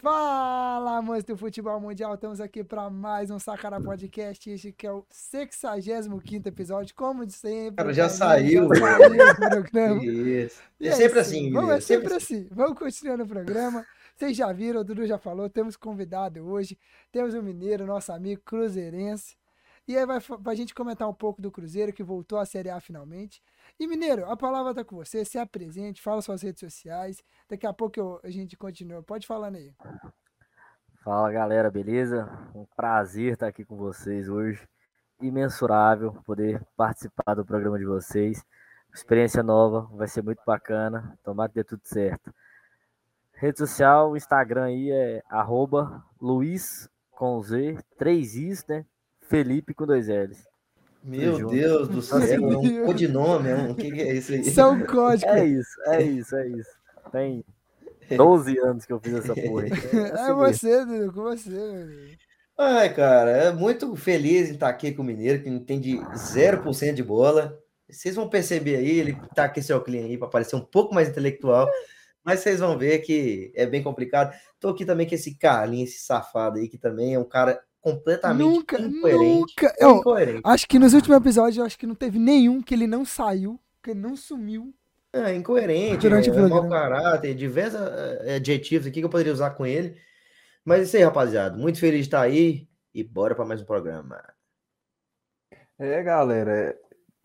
Fala, amantes do futebol mundial, estamos aqui para mais um Sacara Podcast, este que é o 65 episódio, como de sempre. Cara, já saiu, já saiu. Isso. E É sempre assim, Vamos, é sempre, sempre assim. Vamos continuando o programa. Vocês já viram, o Dudu já falou, temos convidado hoje, temos o Mineiro, nosso amigo cruzeirense. E aí vai pra gente comentar um pouco do Cruzeiro, que voltou à Série A finalmente. E Mineiro, a palavra tá com você, se apresente, fala suas redes sociais. Daqui a pouco eu- a gente continua. Pode falar aí. Fala galera, beleza? Um prazer estar aqui com vocês hoje. Imensurável poder participar do programa de vocês. Experiência nova, vai ser muito bacana. Tomara que dê tudo certo. Rede social, Instagram aí é arroba Luiz com Z, 3 Is, né? Felipe com dois L's. Meu. Deus do céu, é um codinome, é um... o que, que é isso aí? São código. É isso, é isso, é isso. Tem 12 anos que eu fiz essa porra. É mesmo. você, Dudu, com você. meu. Ai, cara, é muito feliz em estar aqui com o Mineiro, que não entende 0% de bola. Vocês vão perceber aí, ele tá aqui seu cliente aí para parecer um pouco mais intelectual, mas vocês vão ver que é bem complicado. Tô aqui também com esse Carlinhos, esse safado aí, que também é um cara completamente Nunca, incoerente. nunca. Eu, Incoerente. acho que nos últimos episódios, eu acho que não teve nenhum que ele não saiu, que ele não sumiu. É, incoerente, Durante o é, mau programa. caráter, diversos eh, adjetivos aqui que eu poderia usar com ele. Mas é isso aí, rapaziada. Muito feliz de estar aí e bora para mais um programa. É, galera, é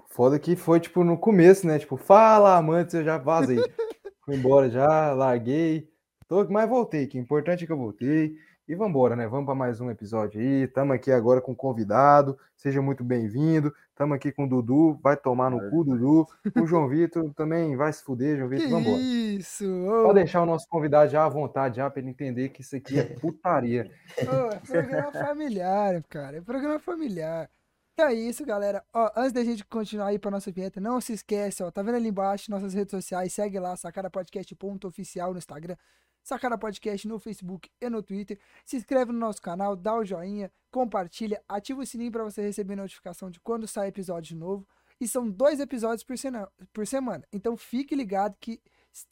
foda que foi tipo no começo, né? Tipo, fala, amantes, eu já vazei. Fui embora já, larguei. Tô, mas voltei, que o importante é que eu voltei. E vambora, né? Vamos para mais um episódio aí. Tamo aqui agora com o convidado. Seja muito bem-vindo. Tamo aqui com o Dudu. Vai tomar no cu, Dudu. O João Vitor também vai se fuder, João Vitor. Vambora. isso? Ô, Pode deixar o nosso convidado já à vontade, já, para ele entender que isso aqui é putaria. ô, é programa familiar, cara. É programa familiar. Então é isso, galera. Ó, antes da gente continuar aí pra nossa vinheta, não se esquece, ó, tá vendo ali embaixo nossas redes sociais, segue lá, sacarapodcast.oficial no Instagram, Sacara Podcast no Facebook e no Twitter. Se inscreve no nosso canal, dá o joinha, compartilha, ativa o sininho pra você receber notificação de quando sai episódio novo. E são dois episódios por, sena- por semana. Então fique ligado que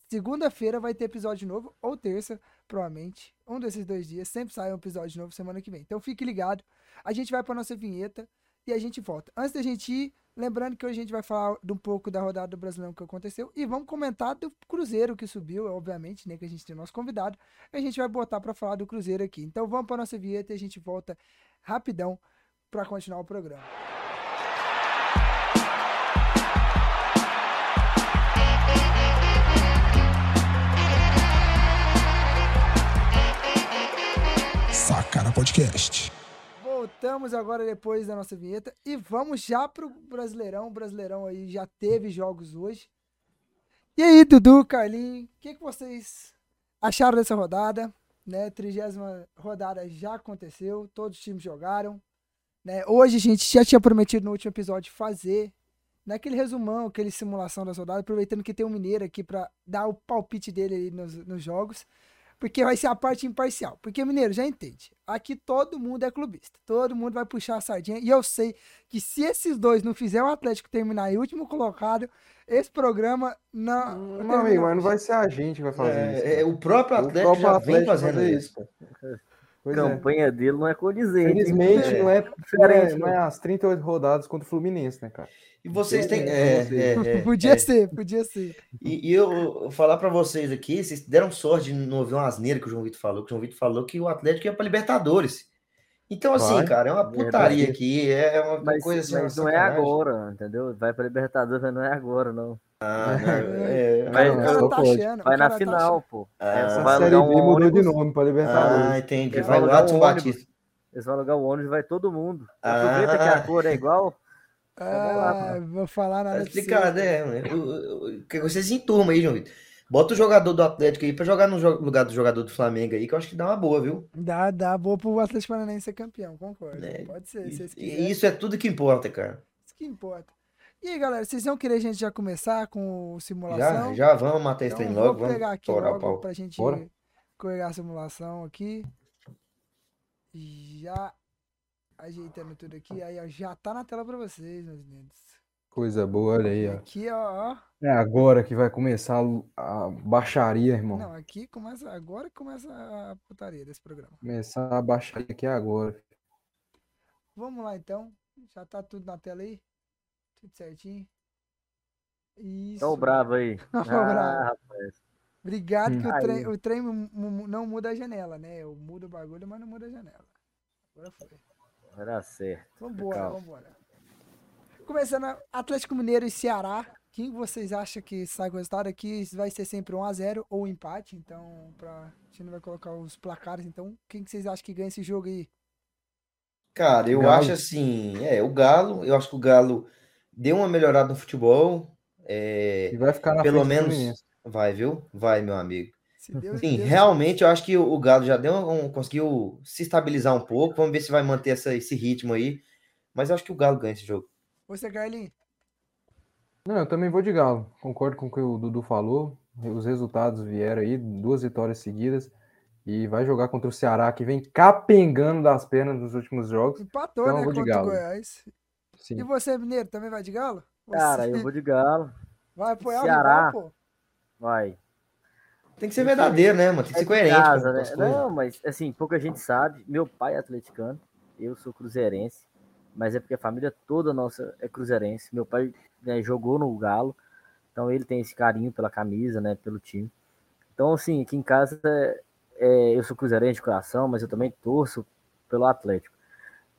segunda-feira vai ter episódio novo, ou terça, provavelmente. Um desses dois dias sempre sai um episódio novo semana que vem. Então fique ligado. A gente vai pra nossa vinheta e a gente volta. Antes da gente ir, lembrando que hoje a gente vai falar de um pouco da rodada do Brasileirão que aconteceu e vamos comentar do Cruzeiro que subiu, obviamente, né, que a gente tem nosso convidado. A gente vai botar pra falar do Cruzeiro aqui. Então vamos pra nossa vinheta e a gente volta rapidão pra continuar o programa. Sacara Podcast. Voltamos agora depois da nossa vinheta e vamos já pro Brasileirão. O Brasileirão aí já teve jogos hoje. E aí, Dudu, Carlinhos, o que, que vocês acharam dessa rodada? Né, trigésima rodada já aconteceu, todos os times jogaram. Né? Hoje a gente já tinha prometido no último episódio fazer naquele resumão, aquele simulação das rodadas, aproveitando que tem um mineiro aqui para dar o palpite dele nos, nos jogos. Porque vai ser a parte imparcial. Porque, Mineiro, já entende. Aqui todo mundo é clubista. Todo mundo vai puxar a sardinha. E eu sei que se esses dois não fizer o Atlético terminar em último colocado, esse programa não. Meu termina amigo, mas não vai ser a gente que vai fazer isso. É, é, cara. o próprio O Atlético próprio já Atlético vem fazendo fazer isso. Pois A é. campanha dele não é condizente. hein? Felizmente É. não, é, não, é, Diferente, não é as 38 rodadas contra o Fluminense, né, cara? E vocês têm. É, é, é, podia é. ser, podia ser. E, e eu eu falar pra vocês aqui, vocês deram sorte de não ouvir uma asneira que o João Vitor falou, que o João Vitor falou que o Atlético ia pra Libertadores. Então, assim, Vai. cara, é uma Verdade. putaria aqui, é uma Mas, coisa assim. mas não é agora, entendeu? Vai pra Libertadores, mas não é agora, não. Ah, não, é, O Vai- o cara só tá achando. o Vai na tá final, pô. Ah, É, essa vai Série alugar B um mudou de ônibus, nome para Ah, Libertadores. entendi. Eles Vai lá São um ônibus. Batista. eles vão alugar o ônibus, vai todo mundo. Ah. Aproveita que a cor é igual. Ah, vou falar nada Tá pra explicado, é. né? O- o- o- que Vocês enturmam aí, João Vitor. Bota o jogador do Atlético aí pra jogar no lugar do jogador do Flamengo aí, que eu acho que dá uma boa, viu? Dá, dá boa pro Atlético Paranaense ser campeão, concordo. É, Pode ser, se E, isso é tudo que importa, cara. Isso que importa. E aí, galera, vocês vão querer a gente já começar com Já, simulação? já vamos matar esse Então, trem logo, vamos pegar aqui torar o logo pau. pra gente Bora. pegar a simulação aqui. Já ajeitando tudo aqui. Aí, ó, já tá na tela pra vocês, meus lindos. Coisa boa, olha aí, ó. Aqui, ó, ó. É agora que vai começar a baixaria, irmão. Não, aqui começa. Agora que começa a putaria desse programa. Começar a baixaria aqui agora. Vamos lá então. Já tá tudo na tela aí? Tudo certinho? Isso. O bravo aí. Olha o bravo. Ah, rapaz. Obrigado que o trem, o trem não muda a janela, né? Eu mudo o bagulho, mas não muda a janela. Agora foi. Vai dar certo. Vambora, Calma. vambora. Começando, Atlético Mineiro e Ceará. Quem vocês acham que sai com o resultado aqui? Vai ser sempre 1x0 ou empate. Então, pra... a gente não vai colocar os placares. Então, quem que vocês acham que ganha esse jogo aí? Cara, eu Galo. acho assim, é, o Galo, eu acho que o Galo deu uma melhorada no futebol. é, E vai ficar na pelo menos vai, viu? Vai, meu amigo. Deus, Sim, Deus- realmente eu acho que o o Galo já deu um, conseguiu se estabilizar um pouco. Vamos ver se vai manter essa, esse ritmo aí. Mas eu acho que o Galo ganha esse jogo. Você, Carlinhos? Não, eu também vou de Galo. Concordo com o que o Dudu falou. Os resultados vieram aí, duas vitórias seguidas. E vai jogar contra o Ceará, que vem capengando das pernas nos últimos jogos. Empatou, Então né? vou de Contra o Galo. Goiás. Sim. E você, Mineiro, também vai de Galo? Você Cara, eu vou de galo. vai apoiar Ceará. o rival, pô? Vai. Tem que ser verdadeiro, né, mano? Tem que É ser de coerente casa, né? Não, mas assim, pouca gente sabe. Meu pai é atleticano, eu sou cruzeirense, mas é porque a família toda nossa é cruzeirense. Meu pai né, jogou no Galo, então ele tem esse carinho pela camisa, né, pelo time. Então, assim, aqui em casa é, é, eu sou cruzeirense de coração, mas eu também torço pelo Atlético.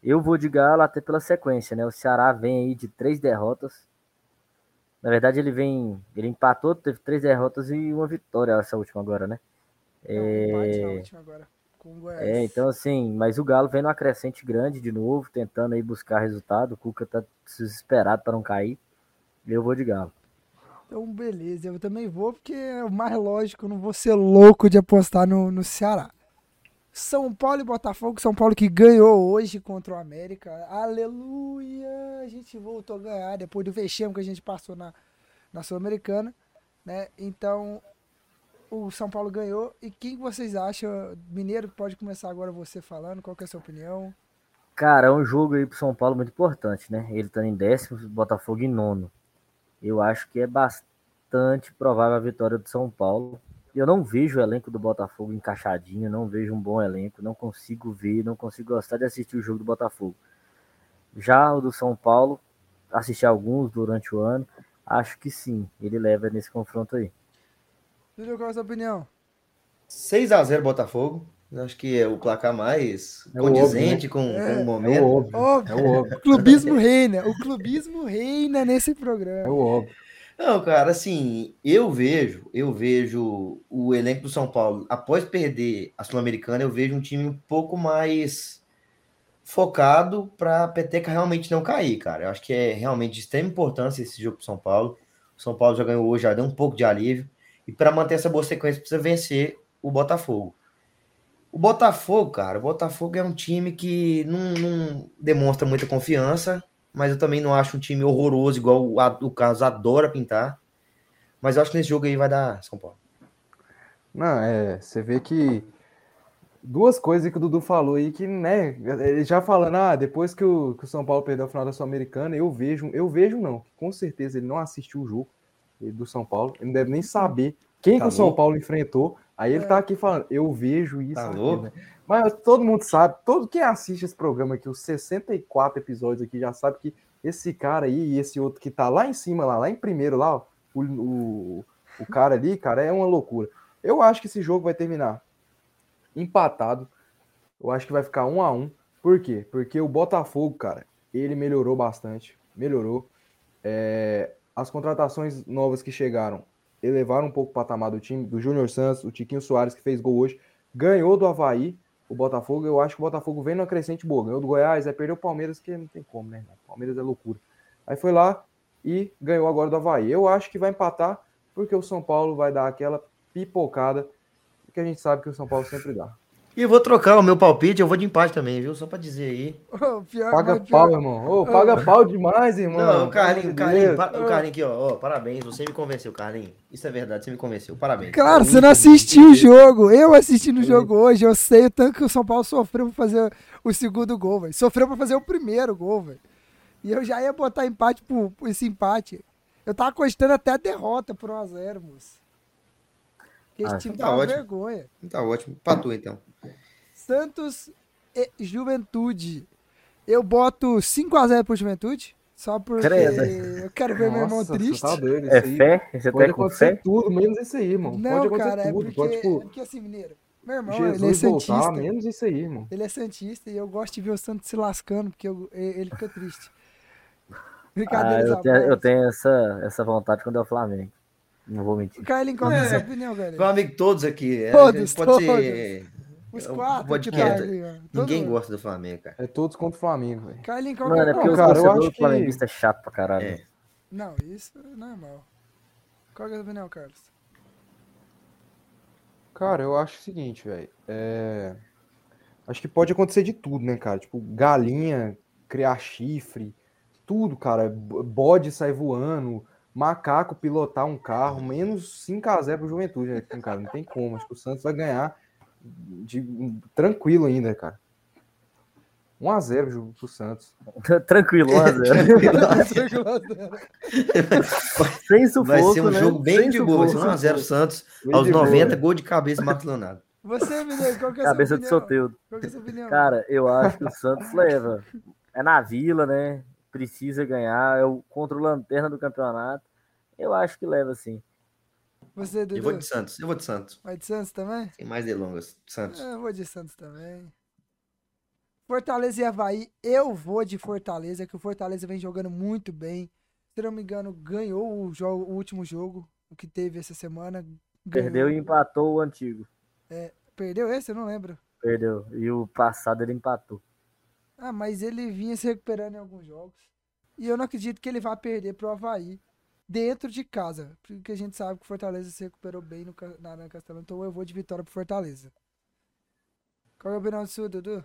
Eu vou de Galo até pela sequência, né? O Ceará vem aí de três derrotas. Na verdade, ele vem. Ele empatou, teve três derrotas e uma vitória essa última agora, né? Empate na última agora. Com o Goiás. É, então assim, mas o Galo vem numa crescente grande de novo, tentando aí buscar resultado. O Cuca tá desesperado para não cair. Eu vou de Galo. Então, beleza. Eu também vou, porque é o mais lógico. Não vou ser louco de apostar no, no Ceará. São Paulo e Botafogo. São Paulo que ganhou hoje contra o América. Aleluia! A gente voltou a ganhar depois do vexame que a gente passou na, na Sul-Americana. Né? Então, o São Paulo ganhou. E quem vocês acham? Mineiro, pode começar agora você falando. Qual é a sua opinião? Cara, é um jogo aí pro São Paulo muito importante, né? Ele tá em décimo, Botafogo em nono. Eu acho que é bastante provável a vitória do São Paulo. Eu não vejo o elenco do Botafogo encaixadinho, não vejo um bom elenco, não consigo ver, não consigo gostar de assistir o jogo do Botafogo. Já o do São Paulo, assisti alguns durante o ano, acho que sim, ele leva nesse confronto aí. Júlio, qual é a sua opinião? 6x0 Botafogo. Eu Acho que é o placar mais É o condizente com, É, com o É o momento. óbvio. Óbvio. É o óbvio. O clubismo reina. O clubismo reina nesse programa. É o óbvio. Não, cara, assim, eu vejo, eu vejo o elenco do São Paulo, após perder a Sul-Americana, eu vejo um time um pouco mais focado para a peteca realmente não cair, cara. Eu acho que é realmente de extrema importância esse jogo pro São Paulo. O São Paulo já ganhou hoje, já deu um pouco de alívio. E para manter essa boa sequência, precisa vencer o Botafogo. O Botafogo, cara, o Botafogo é um time que não, não demonstra muita confiança, mas eu também não acho um time horroroso, igual o, o Carlos adora pintar. Mas eu acho que nesse jogo aí vai dar São Paulo. Não, é, você vê que duas coisas que o Dudu falou aí que, né, ele já falando, ah, depois que o, que o São Paulo perdeu a final da Sul-Americana, eu vejo, eu vejo não, com certeza ele não assistiu o jogo do São Paulo, ele não deve nem saber quem Tá que o São? Paulo enfrentou, aí ele É. tá aqui falando, eu vejo isso Tá aqui, louco? né? Mas todo mundo sabe, todo quem assiste esse programa aqui, os 64 episódios aqui, já sabe que esse cara aí e esse outro que tá lá em cima, lá, lá em primeiro, lá, ó, o, o, o cara ali, cara, é uma loucura. Eu acho que esse jogo vai terminar empatado. Eu acho que vai ficar um a um. Por quê? Porque o Botafogo, cara, ele melhorou bastante. Melhorou. É, as contratações novas que chegaram elevaram um pouco o patamar do time, do Júnior Santos, o Tiquinho Soares, que fez gol hoje, ganhou do Havaí, o Botafogo. Eu acho que o Botafogo vem numa crescente boa. Ganhou do Goiás, aí perdeu o Palmeiras, que não tem como, né? Palmeiras é loucura. Aí foi lá e ganhou agora do Havaí. Eu acho que vai empatar, porque o São Paulo vai dar aquela pipocada que a gente sabe que o São Paulo sempre dá. E eu vou trocar o meu palpite, eu vou de empate também, viu? Só pra dizer aí. Paga pau, irmão. Ô, paga pau demais, irmão. Não, o Carlinho, o Carlinho, o Carlinho aqui, ó, ó, parabéns, você me convenceu, Carlinho. Isso é verdade, você me convenceu, parabéns. Claro, É você não assistiu o jogo. Eu assisti no jogo hoje. Eu sei o tanto que o São Paulo sofreu pra fazer o segundo gol, velho. Sofreu pra fazer o primeiro gol, velho. E eu já ia botar empate por, por esse empate. Eu tava cogitando até a derrota por 1x0, moço. Porque esse Ah, time tá tá uma ótimo. vergonha. Tá ótimo. Patou, então. Santos e Juventude. Eu boto 5x0 pro Juventude. Só porque Credo. eu quero ver meu irmão Nossa, triste. Você tá doido, É aí. fé? Você Pode tá acontecer fé? tudo, menos isso aí, irmão. Não, Pode acontecer cara, é tudo. porque, Pode, é tipo, porque assim, mineiro. Meu irmão, ele é Jesus santista. voltar, menos isso aí, irmão. Ele é santista e eu gosto de ver o Santos se lascando, porque eu- ele fica triste. Ah, Brincadeira, eu tenho, eu tenho essa, essa vontade quando é o Flamengo. Não vou mentir. Carlinhos, qual é a sua É. opinião, velho? Meu amigo, todos aqui. é, Todos, pode ser. Os eu- quatro pode que tá é, Ninguém mundo. gosta do Flamengo, cara. É todos contra o Flamengo, velho. Carlinhos, qual Mano, é é porque cara, eu acho que- flamenguista é chato pra caralho. É. Não, isso é normal. Qual que é a sua opinião, Carlos? Cara, eu acho o seguinte, velho. É... Acho que pode acontecer de tudo, né, cara? Tipo, galinha, criar chifre, tudo, cara. Bode sair voando, macaco pilotar um carro, menos 5x0 pro Juventude, né, cara? Não tem como. Acho que o Santos vai ganhar de... tranquilo ainda, cara. 1x0 pro- pro Santos. Tranquilo, 1x0. Sem sufoco, Vai ser um né? jogo bem Sem de boa. Vai ser sufoco. 1x0 Santos. Bem Aos de boa. 90, gol de cabeça, Marcos Leonardo. Você, Mineiro, qual que é a sua Cabeça de que é a sua opinião? Cara, eu acho que o Santos leva. É na vila, né? Precisa ganhar. É o contra o lanterna do campeonato. Eu acho que leva sim. Você, Eu Dudu? vou de Santos. Eu vou de Santos. Vai de Santos também? Sem mais delongas. Santos. É, Eu vou de Santos também. Fortaleza e Havaí, eu vou de Fortaleza, que o Fortaleza vem jogando muito bem. Se não me engano, ganhou o, jogo, o último jogo, o que teve essa semana. Ganhou. Perdeu e empatou o antigo. Perdeu esse? Eu não lembro. Perdeu. E o passado ele empatou. Ah, mas ele vinha se recuperando em alguns jogos. E eu não acredito que ele vá perder pro Havaí dentro de casa. Porque a gente sabe que o Fortaleza se recuperou bem no, na Arena Castelão. Então eu vou de vitória pro Fortaleza. Qual é a opinião sua, Dudu?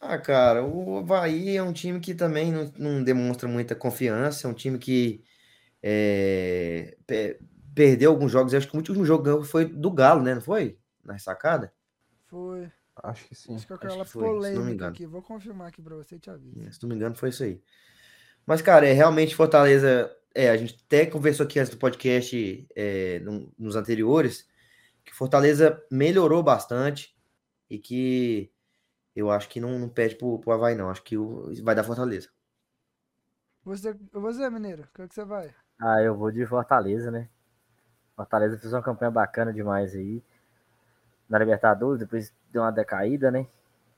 Ah, cara, o Havaí é um time que também não, não demonstra muita confiança. É um time que é, pe- perdeu alguns jogos. Eu acho que o último jogo foi do Galo, né? Não foi? Na ressacada? Foi. Acho que sim. Acho que é acho aquela que foi, se não me polêmica engano. aqui. Vou confirmar aqui pra você e te aviso. Se não me engano, foi isso aí. Mas, cara, é realmente Fortaleza. É, a gente até conversou aqui antes do podcast, é, nos anteriores, que Fortaleza melhorou bastante e que eu acho que não, não pede pro, pro Havaí, não. Acho que o, vai dar Fortaleza. Você, você Mineiro, qual que você vai? Ah, eu vou de Fortaleza, né? Fortaleza fez uma campanha bacana demais aí. Na Libertadores, depois deu uma decaída, né?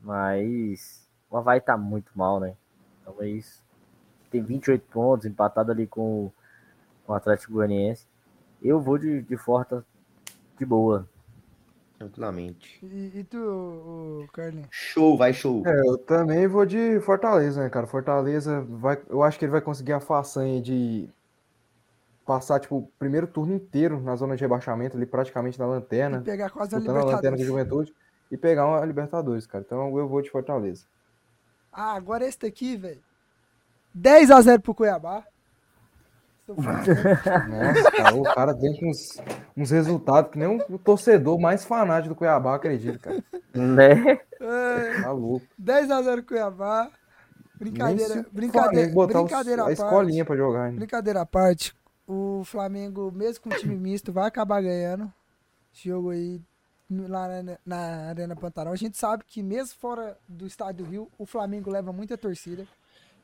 Mas o Havaí tá muito mal, né? Talvez tem 28 pontos, empatado ali com, o- com o Atlético Goianiense. Eu vou de, de Forta de boa. Tranquilamente. E, e tu, o, Carlinhos? Show, vai show. É, eu também vou de Fortaleza, né, cara? Fortaleza vai. Eu acho que ele vai conseguir a façanha de passar, tipo, o primeiro turno inteiro na zona de rebaixamento, ali praticamente na E lanterna, pegar quase uma disputando a lanterna a Libertadores. juventude e pegar uma Libertadores, cara. Então eu vou de Fortaleza. Ah, agora esse daqui, velho. 10x0 pro Cuiabá. Sou fã. Nossa, cara, o cara vem com uns, uns resultados que nem um- o torcedor mais fanático do Cuiabá acredita, cara. Né? É, Tá louco. 10x0 Cuiabá. Brincadeira, brincadeira, os- brincadeira a à parte. escolinha pra jogar ainda. Brincadeira à parte, o Flamengo, mesmo com time misto, vai acabar ganhando esse jogo aí lá na, na Arena Pantanal. A gente sabe que mesmo fora do estádio do Rio, o Flamengo leva muita torcida.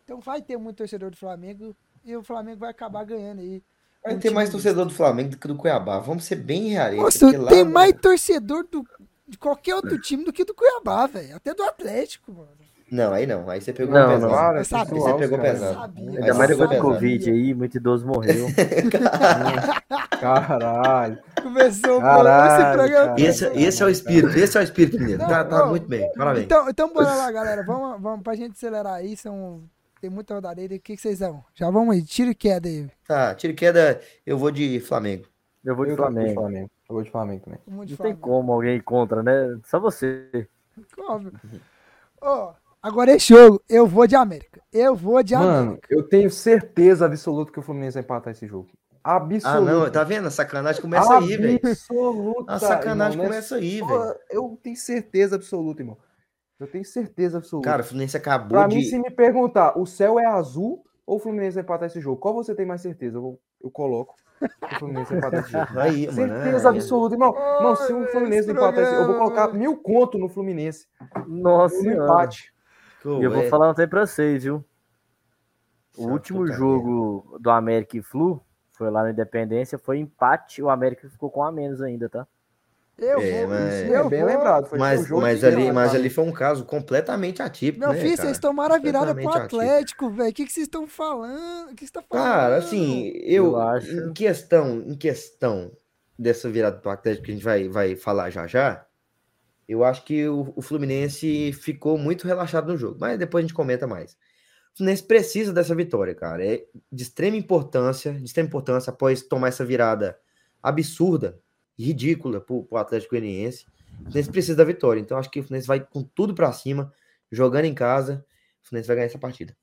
Então vai ter muito torcedor do Flamengo e o Flamengo vai acabar ganhando aí. Vai ter mais torcedor do Flamengo do que do Cuiabá. Vamos ser bem realistas. Nossa, lá, tem mais torcedor do, de qualquer outro time do que do Cuiabá, velho. Até do Atlético, mano. Não, aí não. Aí você pegou Não, pesado. não. Para, Eu sabia. pessoal, Você pegou cara. pesado. Sabia. Aí Ainda mais depois do. Covid aí, muito idoso morreu. Caralho. Começou Caralho, esse programa. Esse, esse é o espírito, esse é o espírito, mineiro. Tá, tá Não, muito bem, parabéns. Então, então bora lá, galera. Vamos, vamos pra gente acelerar aí. São, tem muita rodadeira. O que, que vocês dão? Já vamos aí. Tira e queda aí. Tá, tiro e queda, eu vou de Flamengo. Eu vou de Eu também vou de Flamengo. Flamengo. Eu vou de Flamengo também. De Não tem Flamengo. como alguém contra, né? Só você. Óbvio. Ó, agora esse jogo, eu vou de América. Eu vou de Mano, América. eu tenho certeza absoluta que o Fluminense vai empatar esse jogo. Ah, Absoluta. não, tá vendo? A sacanagem começa aí, velho. Absoluta. A sacanagem irmão, não é começa aí, velho. Eu tenho certeza absoluta, irmão. Eu tenho certeza absoluta. Cara, o Fluminense acabou pra de. mim, se me perguntar, o céu é azul ou o Fluminense vai empatar esse jogo? Qual você tem mais certeza? Eu, eu coloco o Fluminense vai empatar esse jogo. Aí, mano. Certeza é. absoluta, irmão. Irmão, se o Fluminense empatar esse eu vou colocar mano. mil conto no Fluminense. Nossa No empate. Pô, E eu vou é- falar um tempo pra vocês, viu? O Essa último jogo do América e Flu foi lá na Independência, foi empate, o América ficou com a menos ainda, tá? Eu É, vou. mas- Isso eu é bem vou. lembrado. Foi Mas, o jogo mas, ali, mas ali foi um caso completamente atípico. Meu né, filho, cara? vocês tomaram a virada pro Completamente atípico. Atlético, velho. O que que vocês estão falando? O que você tá falando? Cara, assim, eu, Eu acho- em questão, em questão dessa virada pro Atlético que a gente vai, vai falar já já, eu acho que o, o Fluminense ficou muito relaxado no jogo, mas depois a gente comenta mais. O Fluminense precisa dessa vitória, cara. É de extrema importância, de extrema importância após tomar essa virada absurda, ridícula pro, pro Atlético Goianiense. O Fluminense precisa da vitória, então acho que o Fluminense vai com tudo pra cima, jogando em casa, o Fluminense vai ganhar essa partida.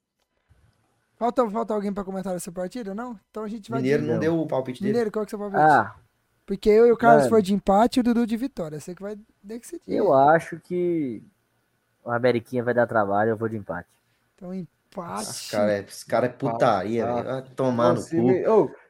Falta, falta alguém pra comentar essa partida, não? Então a gente vai Mineiro de... não deu o palpite dele. Mineiro, qual que é o seu palpite? Ah, Porque eu e o Carlos Mano. foi de empate e o Dudu de vitória. Você que vai decidir. eu acho que o Ameriquinha vai dar trabalho, eu vou de empate. Então, empate. Esse cara é, esse cara é putaria, Ah, velho. Vai tomar no se cu. me-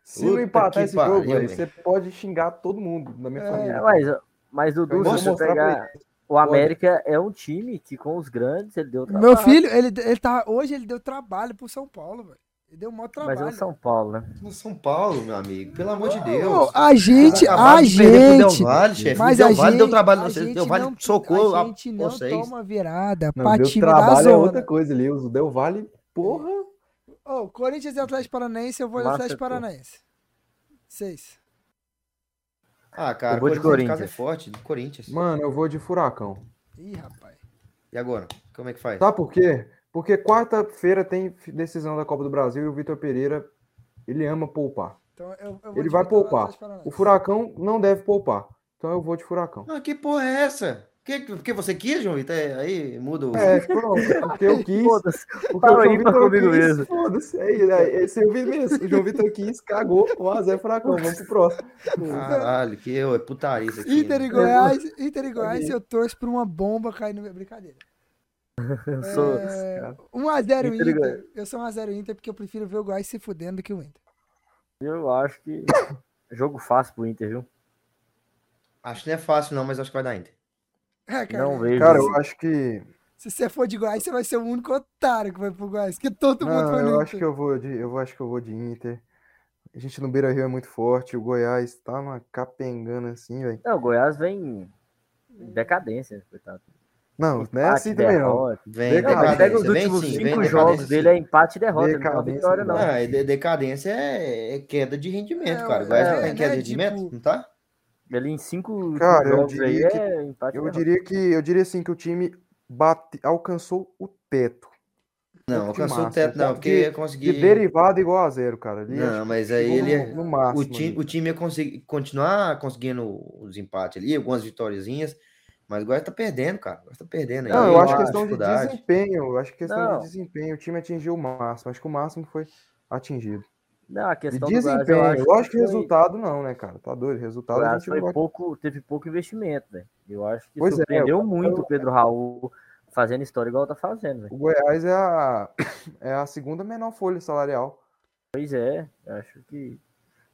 se não empatar esse pariu, jogo, velho, você pode xingar todo mundo da minha É, família. É, mas, mas Dudu, Eu se você pegar. O América é um time que com os grandes ele deu trabalho. Meu filho, ele, ele tá, hoje ele deu trabalho pro São Paulo, velho. Deu um maior Mas trabalho. é o São Paulo, né? No São Paulo, meu amigo. Pelo amor de Deus. a gente, Acabaram a de gente. Valle, chefe. Mas o Del a Valle gente, deu trabalho. a Não, gente Del Valle não, socou a gente não vocês. toma virada Não, pra deu time da trabalho é outra coisa ali. O Del Valle, porra. Ô, Corinthians e Atlético Paranaense, eu vou de Atlético. Paranaense. Seis. Ah, cara, Eu vou de o Corinthians casa é Corinthians. forte. do Corinthians. Mano, eu vou de furacão. Ih, rapaz. E agora? Como é que faz? Sabe por quê? Porque quarta-feira tem decisão da Copa do Brasil e o Vitor Pereira, ele ama poupar. Então eu, eu vou Ele vai poupar. O Furacão não deve poupar. Então eu vou de Furacão. Ah, que porra é essa? Que, porque você quis, João Vitor? É, Aí muda o. É, pronto. Porque eu quis. Foda-se. Porque Fala o João Vitor comigo quis. mesmo. Foda-se. É, isso, é, esse eu vi mesmo. O João Vitor quis, cagou. 1x0 Furacão. Vamos pro próximo. Caralho, que eu, é putaria isso aqui. Inter e né? Goiás, Inter e Goiás, eu torço pra uma bomba cair no brincadeira. Eu sou. É, 1x0 Inter Inter. Eu sou 1x0 Inter porque eu prefiro ver o Goiás se fudendo do que o Inter. Eu acho que. Jogo fácil pro Inter, viu? Acho que não é fácil, não, mas acho que vai dar Inter. É, cara. Não vejo. Cara, eu acho que. Se você for de Goiás, você vai ser o único otário que vai pro Goiás. Que todo mundo Não, foi no eu Inter. acho que eu vou de. Eu acho que eu vou de Inter. A gente no Beira Rio é muito forte. O Goiás tá numa capengana assim, velho. Não, o Goiás vem em decadência, coitado. Não, não é assim também, não. derrota. Vem, Não, mas pega os decadência. Vem últimos sim, cinco decadência, jogos sim. dele é empate e derrota, não é Decadência vitória, não. não. De- decadência é, é queda de rendimento, É, cara. O Goiás é, não tem né, queda de rendimento, tipo- não tá? Ele em cinco últimos Cara, eu jogos aí diria que- é empate e Eu diria que eu diria assim que o time bate, alcançou o teto. Não, de alcançou o teto, não, porque de- ia De conseguir. derivada igual a zero, cara. Ali Não, mas aí ele. no, no máximo. O time, ali. o time ia conseguir continuar conseguindo os empates ali, algumas vitóriazinhas, mas o Goiás tá perdendo, cara. O Goiás tá perdendo. Não, aí, eu acho questão de desempenho. Eu acho questão Não. de desempenho. O time atingiu o máximo. Acho que o máximo foi atingido. Não, a De questão do Goiás, eu desempenho. acho que foi- resultado não, né, cara? Tá doido. O Resultado a Goiás gente foi não vai... pouco, teve pouco investimento, velho. Eu acho que Pois é, surpreendeu eu- muito o Pedro Raul fazendo história igual tá fazendo, velho. O Goiás é a, é a segunda menor folha salarial. Pois é, eu acho que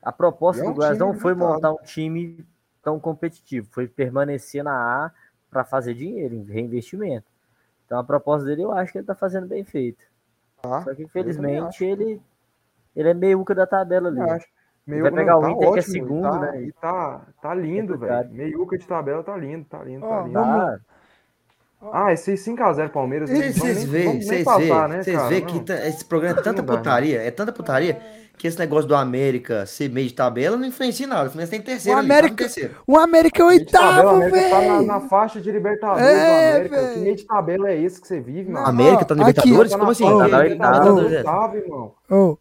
a proposta é do um Goiás time não foi montar um time tão competitivo, foi permanecer na A para fazer dinheiro, em reinvestimento. Então a proposta dele eu acho que ele tá fazendo bem feito. Tá? Só que infelizmente ele ele é meiuca da tabela ali. Eu acho. Meio vai pegar o tá Inter, que é segundo, tá, né? E tá, tá lindo, Complicado. velho. Meiuca de tabela tá lindo, tá lindo, Ó, tá lindo. vamos- Ah, Ah, esse 5x0 Palmeiras. Vocês veem, vocês veem, né, vocês veem Não. que tá- esse programa é tanta Não putaria, é tanta putaria, que esse negócio do América ser meio de tabela não influencia em nada. O Fluminense tem terceiro O ali, tá América- terceiro. O América é oitavo, a América tá na, velho. na faixa de Libertadores É, do América. velho. Que meio de tabela é esse que você vive, mano? América tá no Libertadores? Tá na Como assim? Tá na Libertadores, irmão.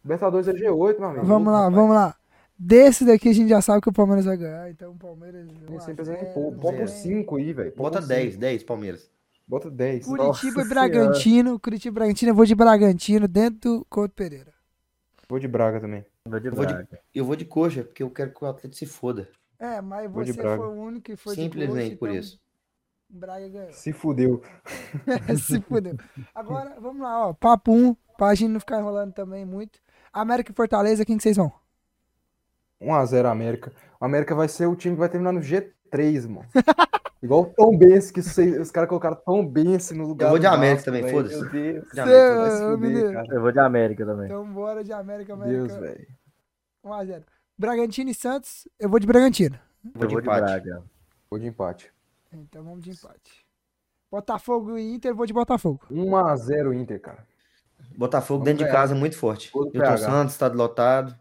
Libertadores é G8, meu amigo. vamos lá, vamos lá. Desse daqui a gente já sabe que o Palmeiras vai ganhar. Então o Palmeiras. Tem 1 a sempre 0, pô, bota né? 5 aí, velho. Bota 10, 10, Palmeiras. Bota 10. Curitiba Nossa e Bragantino. Curitiba e Bragantino. Eu vou de Bragantino dentro do Couto Pereira. Vou de Braga também. vou de Eu vou de- Braga. Eu vou de coxa, porque eu quero que o Atlético se foda. É, mas Vou você Braga. foi o único que foi de Simplesmente coxa, por então- isso. Braga ganhou. Se fudeu. Se fudeu. Agora, vamos lá, ó. Papo 1, pra gente não ficar enrolando também muito. América e Fortaleza, quem que vocês vão? 1x0 América. O América vai ser o time que vai terminar no G3, mano. Igual o Tom Benz, que vocês- os caras colocaram Tom Benz no lugar Eu vou de América também, foda-se. Deus. Cara. Eu vou de América também. Então bora de América, Deus, América. velho. 1x0. Bragantino e Santos, eu vou de Bragantino. Vou Eu de vou de empate. Braga. Vou de empate. Então vamos de empate. Botafogo e Inter, eu vou de Botafogo. 1x0 Inter, cara. Botafogo Vamos dentro de casa muito forte. Milton PH. Santos, tá lotado.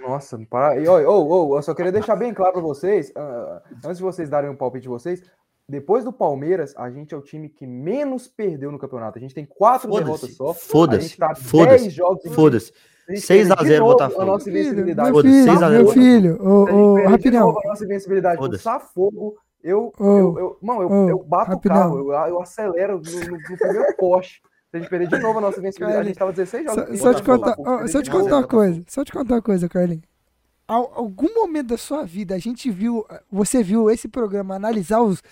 Nossa, não para. E, ó, ó, eu só queria deixar bem claro pra vocês, ah, antes de vocês darem o palpite de vocês, depois do Palmeiras, a gente é o time que menos perdeu no campeonato. A gente tem quatro derrotas Foda-se. só. A Foda-se. gente tá Foda-se. 10 jogos em Foda-se. A gente 6 a teve de 0 novo Botafogo. A nossa Filho, invencibilidade. meu Foda-se, filho, 6 a 0 meu filho, ô, Se a gente ô, rapidão. novo a nossa invencibilidade Foda-se. Safogo, eu, eu, eu, mano, eu, eu bato rapidão. o carro, eu, eu acelero no, no- no primeiro poste. Se a gente perder de novo a nossa invencibilidade, a gente tava 16 jogos. Só, só te contar, ó, só te contar uma coisa, só te contar uma coisa, Carlinhos. Al- algum momento da sua vida a gente viu, você viu esse programa analisar os,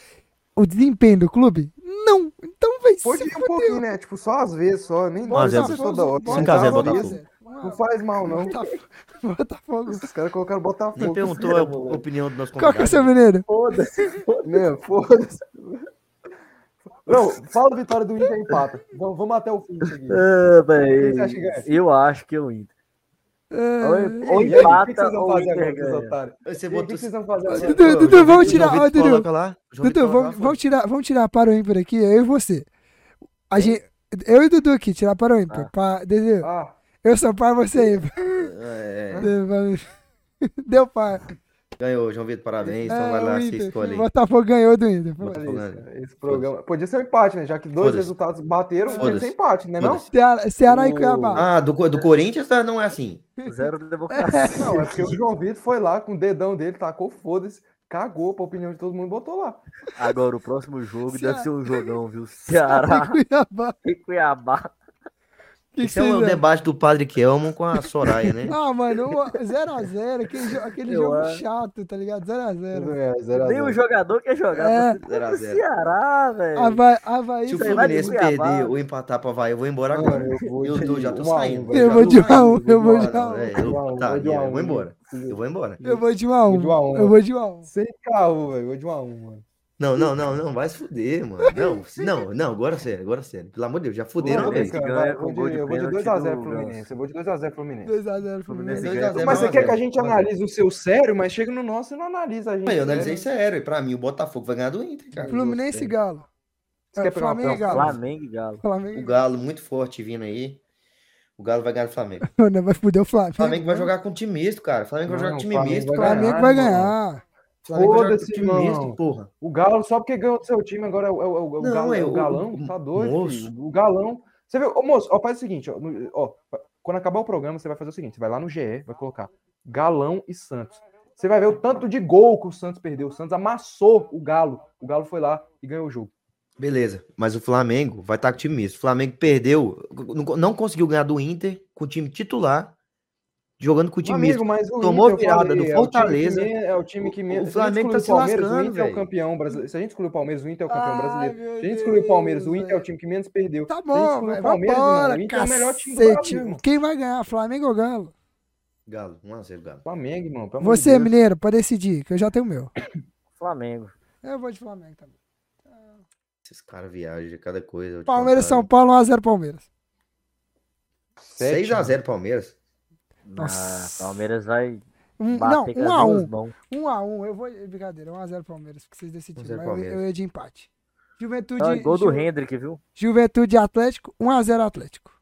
o desempenho do clube? Não, então vai Pode se ir um pouquinho, né? Tipo, só às vezes, só. Nem precisa toda hora. Botafogo. vezes, Não faz mal, não. Botafogo. Botafogo. Os caras colocaram Botafogo. Nem perguntou a opinião do nosso Qual que é o convidado. seu mineiro? Foda-se. Não, foda-se. Não, fala vitória do Inter empata. Vamos, vamos até o fim disso aqui. Ah, Quem véi, você acha que ganha? eu acho que é o Inter. É, Ou, ou E aí, o que que empata vocês vão ou fazer Inter agora? Você E O que vocês vão fazer agora? Dudu, vamos tirar- Dudu. vamos, vamos tirar, vamos tirar para o ímpar aqui, eu e você. A gente, eu e Dudu aqui, tirar para o ímpar. Pra, Dudu, Ah, eu sou par, você é ímpar. É, Deu par. ganhou, João Vitor, parabéns. Então É, vai lá, o você Inter. escolhe aí. Botafogo ganhou do Inter. isso, esse programa. Podia ser um empate, né? Já que dois resultados bateram, Foda-se. ser empate, né? Não? Ceará, Ceará e O- Cuiabá. Ah, do, do Corinthians tá- não é assim. Zero de democracia. Não, é porque o João Vitor foi lá com o dedão dele, tacou foda-se, cagou pra opinião de todo mundo e botou lá. Agora, o próximo jogo Ceará. deve ser um jogão, viu? E Ceará Cuiabá. e Cuiabá. Que que Esse é o vocês acham? debate do Padre Kelman com a Soraya, né? Ah, mano, 0x0, aquele, jo- aquele Eu jogo acho. chato, tá ligado? 0x0. É, zero a Nem o jogador quer jogar. É. Zero a zero. Ceará, velho. Havaí, Havaí Se o Fluminense perder ou empatar pra Havaí, eu vou embora Mano, agora. eu vou Eu de tô, já tô um um, saindo. Eu vou de um a saindo. um, eu vou de embora, um a um. velho. Vou de um a Eu- um, Tá, vou de um a eu um, vou embora. velho. Eu vou embora. Eu vou de 1 a 1 Vou de um a um. Eu vou de 1 a 1 Sem carro, velho. Vou de um a um, mano. Não, não, não, não, vai se fuder, mano. Não, não, não, agora sério, agora sério. Pelo amor de Deus, já fuderam Vai, com vou de- eu vou de pênalti 2x0 do Fluminense. Eu vou de 2x0 Fluminense. 2x0 Fluminense Fluminense. ganha. 2 a 0, Mas você quer que a gente analise o seu sério, mas chega no nosso e não analisa a gente. Mas eu né? analisei sério, e pra mim o Botafogo vai ganhar do Inter, cara. Fluminense e Galo. Você É, Flamengo e? Galo. Flamengo e Galo. Flamengo O Galo muito forte vindo aí. O Galo vai ganhar do Flamengo. Não, vai fuder o Flamengo. O Flamengo vai jogar com time misto, cara. O Flamengo vai jogar com o time misto, cara. Flamengo ganhar, vai irmão. ganhar. O Flamengo vai com Foda-se, time irmão. porra. O Galo, só porque ganhou do seu time, agora é o, é o, é o, Não, Galo- é é o o- galão, o- tá doido, filho. O galão. Você viu, ô moço, ó, faz o seguinte, ó, ó, quando acabar o programa, você vai fazer o seguinte: você vai lá no GE, vai colocar Galão e Santos. Você vai ver o tanto de gol que o Santos perdeu. O Santos amassou o Galo. O Galo foi lá e ganhou o jogo. Beleza, mas o Flamengo vai estar com time misto. O Flamengo perdeu, não- não conseguiu ganhar do Inter com o time titular, jogando com o time. Amigo, mas o tomou Inter, virada falei, do é o time que Fortaleza. É o time que O- menos. o Flamengo tá se o Palmeiras, lascando, o Inter é o campeão brasileiro. Se a gente excluir o Palmeiras, o Inter é o campeão Ai, brasileiro. Se a gente excluir o Palmeiras, o Inter é o time que menos perdeu. Tá Se a gente bom, velho. o Palmeiras, o Inter é o melhor time do cacete. Brasil. Quem vai ganhar, Flamengo ou Galo? Galo, 1x0 Galo. Flamengo, irmão. Você, Deus. mineiro, pra decidir, que eu já tenho o meu. Flamengo. Eu vou de Flamengo também. Esses caras viajam de cada coisa. Palmeiras, São Paulo, 1x0 Palmeiras. Sete, 6x0 Palmeiras. Ah, Nossa. Palmeiras vai Um, não, com 1 as a 1 mãos. 1 a 1 Eu vou. Brincadeira, 1x0 Palmeiras, porque vocês decidiram. 1 a 0 Mas eu, eu ia de empate. Juventude. Ah, gol do Ju- Hendrick, viu? Juventude Atlético, 1x0 Atlético.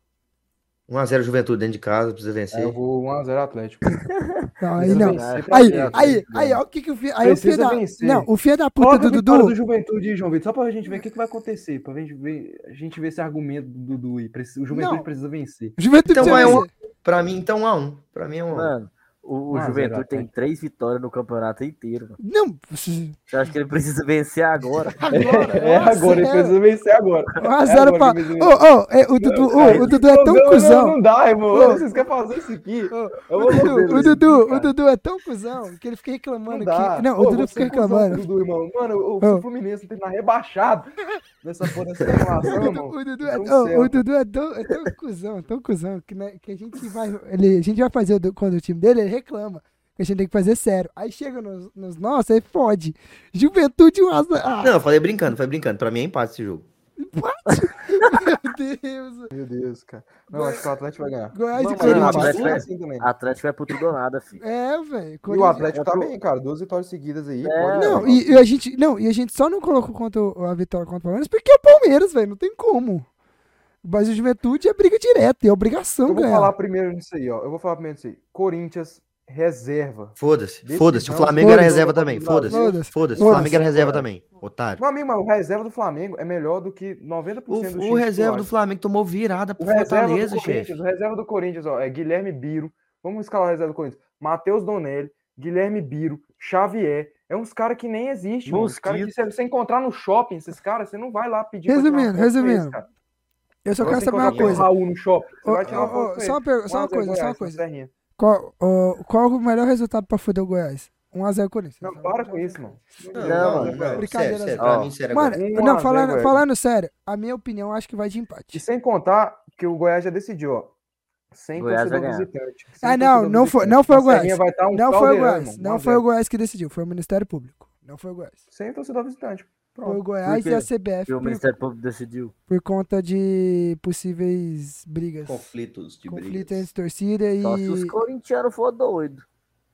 1x0 Juventude dentro de casa, precisa É, vencer. eu vou 1x0 Atlético. Não, aí Precisa não. vencer Aí, aí, aí, velho. ó, o que que o filho. Aí o filho Precisa da. vencer. Não, o filho da puta Coloca do Dudu. do Juventude João Vitor, só pra gente ver o que, que vai acontecer. Pra gente ver, a gente ver esse argumento do Dudu aí. O Juventude Não. precisa vencer. Juventude Então precisa um- vencer. Pra mim, então 1x1. Pra mim é 1x1. Mano, O, o Juventude tem três vitórias no campeonato inteiro, mano. Não, Você acha que ele precisa vencer agora? agora. É, agora, ele precisa vencer agora. 1x0 É pra. agora que ô, é, o Dudu, o Dudu é tão não, cuzão. Não, não dá, irmão. Ô. Vocês querem fazer isso aqui? Eu O Dudu, o Dudu, aqui, o. Dudu é tão cuzão que ele fica reclamando Não aqui. Não, Ô, o Dudu fica é reclamando. Dudu, irmão. Mano, o, Ô. o Fluminense tem que estar rebaixado nessa porra dessa reclamação, O irmão. Dudu, o Dudu é, o. Dudu é tão, é tão cuzão, tão cuzão, que, né, que a gente vai. Ele, a gente vai fazer o, quando o time dele, ele reclama. Que a gente tem que fazer sério. Aí chega nos, nos nossos, aí fode. Juventude 1 a 0. Ah, Não, eu falei brincando, foi brincando. Pra mim é empate esse jogo. meu Deus. Meu Deus, cara. Não, acho que o Atlético vai ganhar. Goiás Não, e o Corinthians. mas Atlético é assim também. Atlético vai pro tudo ou nada, filho. É, velho. E o Atlético tá o- bem, cara. Duas vitórias seguidas aí. É, pode Não, e, e a gente, não, e a gente só não colocou contra o- a vitória contra o Palmeiras porque é o Palmeiras, velho. Não tem como. Mas o Juventude é briga direta, é obrigação Eu vou ganhar. falar primeiro nisso aí, ó. Eu vou falar primeiro nisso aí. Corinthians, reserva. Foda-se, foda-se. O Flamengo era Foda-se. reserva também. Foda-se. Foda-se. Foda-se. O Foda-se. Flamengo era reserva também. Otário. Meu amigo, mas o reserva do Flamengo é melhor do que 90% O, dos o reserva do. Flamengo tomou virada pro O reserva Fortaleza, do chefe. Corinthians, o reserva do Corinthians, ó, é Guilherme Biro. Vamos escalar o reserva do Corinthians. Matheus Donelli, Guilherme Biro, Xavier. É uns caras que nem existem. Os caras que você, encontrar no shopping, esses caras, você não vai lá pedir Resumindo, resumindo. Eu só Agora quero saber uma coisa. Raul no shopping, foto ô, com só per- só uma 1 a 0 coisa, só uma coisa. Qual, qual o melhor resultado pra foder o Goiás? 1x0 Corinthians. Não, para com isso, mano. Não, Não, mano, não. brincadeira, Sério, sério. mim, sério Mano. Um não, falando, falando sério, a minha opinião acho que vai de E empate. sem contar que o Goiás já decidiu, ó. Sem Goiás torcedor visitante. Sem Ah, não, não foi, não foi o Goiás. vai estar um Não foi o caldeirão, Goiás. irmão, Não 1 a foi o 0. Goiás que decidiu, foi o Ministério Público. Não foi o Goiás. Sem torcedor visitante. Foi o Pronto. Goiás e a? CBF o Ministério Público decidiu. por conta de possíveis brigas. Conflitos de Conflito brigas. entre torcida Só se os e. corintianos for doido.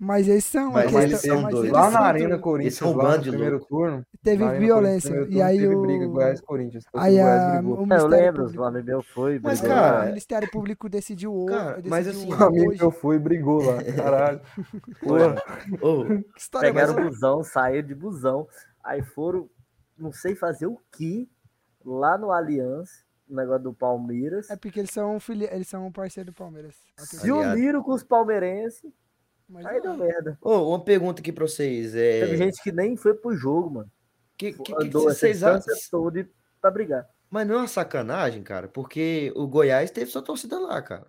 Mas eles são. Mas a questão- eles são mas doidos. Lá na Arena doidos. Corinthians, Esse é um lá no de primeiro louco. turno, Teve violência. E aí teve o. briga Goiás e Corinthians. O Aí Goiás a, brigou. o É, eu lembro, o Público. Flamengo meu foi. Mas, brigou. cara, o Ministério Público decidiu o. Cara, decidiu mas assim, Um amigo hoje. que eu fui e brigou lá. Caralho. Porra. Ô, Que história Pegaram o busão, saíram de busão. Aí foram, não sei fazer o que, lá no Allianz, no negócio do Palmeiras. É porque eles são, fili... eles são um parceiro do Palmeiras. Se uniram com os palmeirenses, Mas aí deu merda. ô, uma pergunta aqui pra vocês. É... Teve gente que nem foi pro jogo, mano. que, que, que Andou essa vocês acham? toda pra brigar. Mas não é uma sacanagem, cara, porque o Goiás teve sua torcida lá, cara.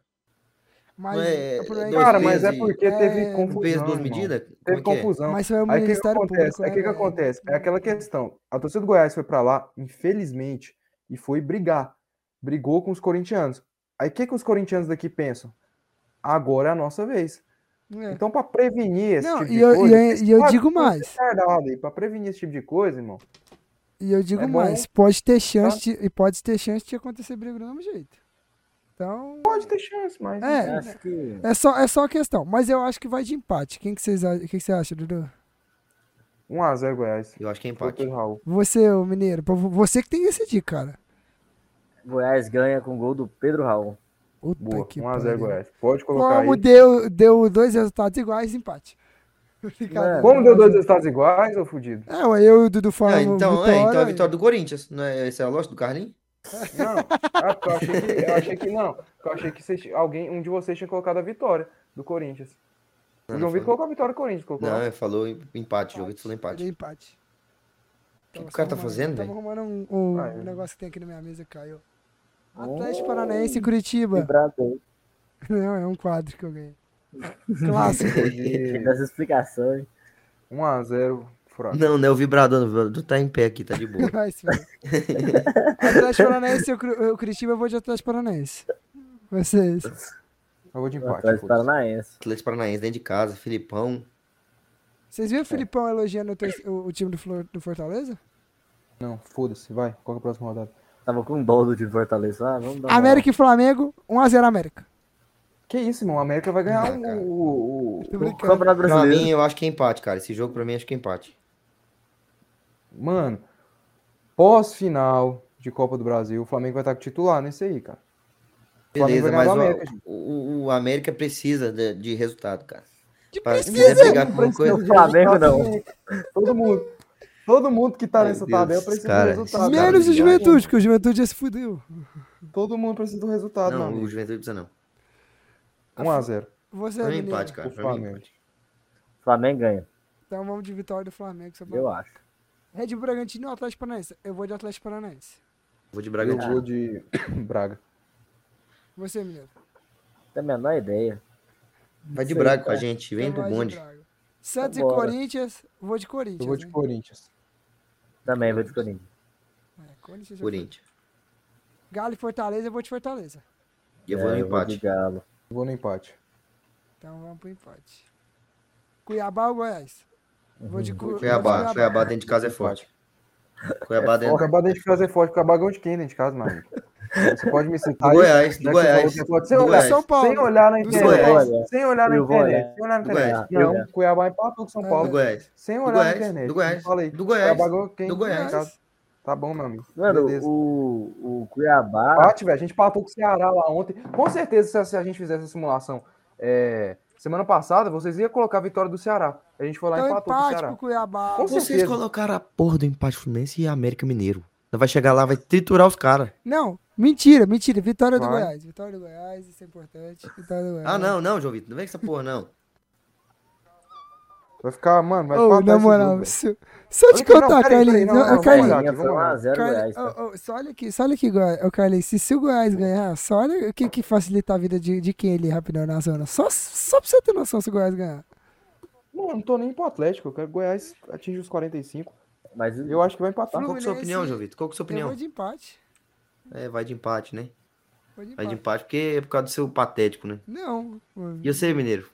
Mas, é- é Cara, mas é porque É, teve Um confusão. peso, duas medidas? Teve é é? confusão. Mas foi o Aí que, que acontece? Público. Aí o que, né, que velho? acontece? É aquela questão. A torcida do Goiás foi pra lá, infelizmente, e foi brigar. Brigou com os corintianos. Aí o que, que os corintianos daqui pensam? Agora é a nossa vez. É. Então, pra prevenir esse Não, tipo e de eu- e coisa. eu- e eu digo mais. Pra prevenir esse tipo de coisa, irmão. E eu digo É bom. mais, pode ter chance de, e pode ter chance de acontecer briga do mesmo jeito. Então, Pode ter chance, mas. É. Acho que. é só, é só a questão. Mas eu acho que vai de empate. Quem que vocês acham, que que você acha, Dudu? 1x0 Goiás. Eu acho que é empate. Você, o mineiro, você que tem que decidir, cara. Goiás ganha com gol do Pedro Raul. Puta Boa. que 1x0 pariu. Goiás. Pode colocar Como aí. deu, deu dois resultados iguais, empate. Como deu dois resultados iguais, ô fudido? É, eu e o Dudu Ah, falamos então, vitória. é, então é a vitória do Corinthians. Não é, essa é a lógica do Carlinhos? Não. Ah, eu achei que, eu achei que não. Eu achei que vocês- alguém, um de vocês tinha colocado a vitória do Corinthians. O Não, João Vitor colocou a vitória do Corinthians. Colocou Não, ele falou em- empate. O João Vitor falou empate. Empate. que o cara tá fazendo, Tava velho? arrumando um, um Ah, é. negócio que tem aqui na minha mesa, caiu. Atlético Paranaense e Curitiba. Não, é um quadro que eu ganhei. Clássico. Explicação, hein? 1x0 Furado. Não, não é o vibrador. O vibrador tá em pé aqui, tá de boa. Vai se fuder. Atlético Paranaense e o Curitiba, eu vou de Atlético Paranaense. Vocês. Eu vou de empate. Atlético. Paranaense. Atlético Paranaense dentro de casa, Filipão. Vocês viram o Filipão elogiando o, o- o time do, Flor- do Fortaleza? Não, foda-se. Vai. Qual que é a próxima rodada? Tava com dó do time Fortaleza. Ah, vamos dar uma- América e Flamengo, 1x0 América. Que isso, irmão? A América vai ganhar Ah, o, o, o- O. Campeonato Pra Brasileiro. mim, eu acho que é empate, cara. Esse jogo, pra mim, acho que é empate. Mano, pós-final de Copa do Brasil, o Flamengo vai estar com titular nesse aí, cara. O Beleza, vai ganhar mas o, América, o, o América precisa de, de resultado, cara. Que Pra- se precisa. brigar com alguma coisa. O Flamengo não. Todo mundo. Todo mundo que tá Meu nessa Deus, tabela precisa cara, do resultado. cara, Menos o viagem. Juventude, porque o Juventude já se fudeu. Todo mundo precisa do resultado, Não, mano. o Juventude precisa não. 1x0. Você, Foi um Mineiro. empate, cara. Foi um Flamengo. empate. Flamengo ganha, Então vamos de vitória do Flamengo. pra- eu acho. Red Bull Bragantino ou Atlético Paranaense? Eu vou de Atlético Paranaense. Vou de Eu Bragantino. vou de Braga. Você, Mineiro. Tem a menor ideia. Vai de Sei, Braga com a gente. Vem do bonde. Santos e. Corinthians. Vou de Corinthians. Eu vou de né? Corinthians. Também vou de Corinthians. É, Corinthians. Corinthians. Galo e Fortaleza, eu vou de Fortaleza. E eu vou no É, empate. de Galo. Eu vou no empate. Então vamos pro empate. Cuiabá ou Goiás? Vou de Cu- vou de Cuiabá. Cuiabá dentro de casa é forte. Cuiabá O dentro. Cuiabá dentro de casa é forte, o Cuiabá ganhou de quem dentro de casa, amigo? Você pode me citar Do? Goiás, do Goiás. é forte. Sem Do olhar. São Paulo. sem olhar na internet. Goiás. Sem olhar na internet. Sem olhar na internet. Não, Cuiabá empatou com São É. Paulo. Do Goiás. Sem olhar na internet. do Goiás, Falei. do Goiás, Cuiabá ganhou quem? do Goiás. Dentro de casa. Tá bom, meu amigo. Mano, Beleza. o, o Cuiabá. Empate, velho. A gente empatou com o Ceará lá ontem. Com certeza, se a, a gente fizesse essa simulação é, semana passada, vocês iam colocar a vitória do Ceará. A gente foi lá e Então empatou empate Ceará. pro Cuiabá. Com Vocês certeza. colocaram a porra do empate Fluminense e América Mineiro. Vai chegar lá, vai triturar os caras. Não, mentira, mentira. Vitória do Vai. Goiás. Vitória do Goiás, isso é importante. Vitória do Goiás. Ah, não, não, João Vitor. Não vem com essa porra, não. Vai ficar, mano, vai Ô, empatar na esse moral, se, se eu te não, contar, Carlinhos. não, não, não, ô, vamos Carlinhos, olhar. Minha foi vamos lá. 1x0 Carlinhos, Goiás. ô, ô, só olha aqui, só olha aqui. Ô, Carlinhos, se, se o Goiás ganhar, só olha o que, que facilita a vida de, de quem ali rapidão na zona. Só, só pra você ter noção se o Goiás ganhar. Mano, não tô nem pro Atlético. Eu quero que o Goiás atinja os 45. Mas o- Eu acho que vai empatar. Qual que é a sua opinião, João Vitor? Qual que é a sua Eu opinião? vou de empate. É, vai de empate, né? Vou de Vai de empate. empate porque é por causa do seu patético, né? Não. E você, Mineiro?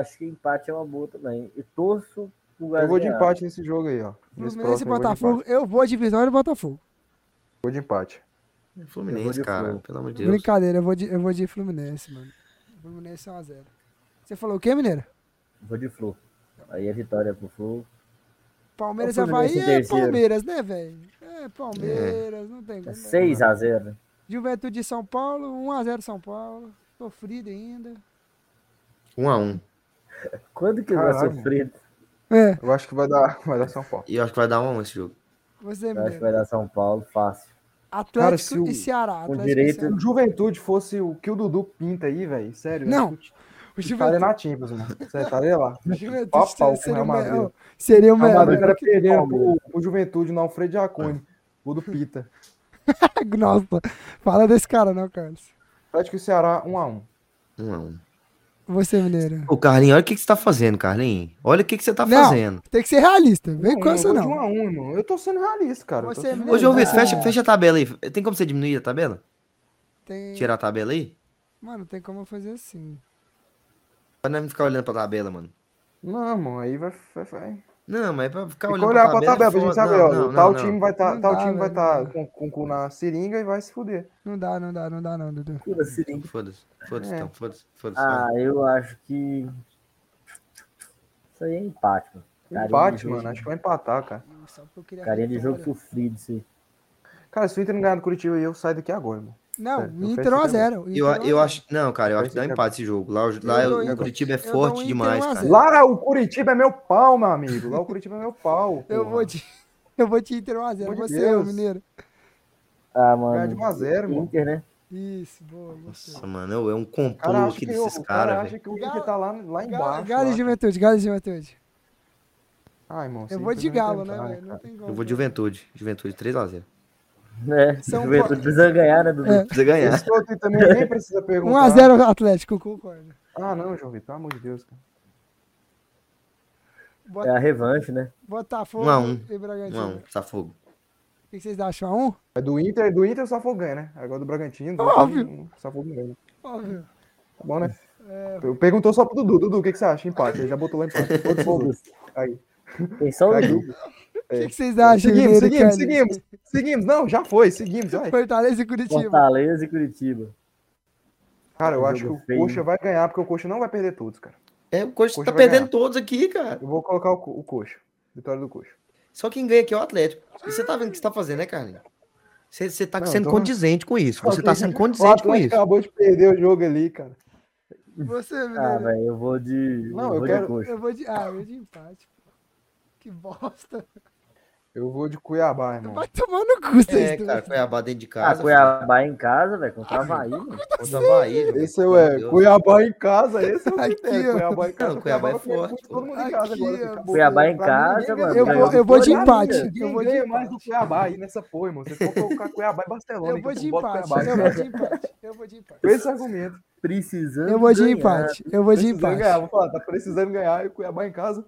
acho que empate é uma boa também. E torço Eu vou de empate nesse jogo aí, ó. Nesse Fluminense e Botafogo. Eu vou de vitória e Botafogo. Vou de empate. É Fluminense, de cara. Flu. Pelo amor de Deus. Brincadeira, eu vou de, eu vou de Fluminense, mano. Fluminense 1x0. Você falou o quê, Mineiro? Vou de Flu. Aí é vitória pro Flu. Palmeiras e Fluminense Havaí é. Palmeiras, né, velho? É Palmeiras, não tem É como. 6x0, né? Juventude de São Paulo, 1x0 São Paulo. Sofrido ainda. Um a um. Quando que vai Caralho. É, Eu acho que vai dar, vai dar São Paulo. E eu acho que vai dar um a um esse jogo. você, Eu acho que vai dar São Paulo fácil. Atlético se o- e Ceará. com Atlético direito- e Ceará. Se o Juventude fosse o que o Dudu pinta aí, velho, sério. Não, O Estaria Juventude, na Champions, mano. Você estaria lá. Juventude pau pau o seria, o Madrid. melhor, seria o O melhor. era perdendo pro, pro Juventude no Alfredo Jacone. O do Pita. Nossa, fala desse cara não, Carlos. Atlético e Ceará, 1x1. Um a um. Você, Mineiro. Ô, Carlinhos, olha o que, que você tá fazendo, Carlinhos. Olha o que, que você tá Não. fazendo. Tem que ser realista. Vem com essa eu não. vou de 1x1, irmão. Eu tô sendo realista, cara. Você sendo. Ô, João Não, Vitor, fecha, fecha a tabela aí. Tem como você diminuir a tabela? Tem... Tirar a tabela aí? Mano, tem como eu fazer assim. Pra não ficar olhando pra tabela, mano. Não, mano, aí vai. vai, vai. Não, mas pra ficar Tem que olhando olhar pra é tabela pra gente foda. saber, Não, ó. não, tal não, time vai tá, tal dá, time vai velho, estar dá. com, com o cu na seringa e vai se fuder. Não dá, não dá, não dá não, Dudu. Seringa. Foda-se, foda-se, É. então, foda-se, foda-se. Ah, eu acho que. Isso aí é empate, mano. Carinha Empate, mano. Acho que vai empatar, cara. Eu queria Carinha de jogo sofrido, isso aí. Cara, se o Inter não ganhar do Curitiba aí, eu saio daqui agora, mano. Não, eu Inter penso 1x0. Eu, eu acho. Não, cara, eu acho que dá empate esse jogo. Lá, o- lá dou o Curitiba é forte Inter demais, 1 a cara. 0. Lá o Curitiba é meu pau, meu amigo. Lá o Curitiba é meu pau. Eu vou de. Eu vou de Inter 1x0. Pelo amor de Você, ô Deus. Mineiro. Ah, mano. 1x0, mano. Inter, né? Isso, boa. Nossa, mano, é um cara complô acha aqui desses o cara caras, acha que o Inter tá lá, lá embaixo. Galo e. Juventude, Galo e Juventude. Ai, irmão, Eu vou de Galo, né, velho? Não cara. tem como. Eu vou de Juventude. Juventude 3x0. É, São Paulo- precisa ganhar, né, Dudu? É. Precisa ganhar. Esse outro também nem precisa perguntar. 1x0 Atlético, concordo. Ah, não, João Vitor, pelo amor de Deus. Cara. É a revanche, né? Botafogo Um a um. e Bragantino. Não, Botafogo. O que vocês acham? 1 1 É do Inter, do Inter o Safogo ganha, né? Agora do Bragantino. do Óbvio. Inter, O Safogo ganha. Óbvio. Tá bom, né? É, Eu perguntou só pro Dudu. Dudu, o que, que você acha? Empate. Ele já botou lá empate. Todos. Aí. Tem só o Caguei. Dudu. O que, que vocês acham, Seguimos, seguimos, seguimos. Seguimos. Não, já foi. Seguimos, vai. Fortaleza e Curitiba. Fortaleza e Curitiba. Cara, eu acho que o feio. Coxa vai ganhar, porque o Coxa não vai perder todos, cara. É, o Coxa Coxa tá perdendo ganhar. todos aqui, cara. Eu vou colocar o, Co- o Coxa. Vitória do Coxa. Só quem ganha aqui é o Atlético. E você tá vendo o que você tá fazendo, né, Carlinhos? Você, você tá Não, sendo tô- condizente com isso. Você tá sendo O condizente com Atlético isso. acabou de perder o jogo ali, cara. Você, Ah, velho, eu vou de. Não, eu eu vou quero- de coxa. eu vou de. Ah, eu vou de empate. pô. Que bosta. Eu vou de Cuiabá, irmão. Vai tomar no cu, vocês É, cara, assim. Cuiabá dentro de ah, casa. Ah, Cuiabá em casa, velho, contra ah, a Bahia. Contra a Bahia. É esse é, é Cuiabá em casa, esse é o aqui, Cuiabá em casa. Cuiabá é forte. Todo mundo em casa. Cuiabá em casa, mano. Eu vou, eu vou de empate. Eu vou de mais do Cuiabá aí nessa porra, irmão. Você for colocar Cuiabá e Barcelona. Eu vou então de empate. Eu vou de empate. Eu vou de empate. Com esse argumento. Precisando. Eu vou de empate. Eu vou de empate. Ganhar. Vou falar, tá precisando ganhar e Cuiabá em casa.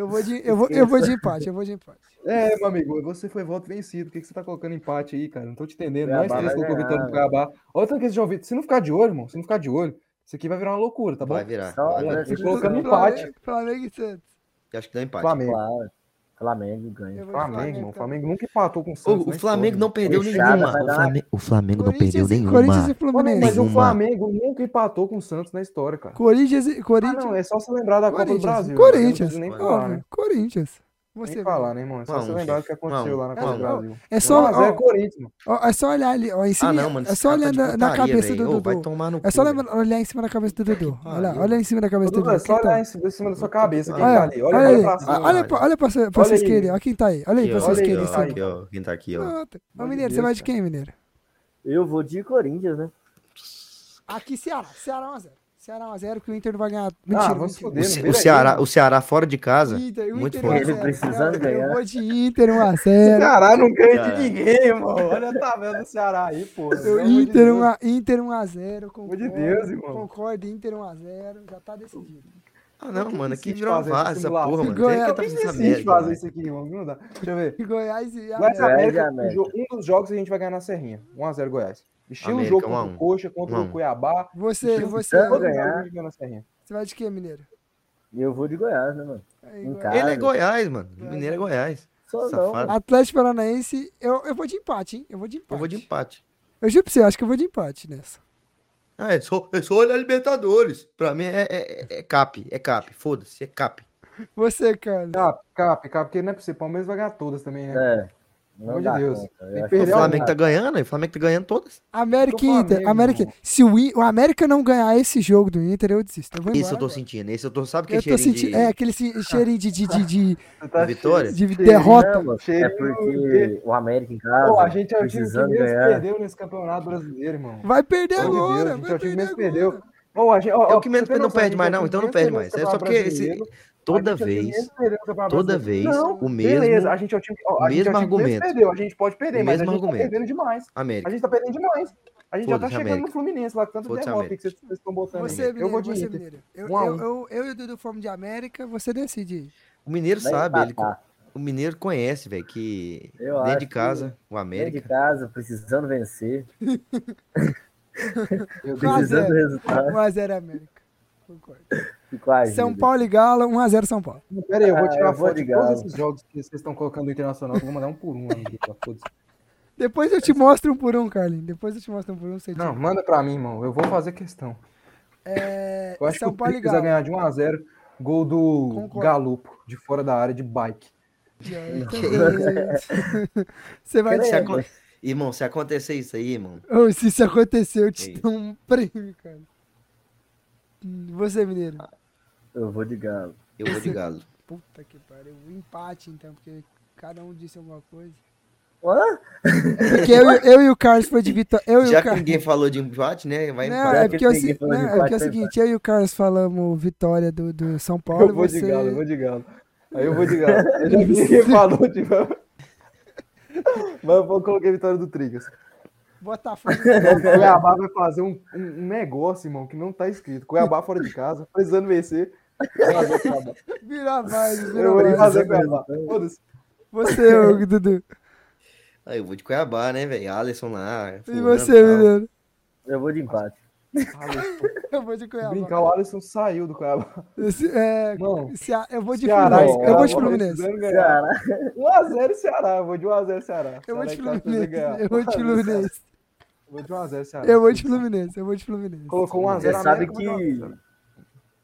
Eu vou de, eu vou, eu vou de empate, eu vou de empate. É, meu amigo, você foi voto vencido. Por que, que você tá colocando empate aí, cara? Não tô te entendendo. mais Nós três colocou vitória pro Cuiabá. Olha tanto que esse João Vitor. Se não ficar de olho, irmão, se não ficar de olho, isso aqui vai virar uma loucura, tá bom? Vai virar. Então, Só, é, colocando empate. Flamengo e Santos. Eu acho que dá empate. Flamengo. Claro. Flamengo ganha. Flamengo, Flamengo, o Flamengo nunca empatou com o Santos. O, o né? Flamengo não perdeu Fechada, nenhuma. O Flamengo, o Flamengo não perdeu nenhuma. Corinthians e Fluminense. Mas o Flamengo nunca empatou com o Santos na história, cara. Corinthians e Corinthians. Ah, não, é só se lembrar da Copa do Brasil. Né? Corinthians. Corinthians. Falar, né? Corinthians. Você Nem falar, né, irmão? É só não, você lembrar do que aconteceu lá na Copa do Brasil. É só, é ó, é, Corinthians. Ó, é só olhar ali. Ó, em cima, ah, não, mano, é só olhar na, na, cabeça véio. do Dudu. É só olhar olhar em cima da cabeça do Dudu. Olha, olha em cima da cabeça do Dudu. É só tá? olhar em cima da sua cabeça. Quem tá olha, tá ali? Olha, olha, ah, olha, pra cima, olha, olha pra, esquerda. Olha quem tá aí. Olha aí pra sua esquerda. Quem tá aqui, ó. Ô, Mineiro, você vai de quem, Mineiro? Eu vou de Corinthians, né? Aqui, Ceará. Ceará 1x0. Ceará 1x0, que o Inter não vai ganhar. Mentira, ah, vamos foder, o, o, Ceará, o Ceará fora de casa. Inter, muito Inter forte. Ele precisando ganhar. Um de Inter, 1x0. Ceará não ganha de ninguém, mano. Olha a tabela do Ceará aí, pô. Inter, de Inter 1x0. Pelo de Deus, irmão. Concordo, Inter 1x0. Já tá decidido. Ah, não, mano, que desgravar essa porra, mano. Goiás, é que tá que eu essa merda, fazer isso aqui, mano. Não dá. Deixa eu ver. Goiás e América. Goiás América. Um dos jogos a gente vai ganhar na Serrinha. 1x0 Goiás. Estilo América, jogo contra o Coxa, contra um. o Cuiabá. Você, você, vai é ganhar. você vai de quê, Mineiro? Eu vou de Goiás, né, mano? É, Ele é Goiás, mano. Mineiro é, é. Goiás. Só não. Atlético Paranaense, eu, eu vou de empate, hein? Eu vou de empate. Eu vou de empate. Eu juro pra você, acho que eu vou de empate nessa. Ah, é só, é só olhar Libertadores. Pra mim é, é, é, é cap, é cap. Foda-se, é cap. Você, cara. Cap, cap, cap, porque não é possível. Palmeiras vai ganhar todas também, né? É. Pelo amor de Deus. o Flamengo tá ganhando, e o Flamengo tá ganhando todas. América e então, Inter. América. Se o, I, o América não ganhar esse jogo do Inter, eu desisto. Eu esse eu tô sentindo. Esse eu tô, sabe que eu é cheirinho senti... de... É, aquele cheirinho de, de, de, de... Tá vitória? De derrota. Né, é porque o América em casa... Pô, a gente é o time que menos perdeu nesse campeonato brasileiro, irmão. Vai perder agora. Deus, a gente é o time menos perdeu. Pô, a gente, é o que menos não perde mais, não. Então não perde mais. É só porque toda vez, toda vez, não, o mesmo. Beleza, a gente é o time. Ó, o mesmo a argumento. Perdeu, a gente pode perder, mas a gente tá argumento. tá perdendo demais. América. A gente tá perdendo demais. A gente já tá chegando América. no Fluminense lá, tanto derrota que vocês estão botando. Você, mineiro, eu vou de você, Mineiro. Eu, eu, um. eu, eu, e o Dudu fomos de América, você decide. O Mineiro sabe, ele, o Mineiro conhece, velho, que eu dentro de casa, o América. Dentro de casa, precisando vencer. precisando do é. resultado. Mas era América. Concordo. São Paulo e Galo, 1x0 São Paulo. Não, pera aí, eu vou ah, tirar ah, eu foto de Galo. todos esses jogos que vocês estão colocando no Internacional, vou mandar um por um aí, tá, Depois eu te mostro um por um, Carlinhos. Depois eu te mostro um por um. Você Não, manda pra mim, irmão. Eu vou fazer questão. É... Eu acho São que o Paulo Pico ganhar de 1x0. Gol do Concordo. Galupo, de fora da área, de bike. Você vai... Se aco... Irmão, se acontecer isso aí, irmão... Oh, se isso acontecer, eu te dou um prêmio, cara. Você, Mineiro. Ah. Eu vou de galo. Eu vou de galo. Puta que pariu. Um empate, então, porque cada um disse alguma coisa. What? Porque eu, eu e o Carlos foi de vitória. Eu Já e o Car... que ninguém falou de empate, né? Vai não, empate. é porque, eu, é, porque é o seguinte, eu e o Carlos falamos vitória do, do São Paulo. Eu vou você... de galo, eu vou de galo. Aí eu vou de galo. Eu já vi ninguém falou de tipo, Mas eu vou colocar vitória do Trigas. Botafogo. Cuiabá vai fazer um, um negócio, irmão, que não tá escrito. Cuiabá fora de casa, precisando vencer. Vira mais, vira mais. Fazer Cuiabá. Você, o Dudu. Aí eu vou de Cuiabá, né, velho? Alisson lá. E você, menino? Eu vou de empate. eu vou de Cuiabá. Brincar, o Alisson saiu do Cuiabá. Esse, é, Não. Cea... Eu vou de Fluminense. Eu vou de Fluminense. 1x0 Ceará. Eu vou de 1x0 Ceará. Eu vou de Fluminense. Eu vou de Fluminense. Eu vou de Fluminense. Eu vou de Fluminense. Eu vou de Fluminense. Colocou 1x0 Você sabe que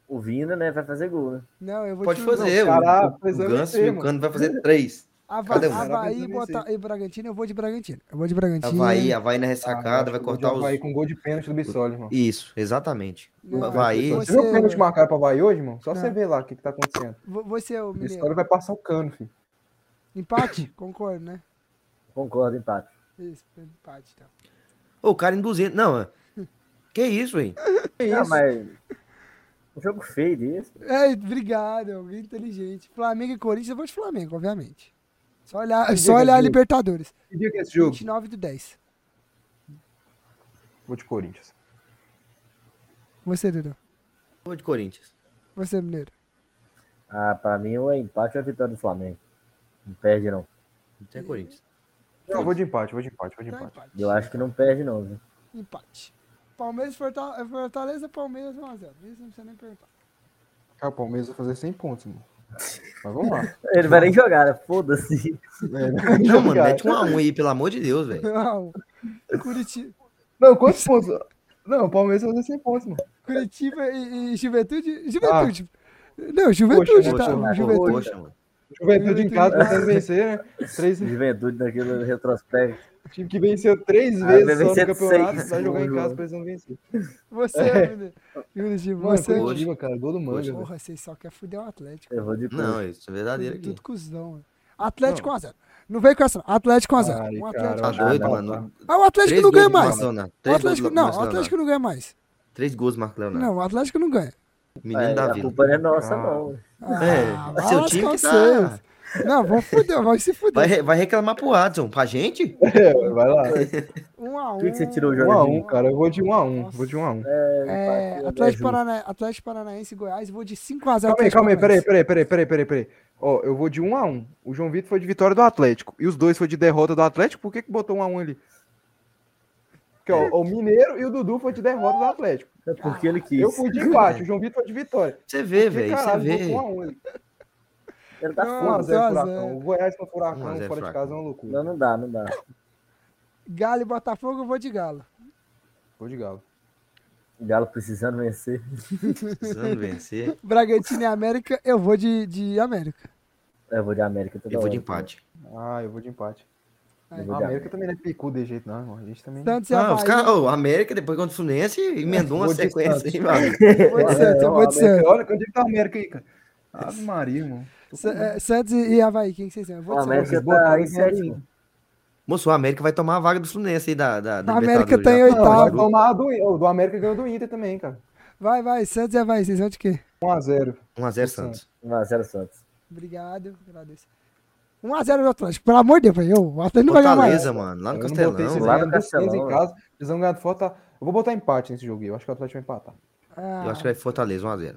o Vina, né, vai fazer gol, né? Não, eu vou Pode fazer. Cara, o, o é Ganso e o Cano vai fazer três. A um. Havaí bota, e Bragantino, eu vou de Bragantino. Eu vou de Bragantino. Havaí, Havaí na ressacada, ah, vai cortar os. Havaí com gol de pênalti do Bissoli, mano. Isso, exatamente. Não, Havaí. Você viu o pênalti marcado pra Havaí hoje, mano? Só não. você ver lá o que, que tá acontecendo. Você, o Bissoli vai passar o cano, filho. Empate? Concordo, né? Concordo, empate. Isso, empate, então. Ô, o cara em 200... É- não, que isso, hein? Que isso? Não, mas... Um jogo feio desse. É, obrigado, alguém inteligente. Flamengo e Corinthians, eu vou de Flamengo, obviamente. Só olhar, Que só olhar a? Libertadores. Que dia que é esse jogo? 29 do 10. Vou de Corinthians. Você, Dudu. Vou de Corinthians. Você, Mineiro. Ah, pra mim, é empate ou é vitória do Flamengo. Não perde, não. Não tem Corinthians. Não, vou de empate, vou de empate, vou de Então, empate. empate. Eu acho que não perde, não, viu? Empate. Palmeiras e Forta- Fortaleza, Palmeiras 1x0. Isso não precisa nem perguntar. Cara, o Palmeiras vai fazer 100 pontos, mano. Mas vamos lá. Ele vai nem jogar, né? Foda-se. É, Não, mano, mete um a um aí, pelo amor de Deus, velho. Não. Curitiba, Não, quantos pontos? Não, o Palmeiras vai fazer 100 pontos, mano. Curitiba e, e Juventude. Juventude. Não, Juventude, Poxa, tá? Poxa, Juventude. poxa, mano. Juventude em casa tentando vencer, né? Três, Juventude naquele retrospecto. time que venceu três Ah, vezes só no campeonato, seis vai jogar em casa precisando vencer. Você, É. Mineiro. Curitiba, Mano, você. Curitiba, cara, gol do Manga. Porra, vocês só querem fuder o Atlético. Eu vou de Não, Não, isso é verdadeiro Tudo, aqui. tudo cuzão. mano. Atlético 1x0. Não vem com essa, não. Atlético 1x0. Ai, Um cara, Atlético. Tá Ah, doido, não, mano. Ah, o Atlético não ganha mais. Marcos Leonardo. O gols Atlético, não, o Atlético não ganha mais. Três gols do Marcos Leonardo. Não, o Atlético não ganha. Menino da a vila. culpa não é nossa, Ah. não. É, Ah, mas seu time que tá-. Não, vamos fuder, vai se fuder. Vai, vai reclamar pro Adson. Pra gente? É, vai lá. Um a um. Por que que você tirou o 1 jogo? a 1 cara. Eu vou de 1 a 1 Vou de 1 a 1 É, empate, Atlético. Parana... Atlético Paranaense e Goiás, vou de 5x0. Calma aí, calma aí, peraí, peraí, peraí, peraí, peraí, peraí. Ó, eu vou de 1 a 1 O João Vitor foi de vitória do Atlético. E os dois foi de derrota do Atlético. Por que, que botou 1 a 1 ali? Porque, ó, o Mineiro e o Dudu foi de derrota do Atlético. É porque ele quis. Eu fui de empate, o João Vitor foi de vitória. Você vê, Que velho. Você vê. botou 1 a 1 ali. Ele tá Não, 1 a foda. 0 1 a Furacão. 0. O Goiás com 1 a Furacão 0 fora de Furacão. casa é uma loucura. Não, não dá, não dá. Galo e Botafogo, eu vou de Galo. Vou de Galo. Galo precisando vencer. Precisando vencer. Bragantino e América, eu vou de, de América. Eu vou de América toda Eu vou de hora. empate. Ah, eu vou de empate. Vou A América também não é picu de jeito, não, irmão. A gente também. Santos e Ah, os caras. Ô, América, depois contra o Fluminense, emendou uma sequência aí, mano. Vou de Santos, vou de Santos. Olha, onde é que tá a América aí, cara? Ave Maria, irmão. Sa- é, Santos e Havaí, quem que vocês são? Eu vou O. América Vocês tá botaram em sétimo. Moço, o América vai tomar a vaga do Fluminense aí da, da, da A América Libertadores tá oitavo. Não, tomar do, o do América ganhou do Inter também, cara. Vai, vai, Santos e Havaí, vocês vão de quê? 1x0. 1x0 Santos. 1x0 Santos. Obrigado, agradeço. 1x0 do Atlético, pelo amor de Deus, velho. O Atlético não vai ganhar mais. Fortaleza, mano, lá no Eu botei Castelão. vocês lá no Castelão, em casa. Eles vão ganhar do Fortaleza. Eu vou botar empate nesse jogo aí. Eu acho que o Atlético vai empatar. Ah, Eu acho que vai Fortaleza, 1x0.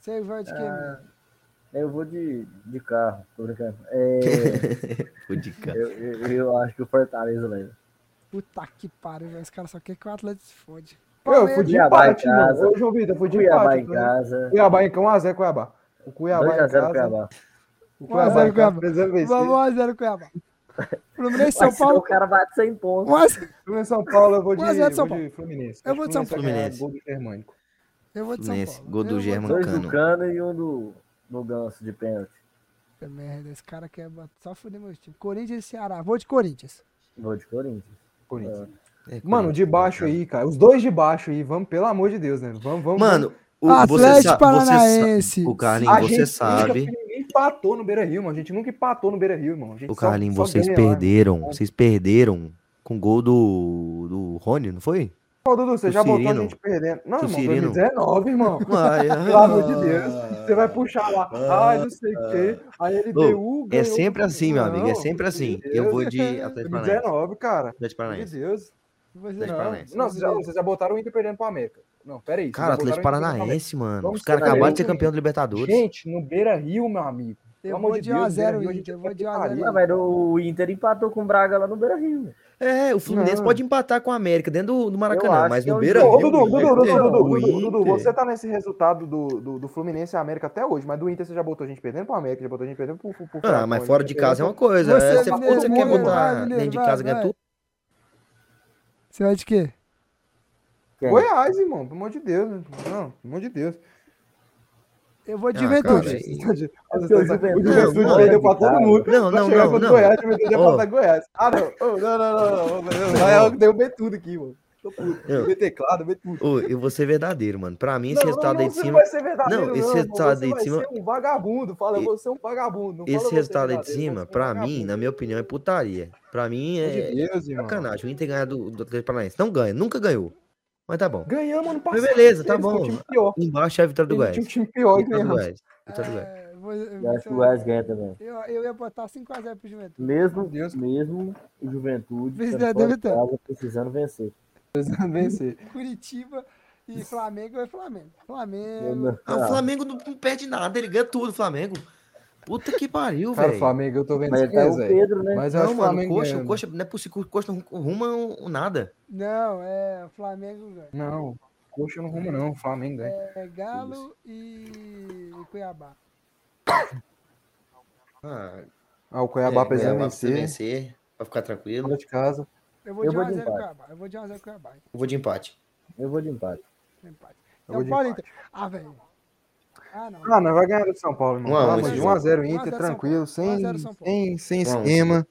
Você vai de quê, mano? Eu vou de, de carro, tô brincando. É, Vou de cara. eu, eu, eu acho que o Fortaleza leva. Puta que pariu, velho. Os caras só querem que o Atlético se fode. Eu fui de Cuiabá em empate, mano. casa. Ô, João Vitor, eu fui de Cuiabá em empate. casa. Cuiabá em casa, 1x0 Cuiabá. O Cuiabá em 2x0 casa. Cuiabá. O 1 a 0 Cuiabá em casa Cuiabá. Precisando vencer. Vamos 1x0 Cuiabá. Fluminense e São São Paulo. o cara bate 100 pontos. 1x0. Fluminense São Paulo, eu vou de, 1 a 0 São vou de Fluminense. Eu vou de São Acho que Fluminense Fluminense. Gol do Germânico. Eu vou de São Fluminense, Paulo. gol do. São Dois do Cano e um do, do Ganso de pênalti. Puta merda, esse cara quer só fuder meu time. Corinthians e Ceará. Vou de Corinthians. Vou de Corinthians. Corinthians. É, Mano, de baixo aí, cara. Os dois de baixo aí, vamos, pelo amor de Deus, né? Vamos, vamos. Mano, o, Atlético Paranaense. O Carlinhos, você sabe. Empatou no Beira Rio, mano. A gente nunca empatou no Beira Rio, irmão. A gente O só- Carlinhos, vocês ganha lá, perderam. Vocês perderam com o gol do, do Rony, não foi? Pô, Dudu, você Do já botou a Cirino. gente perdendo. Não, Do irmão, Cirino. 2019, irmão. Ai, Pelo amor de Deus. Você vai puxar lá. Ai, não sei o quê. Aí ele Ô, deu. É sempre assim, meu amigo. É Não, sempre assim. meu Eu Deus. vou de Atlético Paranaense. 2019, cara. Atlético Meu Paranaense. Deus. Você Atlético não. Paranaense. Não, vocês já, vocês já botaram o Inter perdendo pro América. Não, peraí. Cara, Atlético o Paranaense, mano. Vamos Os caras acabaram de ser campeão da. Libertadores. Gente, no Beira Rio, meu amigo. Eu vou de Deus, 1 a 0 Beira-Rio, a gente Inter, eu vai vou de ter 1 a 0 pariu. Mas o Inter empatou com o Braga lá no Beira Rio. É, o Fluminense Não. pode empatar com a América dentro do, Maracanã, mas é no um Beira Rio. Dudu, Dudu, Dudu, é, o você tá nesse resultado do, do, do Fluminense e América até hoje, mas do Inter você já botou a gente perdendo pro América, já botou a gente perdendo pro, pro, pro Ah, mas fora de casa é uma coisa. Você, é, Você, quer botar dentro de casa, ganha vai. tudo. Você vai de quê? Quem? Goiás, irmão, pelo amor de Deus. Né? Não, pelo amor de Deus. Eu vou de ah, Juventude. Ah, Juventude vendeu é pra todo mundo. Não, não, não. não. Goiás, Juventude ia passar Goiás. Ah, não. Oh, não, não, não. não. É eu derrubei tudo aqui, mano. Eu, teclado, eu, eu vou ser verdadeiro, mano. Pra mim, esse resultado aí de cima. Não, esse resultado aí de cima. Você é um vagabundo, fala, eu vou ser um vagabundo. Esse é resultado aí de cima, pra mim, na minha opinião, é putaria. Pra mim é. Sacanagem. O Inter ganha do, do Atlético Paranaense. Não ganha, nunca ganhou. Mas tá bom. Ganhamos no passado. Mas beleza, tá bom. Embaixo é a vitória do Goiás. Tinha um time pior e ganhamos. Vitória do é, Goiás. Eu acho que o Goiás ganha também. Eu, eu ia botar 5x0 pro Juventude. Mesmo, Deus. mesmo o Juventude casa, precisando vencer. Precisando vencer. Curitiba e Flamengo é Flamengo. Flamengo. Não, ah, o Flamengo não, não perde nada, ele ganha tudo, Flamengo. Puta que pariu, velho. Cara, o Flamengo eu tô vendo mas é o Pedro, né? Mas eu não, mano, Flamengo coxa, o coxa, não é possível, coxa não ruma nada. Não, é Flamengo ganha. Não, coxa não ruma não, Flamengo ganha. É Galo e... e Cuiabá. Ah, ah o Cuiabá é, precisa vencer. vencer. Pra ficar tranquilo. De casa. Eu vou, de, empate. Cuiabá. Eu vou de 1x0 Cuiabá. Eu vou de empate. Eu vou de empate. empate. Eu então, vou de empate. Então. Ah, velho. Ah, não. Ah, vai ganhar do São Paulo, irmão. 1x0 um um um Inter, tranquilo, sem, sem, sem esquema.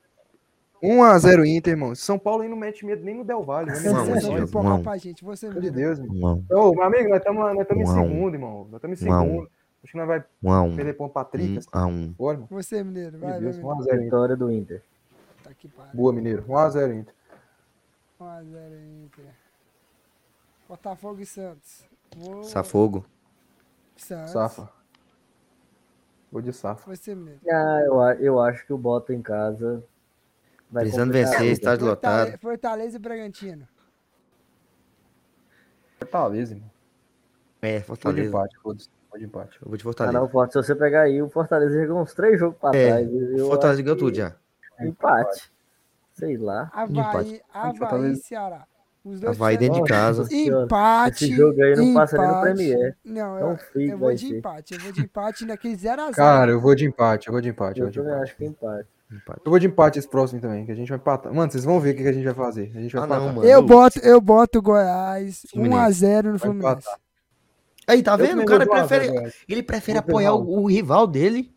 1x0 Inter, irmão. São Paulo aí não mete medo nem no Del Valle. Né? Não, você é não empurrar pra gente, você mesmo. de Deus, irmão. Ô, meu amigo, nós estamos em segundo, irmão. Nós estamos em segundo. Acho que nós vai um perder ponto pra Tricas. Um, um. Bora, irmão. Você, Mineiro, vai, Deus, vai, 1x0 Vitória do Inter. Tá que pariu. Boa, Mineiro. 1x0 Inter. 1x0 Inter. Botafogo e Santos. Boa. Safogo. Safa. Vou de Safa. Vai ser mesmo. Ah, eu, eu acho que o Bota em casa. Vai Precisando vencer, estádio lotado. Fortaleza e Bragantino. Fortaleza, mano. É, Fortaleza. Vou de empate. Vou de empate. Eu vou de Fortaleza. Ah, não, pode. Se você pegar aí, o Fortaleza jogou uns três jogos para é, trás. O Fortaleza ganhou tudo já. Empate. Sei lá. Havaí, Havaí e Ceará. Os dois dentro de casa. Empate. Esse jogo aí não empate. passa nem no Premier. Não, é, eu, eu vou de empate. Eu vou de empate naquele 0x0. Cara, eu vou de empate. Eu vou de empate. Eu, eu também empate. acho que é empate. empate. Eu vou de empate esse próximo também, que a gente vai empatar. Mano, vocês vão ver o que a gente vai fazer. A gente vai ah, não, mano. Eu boto, eu boto o Goiás 1x0 no vai Fluminense. Aí, tá vendo? O cara prefere, ele prefere apoiar o, o rival dele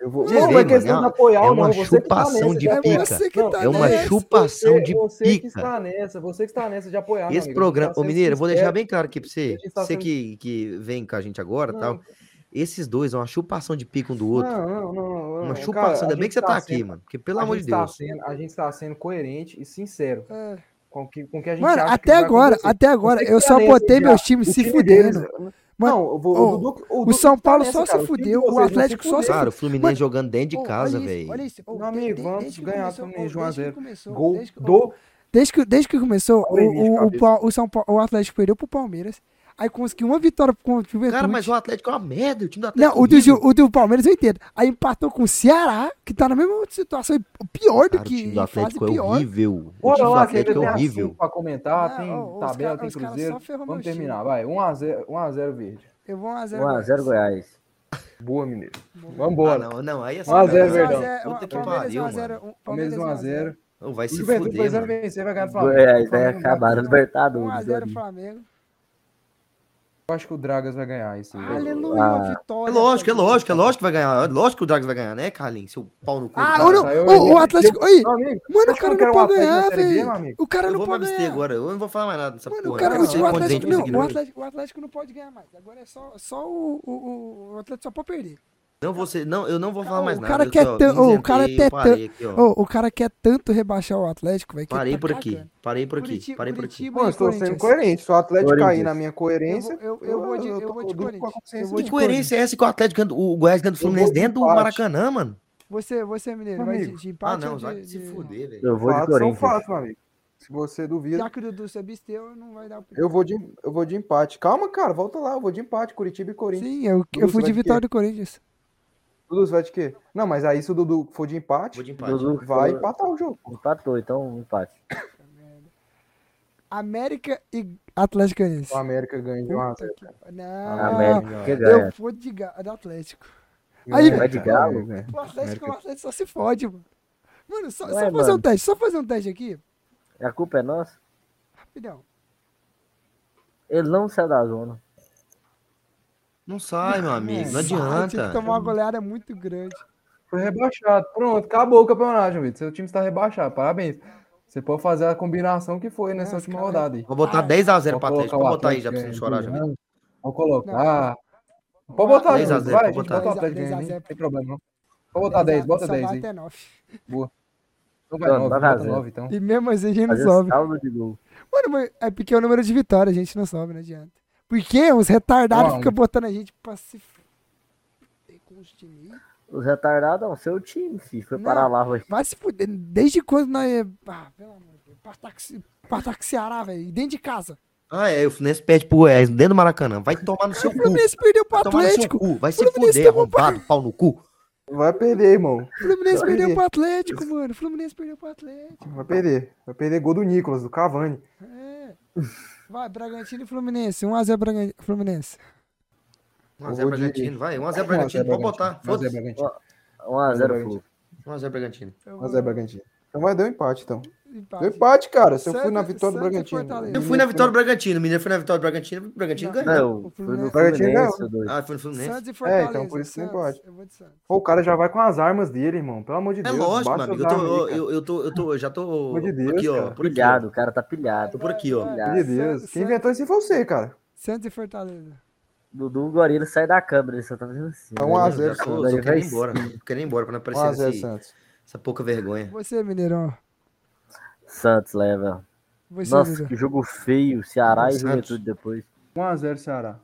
eu vou... Não, é, é questão de apoiar é uma chupação de pica. É uma chupação de pica. Você que está nessa, você que está nessa de apoiar. Esse amigo, programa, tá ô Mineiro, vou deixar bem claro aqui para você, tá você que, que vem com a gente agora não. tal. Então. Esses dois, é uma chupação de pica um do outro. Não, não, não. Uma chupação. Ainda bem que você tá está aqui, mano. Porque, pelo amor de Deus. a gente está sendo coerente e sincero. É com que, com que a gente Mano, até agora, até agora, eu só botei meus times se fudendo. Mano, oh, o, Dudu, o, Dudu, o, São Paulo só cara. se fudeu, o, Atlético só se fudeu. Cara, o Fluminense jogando dentro de casa, velho. Olha isso, oh, não, amigo, vamos ganhar o Fluminense de Gol desde que, do. Desde que, desde que começou, o, o, o, São Paulo, o Atlético perdeu pro Palmeiras. Aí conseguiu uma vitória contra o Juventude. Cara, mas o Atlético é uma merda. O time do Atlético. Não, o do, o do Palmeiras eu entendo. Aí empatou com o Ceará, que tá na mesma situação, pior do cara, que. O time do Atlético é horrível. O time do Atlético é horrível. Pra comentar, tem ah, tabela, cara, tem Cruzeiro. Vamos terminar, vai. 1x0 1x0 Verde. Eu vou 1x0. 1x0 Goiás. Boa, Mineiro. Vambora. Ah, não, não, aí é 1x0 Verdão. É Puta que é pariu. Palmeiras 1x0. Vai se fuder. Vai ganhar o Flamengo. Goiás vai acabar libertado Libertadores. 1x0 Flamengo. Eu acho que o Dragas vai ganhar isso. Aleluia, ah. vitória. É lógico, é lógico, é lógico que vai ganhar. É lógico que o Dragas vai ganhar, né, Carlinhos? Seu pau no cu. Ah. Não, o, o Atlético. Oi. mano, o cara não pode ganhar, velho. O cara não pode ganhar. agora, eu não vou falar mais nada dessa mano, porra. O, cara, não, o, Atlético, não, o, Atlético, o Atlético não pode ganhar mais. Agora é só, só o, o, o Atlético só pode perder. Não, você, não, eu não vou falar mais nada. o cara nada. Quer eu, ó, o, cara quer oh, o cara quer tanto rebaixar o Atlético, velho. Parei, tá por aqui, parei por aqui, Curitiba, parei por aqui. Pô, estou sendo coerente. Se o Atlético cair na minha coerência, eu, eu, vou de, eu vou de Corinthians. Que coerência é essa que o Atlético, o Goiás ganha do Fluminense dentro do Maracanã, mano? Você, você mineiro, ah, vai de, de empate Ah, não, vai se fuder, velho. Eu vou de Corinthians. São fatos, meu amigo. Se você duvida. Já que o Dudu se é absteu, não vai dar. Eu vou, de, eu vou de empate. Calma, cara, volta lá. Eu vou de empate. Curitiba e Corinthians. Sim, eu, eu fui de vitória do Corinthians. Dudu, você vai de quê? Não, mas aí se o Dudu for de empate, de empate. Dudu vai foi... empatar o jogo. Empatou, então empate. América e Atlético Goianiense. O América ganha de um Não, ah, América ganha. eu fui de do Atlético. Aí, vai de galo, velho. O Atlético, América... o Atlético só se fode, mano. Mano, só, Ué, só fazer mano. um teste, só fazer um teste aqui. A culpa é nossa? Rapidão. Ele não sai da zona. Não sai, meu amigo. Não adianta. Tinha que tomar uma goleada é muito grande. Foi rebaixado. Pronto, acabou o campeonato, Vitor. Seu time está rebaixado. Parabéns. Você pode fazer a combinação que foi nessa Nossa, última cara. rodada aí. Vou botar 10x0 para pra Atlético. Pode botar aí, já para você não chorar, já. Vou colocar. Não. Pode botar 10x0. vai, pode botar. Bota 10 a não tem problema não. Pode botar 10, bota 10 aí. Até Boa. Então vai 9, 9 então. E mesmo assim a gente não sobe. Mano, é porque é o número de vitórias, a gente não sobe, não adianta. Porque os retardados ficam botando a gente pra se com os times. aí. Os retardados, não, seu time, filho. Foi Não. parar lá, vai. Vai se fuder. Desde quando nós. é- Ah, pelo amor de Deus. Partaque Ceará, velho. e Dentro de casa. Ah, é, o Fluminense perde pro Goiás dentro do Maracanã. Vai tomar no seu O cu. Fluminense perdeu pro Vai tomar no seu Atlético. cu. Vai se Fluminense fuder, pra- arrombado, pau no cu. Vai perder, irmão. O Fluminense Vai perdeu perder. pro Atlético, mano. O Fluminense perdeu pro Atlético. Vai perder. Vai perder gol do Nicolas, do Cavani. É. Vai, Bragantino e Fluminense. 1x0 Bragan... Fluminense. 1x0 vou de- Bragantino. Vai, 1x0 1 a 0 Bragantino. Pode botar. 1 a 0 Foda-se. Bragantino. 1x0 Flu. 1x0 Bragantino. Eu 1 a 0 Bragantino. Então vai dar um empate, então. Empate. Deu empate, cara. Se eu fui na vitória do e Bragantino. Eu fui na vitória do Bragantino. O Mineiro foi na vitória do Bragantino. O Bragantino Não. ganhou. Não, eu Fluminense- no Bragantino ganhou. Ah, foi no Fluminense. Santos e É, Fortaleza. então por isso. Eu de Santos. Pô, o cara já vai com as armas dele, irmão. Pelo amor de É Deus. lógico, meu amigo. Eu tô, eu, eu, eu tô, eu tô, eu já tô Pelo amor de Deus, aqui, ó. cara. Por aqui, ó. Pilhado, o cara tá pilhado. Tô por aqui, ó. Pelo de Deus. Quem inventou isso foi você, cara. Santos e Fortaleza. Dudu Gorila sai da câmera, ele só tá fazendo assim. É 1 a Eu 0 já tô, Santos. tô querendo ir embora. Tô querendo ir embora pra não aparecer 1x0 essa pouca vergonha. Você, Mineirão. Santos leva. Você, Nossa, Mineirão. que jogo feio. Ceará e Santos. Juventude depois. 1x0 Ceará.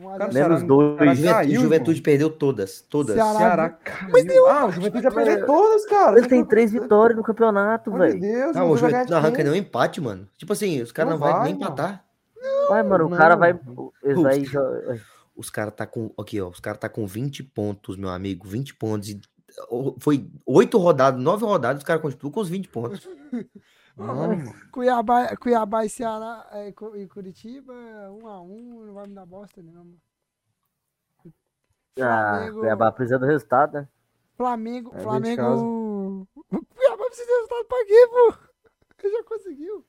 1 a Cara, 0. Menos Ceará- dois. Juventude, caiu, Juventude irmão. perdeu todas. Todas. Ceará- Ceará caiu. Ah, o Juventude já perdeu todas, cara. Ele tem três vitórias no campeonato, velho. Deus, Não, o Juventude vai não arranca nenhum empate, mano. Tipo assim, os caras Não não, vai vai, nem mano. empatar. Vai, mano, o Não. cara vai. Eles vai jo- Os caras tá com. Aqui, ó. Os caras tá com 20 pontos, meu amigo. 20 pontos. E, foi oito rodadas, nove rodadas, os caras continuam com os 20 pontos. Irmão. Cuiabá, Cuiabá e Ceará é, e Curitiba, 1 a 1 não vai me dar bosta nenhuma. Ah, Flamengo- Cuiabá precisa do resultado, né? Flamengo, É, Flamengo. Cuiabá precisa de resultado pra quê, pô? Ele já conseguiu.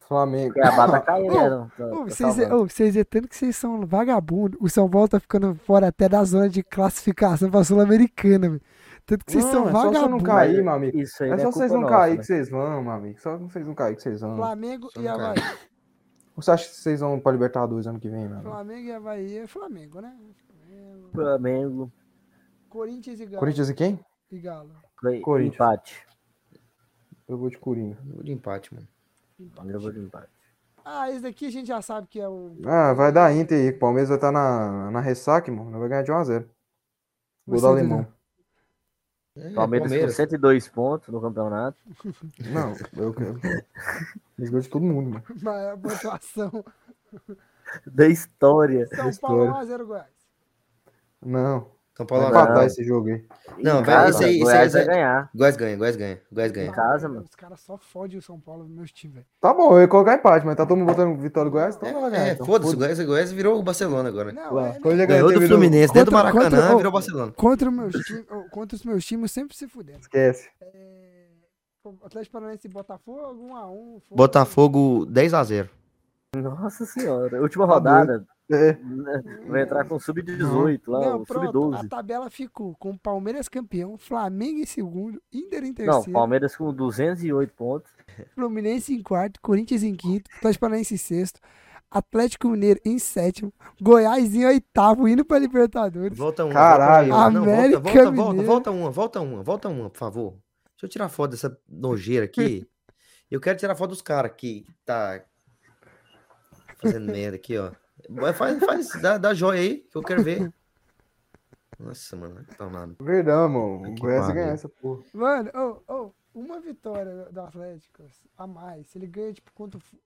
Flamengo. Cuiabá tá caindo, né? Tá- tá vocês, vocês é tanto que vocês são vagabundo. O São Paulo tá ficando fora até da zona de classificação pra Sul-Americana, velho. Tanto que vocês Não, são é só você não vagabundos. cair, meu amigo. Isso aí É não só é vocês não nossa, cair né? que vocês vão, meu amigo. Só vocês não cair que vocês vão. Flamengo Só e Havaí. Você acha que vocês vão pra Libertadores ano que vem, meu amigo? Flamengo e Havaí é Flamengo, né? Flamengo. Flamengo, Corinthians e Galo. Corinthians e quem? E Galo. Corinthians. empate. Eu vou de Coringa. Vou de empate, mano. Eu vou de empate. Ah, esse daqui a gente já sabe que é o. Ah, vai dar Inter aí. O Palmeiras vai estar na, na ressaca. Nós vai ganhar de 1x0. Gol do Você, alemão. É, Palmeiras, com 102 pontos no campeonato. Não, eu quero. Gol de todo mundo, mano. Maior pontuação. Da história. São história. Paulo 1x0 Goiás. Não. São Vai Paulo Não. empatar esse jogo aí. Não, vai, esse aí- Goiás aí- vai ganhar. Goiás ganha, Goiás ganha, Goiás ganha. Em casa, mano. Os caras só fodem o São Paulo nos meus times, velho. Tá bom, eu ia colocar empate, mas tá todo mundo botando vitória do Goiás, então não vai ganhar. É, então. foda-se, o Goiás, o Goiás virou o Barcelona agora. Não, Lá, é, quando ele Ganhou do Fluminense, dentro do Contra- Maracanã, contra- virou Barcelona. contra, os meus times, oh, contra os meus times, sempre se fudendo. Esquece. É, Atlético Paranaense e Botafogo, 1x1. foda-se. Botafogo 10x0. Nossa senhora. Última Tá rodada. É, Vai entrar com sub-18 lá, Não, o pronto, a sub-12. tabela ficou com Palmeiras campeão, Flamengo em segundo, Inter em Não, terceiro, Palmeiras com 208 pontos. Fluminense em quarto, Corinthians em quinto, Atlético Paranaense em sexto, Atlético Mineiro em sétimo, Goiás em oitavo, indo pra Libertadores. Volta uma. Caralho. Volta uma. Não, América volta, volta, volta, volta uma, volta uma, volta uma, por favor. Deixa eu tirar foto dessa nojeira aqui. Eu quero tirar foto dos caras que tá fazendo merda aqui, ó. Mas Faz, faz, dá, dá joia aí, que eu quero ver. Nossa, mano, tá nada. verdão, mano. O Goiás ganhar essa porra. Mano, ô, ô, uma vitória do Atlético a mais, se ele ganha, tipo, contra o... Fu-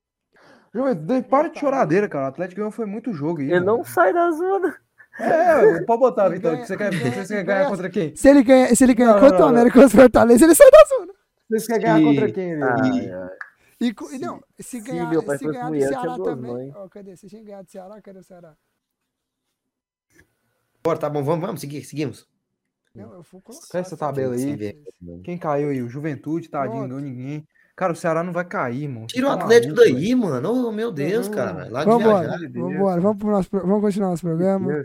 Juventude, para de choradeira, cara. O Atlético ganhou foi muito jogo aí. Ele mano. não sai da zona. É, pode botar, Ele Vitor. ganha- Você quer, ganha- você quer ganhar ganha- contra quem? Se ele ganha, se ele ganha Não, contra o. América contra o Fortaleza, ele sai da zona. Você quer ganhar E- contra quem? Leo? Ai, ai. E, co- e não, se se ganhar, meu pai se fosse ganhar do mulher, tinha Ceará também. Ó, cadê? Se a gente ganhar do Ceará, cadê o Ceará? Bora, tá bom, vamos, vamos, seguir, seguimos. Não, eu vou colocar. Essa tabela aí. Ver. Quem caiu aí? O Juventude, tadinho, Pronto. não ninguém. Cara, o Ceará não vai cair, mano. Tira o Tá Atlético maluco, daí, mano. Oh, meu Deus, Não. cara. Lá de Vambora, viajar. de Deus. vambora, vamos, pro nosso, vamos continuar nosso velho. programa.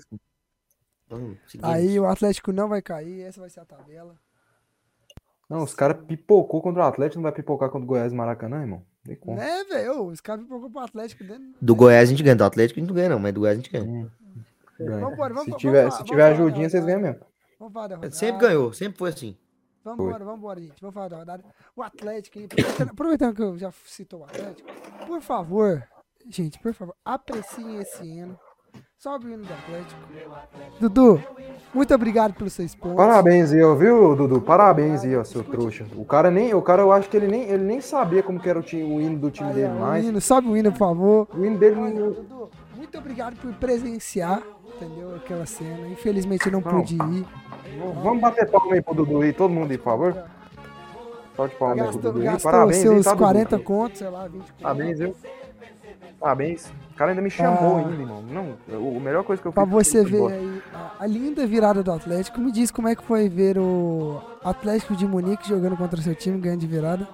Vamos. Aí o Atlético não vai cair, essa vai ser a tabela. Não, os caras pipocou contra o Atlético, não vai pipocar contra o Goiás e Maracanã, irmão? Né, velho? Os caras pipocou pro Atlético dentro. Do Goiás a gente ganha, do Atlético a gente não ganha, não, mas do Goiás a gente ganha. Hum, ganha. Vambora, vamos- se vamos tiver, se vamos tiver ajudinha, vocês ganham mesmo. Vamos falar da rodada. Sempre ganhou, sempre foi assim. Vambora, vambora, gente. Vamos falar da rodada. O Atlético, hein? Aproveitando, aproveitando que eu já citou o Atlético, por favor, gente, por favor, apreciem esse hino. Sobe o hino do Atlético. Dudu, muito obrigado pelos seus pontos. Parabéns ó, viu, Dudu? Parabéns aí, ó, seu trouxa. O cara nem, o cara eu acho que ele nem, ele nem sabia como que era o, time, o hino do time Aí, dele o mais. hino, sobe o hino, por favor. O hino dele Olha, Dudu, muito obrigado por presenciar, entendeu? Aquela cena. Infelizmente eu não Não. pude ir. Vamos bater palma aí pro Dudu aí, todo mundo aí, por favor. Só de palma aí pro Dudu aí. Parabéns seus tá, Dudu? 40 contos, sei lá, 20 contos. Parabéns, viu? Parabéns. O cara ainda me chamou Ah. ainda, irmão. Não, o- a melhor coisa que eu fiz Pra você ver aí a, linda virada do Atlético. Me diz como é que foi ver o Atlético de Munique jogando contra o seu time, ganhando de virada.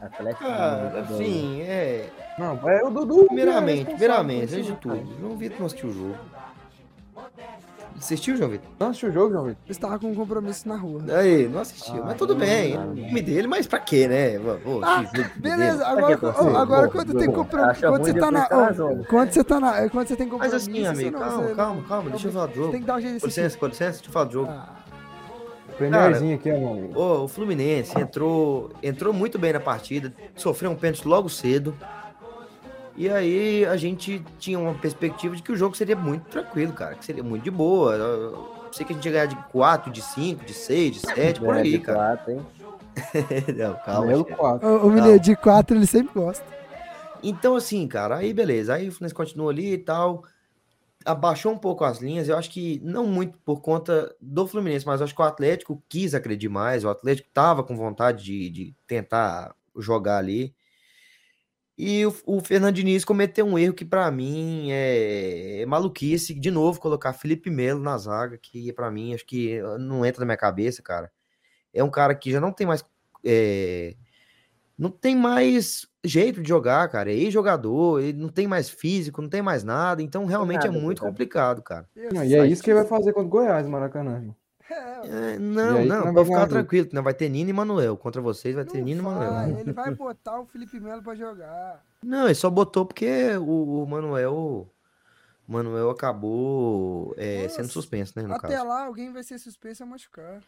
Atlético. Cara, Mineiro, assim, é. Não, é o Dudu. Primeiramente, que é primeiramente, responsável antes de tudo. João Vitor não assistiu o jogo. Assistiu, João Vitor? Não assistiu o jogo, João Vitor? Eu estava com um compromisso na rua. Aí, não assistiu. Ah, mas tudo bem. não, O não. time dele, mas pra quê, né? Ah, Beleza, agora, agora Bom, quando tem compromisso. Acha Quando ruim você tá na. tá zona. Quando você tá na. Quando você tem Mas compromisso. assim, você amigo, calma, calma, não- calma, deixa eu falar do jogo. tem que dar um jeito Com licença, com licença, deixa eu falar do jogo. Ah, Premierzinho aqui, amigo. Ô, o Fluminense entrou, entrou muito bem na partida, sofreu um pênalti logo cedo. E aí a gente tinha uma perspectiva de que o jogo seria muito tranquilo, cara, que seria muito de boa. Eu sei que a gente ia ganhar de 4, de 5, de 6, de 7, por aí, de cara. quatro, hein? Não, calma. Melo chefe. 4. O, o Mineiro de 4 ele sempre gosta. Então, assim, cara, aí beleza. Aí o Fluminense continua ali e tal. Abaixou um pouco as linhas. Eu acho que não muito por conta do Fluminense, mas eu acho que o Atlético quis acreditar mais. O Atlético tava com vontade de, de tentar jogar ali. E o, o Fernando Diniz cometeu um erro que, pra mim, é, é maluquice. De novo, colocar Felipe Melo na zaga, que pra mim, acho que não entra na minha cabeça, cara. É um cara que já não tem mais. é, não tem mais jeito de jogar, cara. É ex-jogador, ele não tem mais físico, não tem mais nada. Então, realmente é nada, muito cara. complicado, cara. Não, e é isso que ele vai fazer contra o Goiás, Maracanã. É, E não, aí não, nós pode ficar ganhar tranquilo, que não vai ter Nino e Manuel. Contra vocês vai ter Não Nino e Manuel. ele vai botar o Felipe Melo pra jogar. Não, ele só botou porque o, o Manuel. O Manuel acabou é, sendo Nossa, suspenso, né? No Até caso. lá, alguém vai ser suspenso a machucar.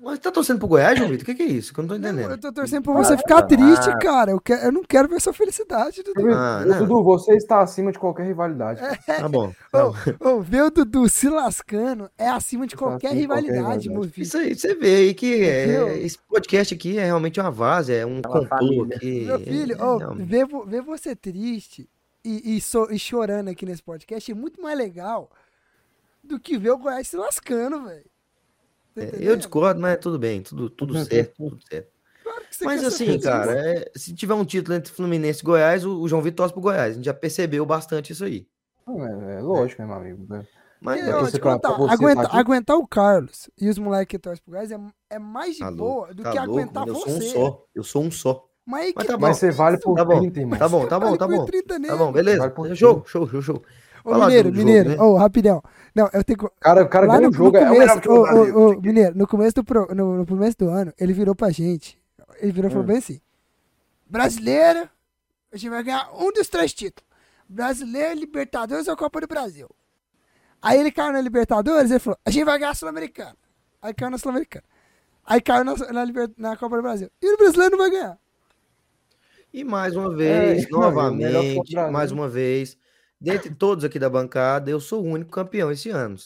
Mas tá torcendo pro Goiás, João Vitor? O que, que é isso? Que eu não tô Não, entendendo. eu tô torcendo pra você ficar triste, cara. Eu, quero, eu não quero ver sua felicidade, Dudu. Ah, não. Dudu, você está acima de qualquer rivalidade. Tá bom. tá bom. Ô, ô, ver o Dudu se lascando é acima de qualquer acima qualquer rivalidade, meu filho. Isso aí, você vê aí que é- Viu? esse podcast aqui é realmente uma vaza, é um uma complô aqui. Meu filho, é, realmente. ver, ver você triste e, e, so- e chorando aqui nesse podcast é muito mais legal do que ver o Goiás se lascando, velho. Tá É, eu discordo, mas tudo bem, tudo, tudo certo, tudo certo. Claro você Mas assim, cara, é, se tiver um título entre Fluminense e Goiás, o, o João Vitor torce pro Goiás. A gente já percebeu bastante isso aí. É, é lógico, né, meu amigo? Mas E, é, ó, você te pra- contar, pra você aguenta- tá aguentar o Carlos e os moleques que torcem pro Goiás é, é mais de tá boa louco, do tá que louco, aguentar mano, eu sou um você. só. Eu sou um só. Mas, aí Mas que- tá bom. Mas você vale por Tá bom, 30, irmão. tá bom, tá bom, vale tá bom. 30 Tá bom, beleza. Por Show, show, show, show. Ô, Fala Mineiro, jogo, Mineiro, né? ô, rapidão. Não, eu tenho que. Cara, o cara Lá ganha no, o jogo, no é o melhor começo, ô, Brasil. ô, ô, Mineiro, no começo, do pro- no, no começo do ano, ele virou pra gente. Ele virou e Hum. falou bem assim: Brasileiro, a gente vai ganhar um dos três títulos: Brasileiro, Libertadores ou Copa do Brasil. Aí ele caiu na Libertadores ele falou: a gente vai ganhar a Sul-Americana. Aí caiu na Sul-Americana. Aí caiu na, na, na Copa do Brasil. E o brasileiro não vai ganhar. E mais uma vez, É, o melhor novamente, mais gente. uma vez, dentre todos aqui da bancada, eu sou o único campeão esse ano.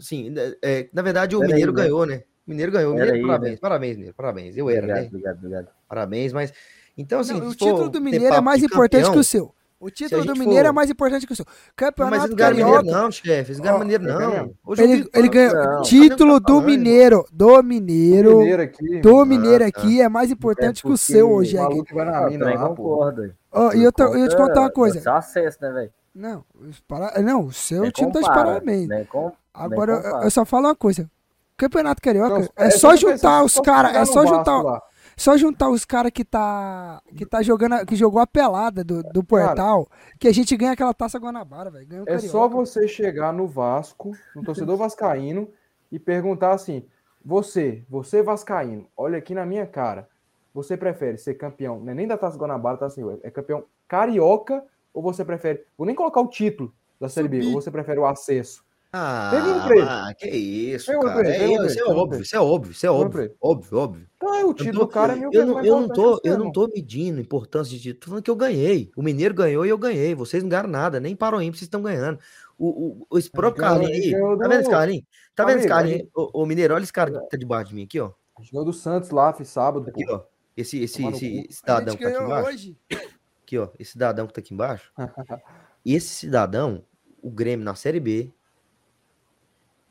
Sim, é, na verdade o Pera aí, Mineiro né? ganhou, né? O Mineiro ganhou. Mineiro, aí, parabéns, né? parabéns, Mineiro, parabéns. Eu era, Obrigado, né? obrigado, obrigado. Parabéns, mas. Então, assim, Não, o título do Mineiro é mais importante campeão- que o seu. O título do Mineiro é for- mais importante que o seu. Não, mas Campeonato ganharam Mineiro, Carioca. não, chefe. Eles ganharam Ó, Mineiro, ganharam não. Hoje Ele, ele ganhou Não. título Tá do Mineiro. Do Mineiro. Mineiro aqui. Do Mineiro Ah, tá. aqui é mais importante que o seu, O Jeg. maluco que vai na Ah, aí. E te contar uma coisa. Só acesso, né, velho? Não, os para- não, o seu Nem time tá de compara, parabéns. nem com- Agora, nem eu, eu só falo uma coisa. Campeonato Carioca Não, é só juntar os caras, é só juntar, lá. só juntar os caras que tá que tá jogando, que jogou a pelada do, do portal, que a gente ganha aquela taça Guanabara, velho. Ganha o É só você chegar no Vasco, no torcedor vascaíno, e perguntar assim: você, você Vascaíno, olha aqui na minha cara. Você prefere ser campeão, não é nem da Taça Guanabara, Taça Rio, é campeão carioca ou você prefere, vou nem colocar o título da Série B, ou você prefere o acesso? Ah, ah, que isso, cara. É, pergunta isso é óbvio, isso é óbvio, isso é óbvio, óbvio, óbvio. Então é o título do cara é mil eu não, eu não tô, o eu não tô medindo a importância de título, tô falando que eu ganhei. O Mineiro ganhou e eu ganhei. Vocês não ganharam nada, nem para o vocês estão ganhando. O, o, esse próprio Carlinhos aí, tá vendo esse Carlinhos? Tá vendo esse a Carlinhos? Ô, ô, Mineiro, olha esse cara que tá debaixo de mim aqui, ó. A ganhou do Santos lá, fiz sábado, Aqui, ó. Esse, esse, esse. A cidadão gente que tá aqui ganhou embaixo. hoje. Aqui, ó. Esse cidadão que tá aqui embaixo. E esse cidadão, o Grêmio na Série B.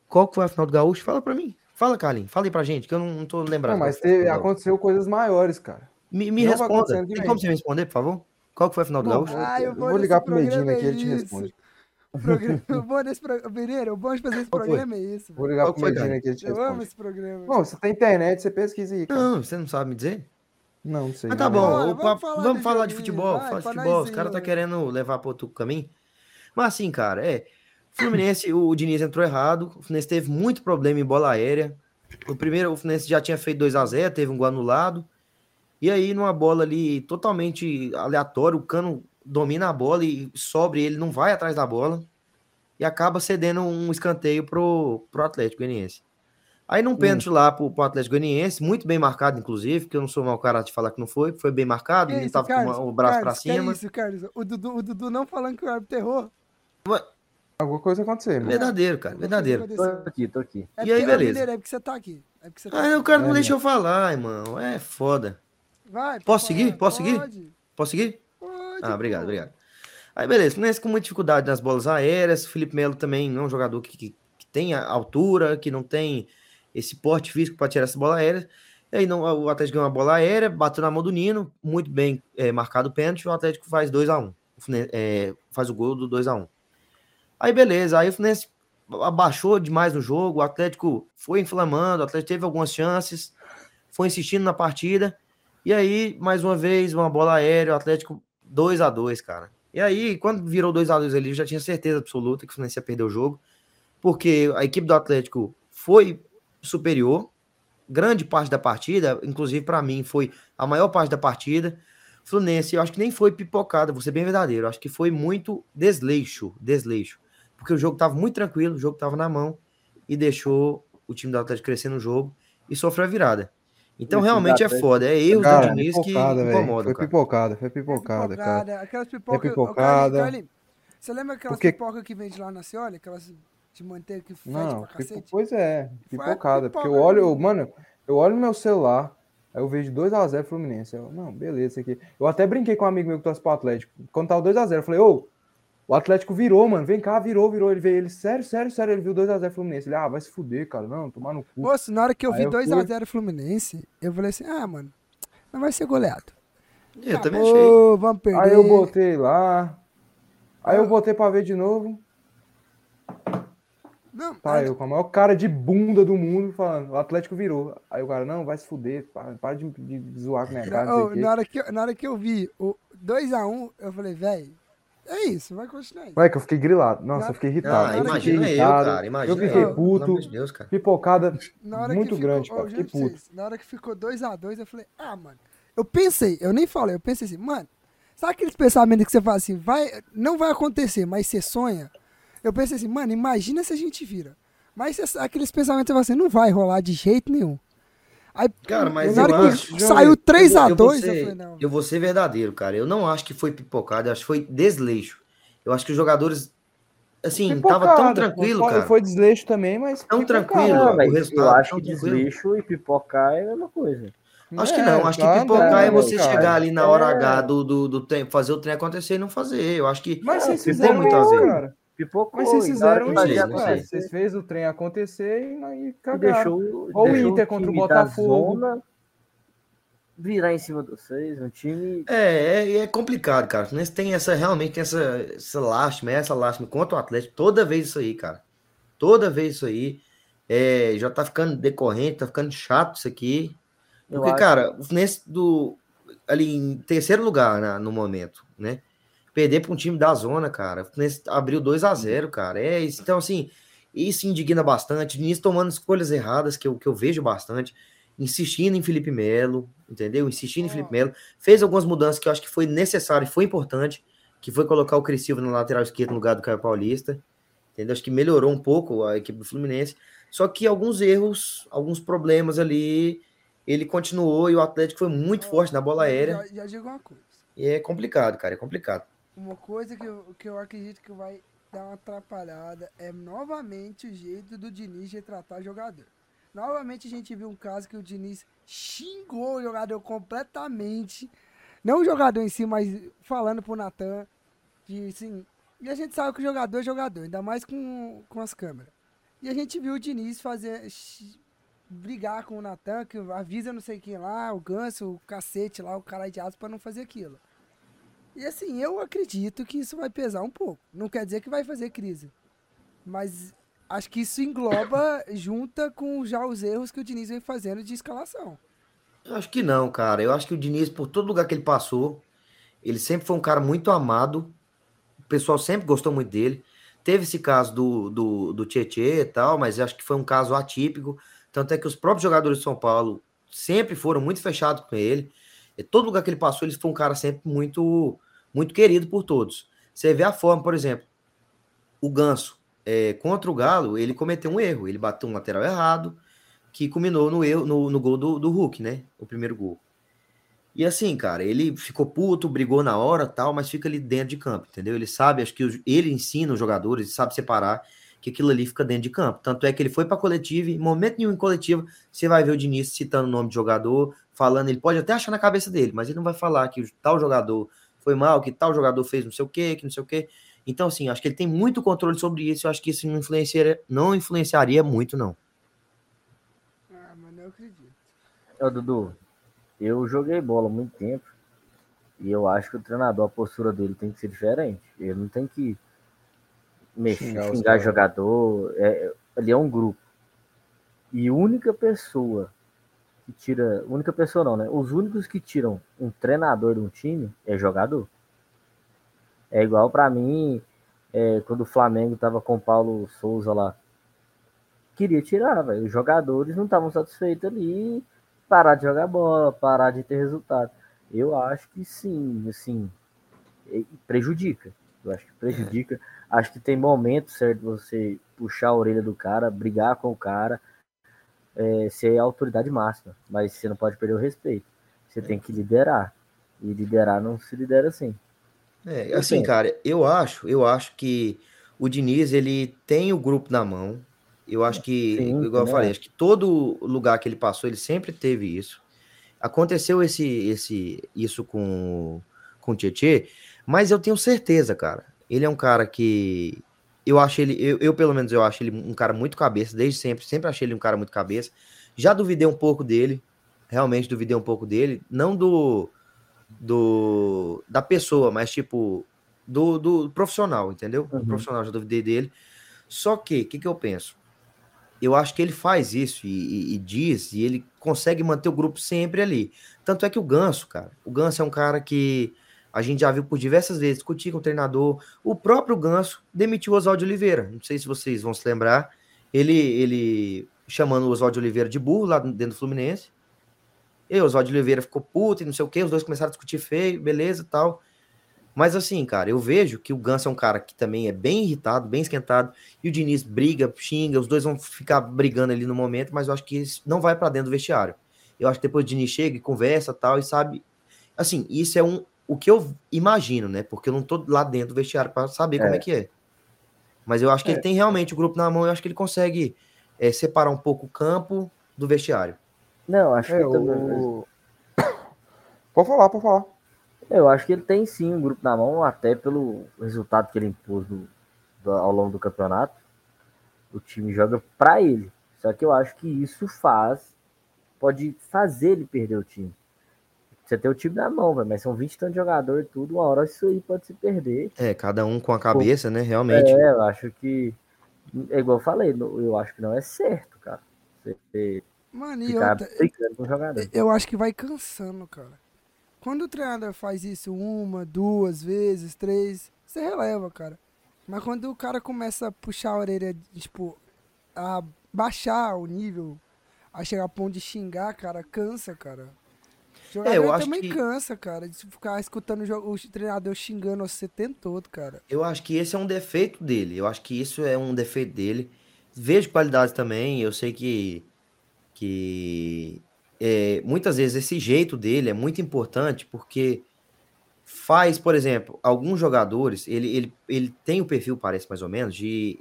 Qual que foi a final do Gaúcho? Fala pra mim. Fala, Carlinhos. Fala aí pra gente, que eu não, não tô lembrando. Não, mas foi teve, aconteceu coisas maiores, cara. Me, me não responda. Tem como você me responder, por favor? Qual que foi a final do Não, Gaúcho? Ah, eu, eu eu vou vou ligar pro Medina aqui, ele te é responde. O, programa, o bom desse o bom de fazer esse Qual foi? programa é isso. Vou ligar Qual pro foi, Medina aqui, ele te Eu amo responde. esse programa. Bom, você tem internet, você pesquisa aí, cara. Não, você não sabe me dizer? Não, não sei. Mas tá não. bom, Bora, o vamos falar vamos do falar de futebol. vai, Fala de futebol, os caras tá querendo levar para outro caminho. Mas assim, cara, é. Fluminense, o Diniz entrou errado. O Fluminense teve muito problema em bola aérea. O primeiro, o Fluminense já tinha feito 2 a 0 teve um gol anulado. E aí, numa bola ali totalmente aleatória, o Cano domina a bola e sobre ele, não vai atrás da bola. E acaba cedendo um escanteio pro, pro Atlético Goianiense. Aí num pênalti lá pro, pro Atlético Goianiense, muito bem marcado, inclusive, porque eu não sou mau cara de falar que não foi, foi bem marcado, Que ele isso, tava Carlos? com o braço Carlos, pra que cima. isso, Carlos? O Dudu, o Dudu não falando que o árbitro errou. Alguma coisa aconteceu, mano. Verdadeiro, cara, verdadeiro. Tô aqui, tô aqui. É E aí, ô, beleza. É porque você tá aqui. É porque você tá Ah, o cara não É, deixou eu falar, irmão. É foda. Vai, Posso pode seguir? Posso seguir? Pode, Posso seguir? pode, Ah, obrigado, pô. obrigado. Aí, beleza. Fluminense com muita dificuldade nas bolas aéreas. Felipe Melo também não é um jogador que, que, que tem altura, que não tem esse porte físico para tirar essa bola aérea. E aí não, o Atlético ganhou uma bola aérea, bateu na mão do Nino, muito bem é, marcado o pênalti, o Atlético faz 2x1. O Fluminense, é, faz o gol do 2x1. Aí beleza, aí o Fluminense abaixou demais no jogo, o Atlético foi inflamando, o Atlético teve algumas chances, foi insistindo na partida. E aí, mais uma vez, uma bola aérea, o Atlético 2 a 2 cara. E aí, quando virou 2 a 2 ali, eu já tinha certeza absoluta que o Fluminense ia perder o jogo, porque a equipe do Atlético foi superior, grande parte da partida, inclusive para mim foi a maior parte da partida. Fluminense, eu acho que nem foi pipocada, vou ser bem verdadeiro, eu acho que foi muito desleixo, desleixo, porque o jogo tava muito tranquilo, o jogo tava na mão e deixou o time do Atlético crescer no jogo e sofreu a virada. Então realmente é foda, é erros Cara, do Diniz que incomodam, Foi cara. pipocada, foi É pipocada, cara. Aquelas pipocas. ô, pipocada. Você lembra aquelas Porque- pipocas que vende lá na Cioli? Aquelas de manteiga que fede Não, pra cacete? pois é, pipocada. Porque eu olho, eu- mesmo. mano, eu olho no meu celular, aí eu vejo 2x0 Fluminense. Eu, não, beleza, isso aqui. Eu até brinquei com um amigo meu que torce pro Atlético. Quando tava 2x0, eu falei, ô, o Atlético virou, mano, vem cá, virou, virou. Ele veio, ele, sério, sério, sério, ele viu 2x0 Fluminense. Ele, ah, vai se fuder, cara, não, tomar no cu. Moço, na hora que eu Aí vi eu 2x0 Fluminense, eu falei assim: ah, mano, não vai ser goleado. Eu Tá também achei. Vamos perder. Aí eu botei lá, aí eu botei pra ver de novo. Não, Tá, eu com a maior cara de bunda do mundo falando, o Atlético virou. Aí o cara, não, vai se fuder, para, para de, de zoar com minha cara, na, hora que, eu- na hora que eu vi o 2x1, eu falei, velho, é isso, vai continuar aí. Vai que eu fiquei grilado. Nossa, Na- eu fiquei irritado. Ah, imagina eu, irritado, cara. Imagina eu fiquei puto, de Deus, cara. pipocada muito ficou, grande, cara. Fiquei puto. vocês, na hora que ficou 2x2, eu falei, ah, mano. Eu pensei, eu nem falei, eu pensei assim, mano, sabe aqueles pensamentos que você fala assim, vai, não vai acontecer, mas você sonha? Eu pensei assim, mano, imagina se a gente vira. Mas aqueles pensamentos você fala assim, não vai rolar de jeito nenhum. Aí, Cara, mas na eu acho- saiu Eu vou- 3x2, eu vou eu, ser- falei, não. Eu vou ser verdadeiro, cara. Eu não acho que foi pipocada, eu acho que foi desleixo. Eu acho que os jogadores, assim, tava tão tranquilo, foi, cara. Foi desleixo também, mas. Tão tranquilo, Não, o mas resultado eu acho que tranquilo. desleixo e pipocar é a mesma coisa. Acho que não, acho que pipocar andando, é você cara. chegar ali na hora É. H do, do, do tempo, fazer o trem acontecer e não fazer. Eu acho que. Mas vocês fizeram muito a ver. Pipocou. Mas vocês fizeram isso, cara. sei. Vocês fez o trem acontecer e, e cagaram. deixou, Ou o deixou Inter contra o Botafogo. zona virar em cima de vocês, um time É, é, é complicado, cara. O Fluminense tem essa, realmente tem essa, essa lástima, essa lástima contra o Atlético. Toda vez isso aí, cara. Toda vez isso aí. É, já tá ficando decorrente, tá ficando chato isso aqui. Porque, cara, o Fluminense do, ali em terceiro lugar na- no momento, né? Perder para um time da zona, cara. Abriu 2 a 0 cara. É isso. Então, assim, isso indigna bastante. Diniz tomando escolhas erradas, que eu, que eu vejo bastante. Insistindo em Felipe Melo, entendeu? Insistindo em Ó. Felipe Melo. Fez algumas mudanças que eu acho que foi necessário e foi importante, que foi colocar o Crescivo na lateral esquerda no lugar do Caio Paulista. Entendeu? Acho que melhorou um pouco a equipe do Fluminense. Só que alguns erros, alguns problemas ali, ele continuou e o Atlético foi muito forte na bola aérea. Já, já digo uma coisa. E é complicado, cara, é complicado. Uma coisa que eu, que eu acredito que vai dar uma atrapalhada é novamente o jeito do Diniz de tratar jogador. Novamente a gente viu um caso que o Diniz xingou o jogador completamente. Não o jogador em si, mas falando pro Natan. Assim, e a gente sabe que o jogador é jogador, ainda mais com, com as câmeras. E a gente viu o Diniz fazer. brigar com o Natan, que avisa não sei quem lá, o Ganso, o cacete lá, o cara de aço pra não fazer aquilo. E assim, eu acredito que isso vai pesar um pouco. Não quer dizer que vai fazer crise. Mas acho que isso engloba, junta com já os erros que o Diniz vem fazendo de escalação. Eu acho que não, cara. Eu acho que o Diniz, por todo lugar que ele passou, ele sempre foi um cara muito amado. O pessoal sempre gostou muito dele. Teve esse caso do, do, do Tietê e tal, mas acho que foi um caso atípico. Tanto é que os próprios jogadores de São Paulo sempre foram muito fechados com ele. Todo lugar que ele passou, ele foi um cara sempre muito, muito querido por todos. Você vê a forma, por exemplo, o Ganso, é, contra o Galo, ele cometeu um erro. Ele bateu um lateral errado, que culminou no, erro, no, no gol do, do Hulk, né? O primeiro gol. E assim, cara, ele ficou puto, brigou na hora tal, mas fica ali dentro de campo, entendeu? Ele sabe, acho que ele ensina os jogadores, sabe separar que aquilo ali fica dentro de campo. Tanto é que ele foi pra coletiva, em momento nenhum em coletiva, você vai ver o Diniz citando o nome de jogador, falando, ele pode até achar na cabeça dele, mas ele não vai falar que o tal jogador foi mal, que tal jogador fez não sei o quê, que não sei o quê. Então, assim, acho que ele tem muito controle sobre isso, eu acho que isso não influenciaria, não influenciaria muito, não. Ah, mas não acredito. Ô, Dudu, eu joguei bola há muito tempo e eu acho que o treinador, a postura dele tem que ser diferente. Ele não tem que mexer, Xingar xingar jogador. É, ele é um grupo. E a única pessoa que tira. Única pessoa não, né? Os únicos que tiram um treinador de um time é jogador. É igual pra mim, é, quando o Flamengo tava com o Paulo Souza lá. Queria tirar, velho. Os jogadores não estavam satisfeitos ali parar de jogar bola, parar de ter resultado. Eu acho que sim, assim, prejudica. Eu acho que prejudica. Acho que tem momento certo você puxar a orelha do cara, brigar com o cara, é, ser a autoridade máxima. Mas você não pode perder o respeito. Você tem que liderar. E liderar não se lidera assim. É, Eu assim, cara, eu acho, eu acho que o Diniz, ele tem o grupo na mão. Eu acho que, Sim, igual eu também falei, acho. acho que todo lugar que ele passou, ele sempre teve isso. Aconteceu esse, esse, isso com, com o Tietê, mas eu tenho certeza, cara. Ele é um cara que eu acho ele, eu, eu, pelo menos eu acho ele um cara muito cabeça, desde sempre, sempre achei ele um cara muito cabeça. Já duvidei um pouco dele, realmente duvidei um pouco dele, não do do da pessoa, mas tipo do, do profissional, entendeu? Do Uhum. profissional, já duvidei dele. Só que, o que, que eu penso? Eu acho que ele faz isso e, e- e diz, e ele consegue manter o grupo sempre ali. Tanto é que o Ganso, cara, o Ganso é um cara que a gente já viu por diversas vezes discutir com o treinador. O próprio Ganso demitiu o Oswaldo Oliveira. Não sei se vocês vão se lembrar. Ele, ele chamando o Oswaldo Oliveira de burro lá dentro do Fluminense. E o Oswaldo Oliveira ficou puto e não sei o quê. Os dois começaram a discutir feio, beleza tal. Mas assim, cara, eu vejo que o Ganso é um cara que também é bem irritado, bem esquentado, e o Diniz briga, xinga, os dois vão ficar brigando ali no momento, mas eu acho que não vai pra dentro do vestiário. Eu acho que depois o Diniz chega e conversa tal, e sabe. Assim, isso é um, o que eu imagino, né? Porque eu não tô lá dentro do vestiário pra saber como É. é que é. Mas eu acho que É. ele tem realmente o grupo na mão, eu acho que ele consegue é, separar um pouco o campo do vestiário. Não, acho É, que também. o... Pode falar, pode falar. Eu acho que ele tem sim um grupo na mão, até pelo resultado que ele impôs do- do- ao longo do campeonato. O time joga pra ele. Só que eu acho que isso faz, pode fazer ele perder o time. Você tem o time na mão, velho, mas são 20 tantos de jogador e tudo, uma hora isso aí pode se perder. É, cada um com a cabeça, né? Realmente. É, eu acho que, é igual eu falei, eu acho que não é certo, cara. Você Mano, e ficar outra, brigando com o jogador. eu acho que vai cansando, cara. Quando o treinador faz isso uma, duas vezes, três, você releva, cara. Mas quando o cara começa a puxar a orelha, tipo, a baixar o nível, a chegar a ponto de xingar, cara, cansa, cara. Jogador É, eu acho também que- cansa, cara, de ficar escutando o, treinador xingando você o tempo todo, cara. Eu acho que esse é um defeito dele. Eu acho que isso é um defeito dele. Vejo qualidades também. Eu sei que, que é, muitas vezes esse jeito dele é muito importante porque faz, por exemplo, alguns jogadores, ele, ele, ele tem o perfil, parece mais ou menos, de,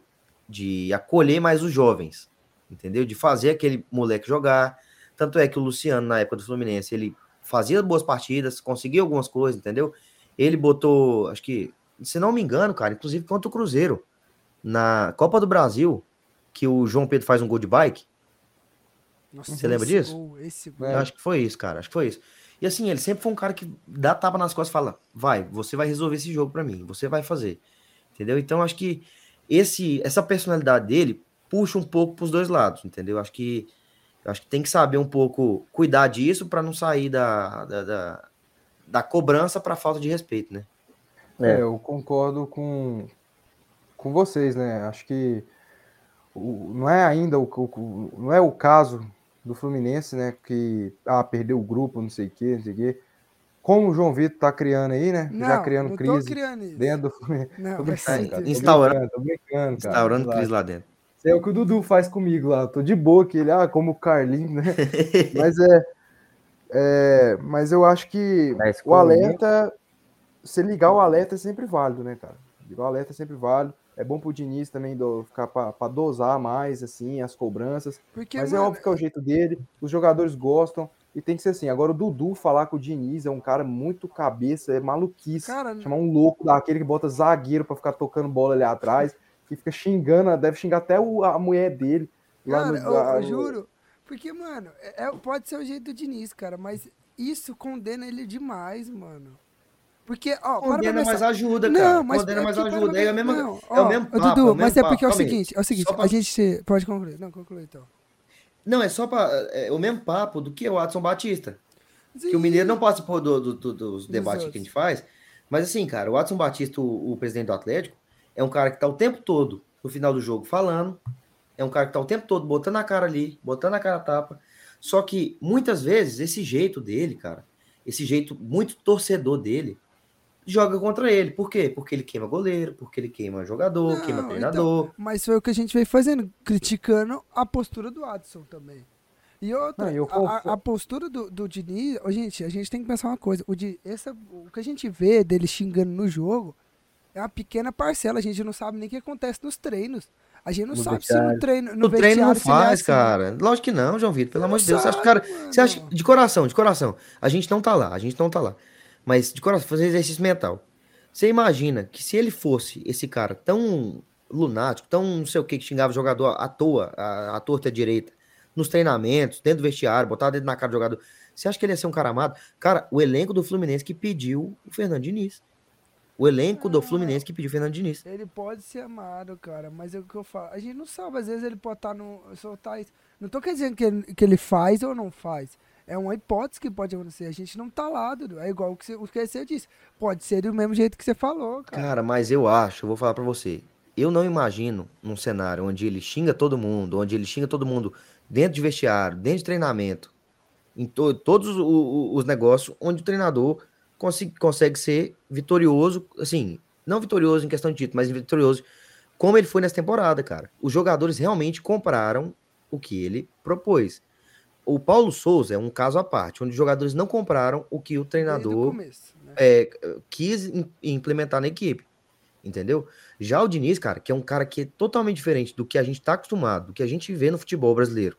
de acolher mais os jovens, entendeu? De fazer aquele moleque jogar. Tanto é que o Luciano, na época do Fluminense, ele fazia boas partidas, conseguia algumas coisas, entendeu? Ele botou, acho que, se não me engano, cara, inclusive contra o Cruzeiro, na Copa do Brasil, que o João Pedro faz um gol de bike. Nossa, Você lembra disso? gol, esse gol. Acho que foi isso, cara. Acho que foi isso. E assim, ele sempre foi um cara que dá tapa nas costas e fala: vai, você vai resolver esse jogo pra mim, você vai fazer. Entendeu? Então, acho que esse, essa personalidade dele puxa um pouco pros dois lados, entendeu? Acho que acho que tem que saber um pouco cuidar disso pra não sair da, da, da, da cobrança pra falta de respeito, né? É. É, eu concordo com, com vocês, né? Acho que o- não é ainda o, o- não é o caso do Fluminense, né? Que ah, perdeu o grupo, não sei o quê, não sei o quê. Como o João Vitor tá criando aí, né? Não, Já criando crise criando dentro do Fluminense. Não, Tô brincando, cara. Tô brincando, tô brincando, cara. Instaurando crise lá dentro. É o que o Dudu faz comigo lá. Eu tô de boa que ele, ah, como o Carlinhos, né? mas é, é, Mas eu acho que Mas o alerta, se ligar o alerta é sempre válido, né, cara? Ligar o alerta é sempre válido. É bom pro Diniz também do, ficar pra, pra dosar mais, assim, as cobranças. Porque, mas é mano, óbvio que é o jeito dele, os jogadores gostam. E tem que ser assim. Agora, o Dudu falar com o Diniz é um cara muito cabeça, é maluquice. Cara, Chamar um louco daquele que bota zagueiro pra ficar tocando bola ali atrás, que fica xingando, deve xingar até o- a mulher dele. Lá Cara, no, eu, lá eu juro. Porque, mano, é, é- pode ser o jeito do Diniz, cara, mas isso condena ele demais, mano. Porque, ó, Condena, mas pensar. ajuda, cara. Não, mas Condena, é mas ajuda. É, mesma, não, é ó, o mesmo papo. Dudu, é o mas mesmo é porque é o papo. Seguinte, é o seguinte, pra- a gente pode concluir. Não, conclui então. Não, é só para é o mesmo papo do que o Adson Batista. Que o Mineiro não participou do, do- do- dos debates que a gente faz. Mas assim, cara, o Adson Batista, o, o presidente do Atlético, é um cara que tá o tempo todo no final do jogo falando. É um cara que tá o tempo todo botando a cara ali, botando a cara a tapa. Só que muitas vezes esse jeito dele, cara, esse jeito muito torcedor dele, joga contra ele. Por quê? Porque ele queima goleiro, porque ele queima jogador, Não, queima então, treinador. Mas foi o que a gente veio fazendo, criticando a postura do Adson também. E outra, Não, eu a- a, postura do, do Diniz, gente, a gente tem que pensar uma coisa. O, essa, o que a gente vê dele xingando no jogo é uma pequena parcela. A gente não sabe nem o que acontece nos treinos. A gente não No sabe se no vestiário. treino. No, No treino não vestiário, é faz, assim. cara. Lógico que não, João Vitor, pelo amor de Deus. Você acha, que o sabe, cara, você acha de coração, de coração. A gente não tá lá, a gente não tá lá. Mas de coração, fazer exercício mental. Você imagina que se ele fosse esse cara tão lunático, tão não sei o que, que xingava o jogador à toa, à, à torta à direita, nos treinamentos, dentro do vestiário, botava dentro na cara do jogador. Você acha que ele ia ser um cara amado? Cara, o elenco do Fluminense que pediu o Fernando Diniz. O elenco do Fluminense que pediu Fernando Diniz. Ele pode ser amado, cara, mas é o que eu falo. A gente não sabe, às vezes ele pode estar no. soltar isso. Não tô querendo dizer que ele, que ele faz ou não faz. É uma hipótese que pode acontecer. A gente não tá lá, Dudu. É igual o que você, o que você disse. Pode ser do mesmo jeito que você falou, cara. Cara, mas eu acho, eu vou falar pra você. Eu não imagino num cenário onde ele xinga todo mundo, onde ele xinga todo mundo dentro de vestiário, dentro de treinamento, em to- todos o- o- os negócios, onde o treinador consi- consegue ser vitorioso, assim, não vitorioso em questão de título, mas vitorioso como ele foi nessa temporada, cara. Os jogadores realmente compraram o que ele propôs. O Paulo Souza é um caso à parte, onde os jogadores não compraram o que o treinador começo, né? é, quis im- implementar na equipe. Entendeu? Já o Diniz, cara, que é um cara que é totalmente diferente do que a gente tá acostumado, do que a gente vê no futebol brasileiro.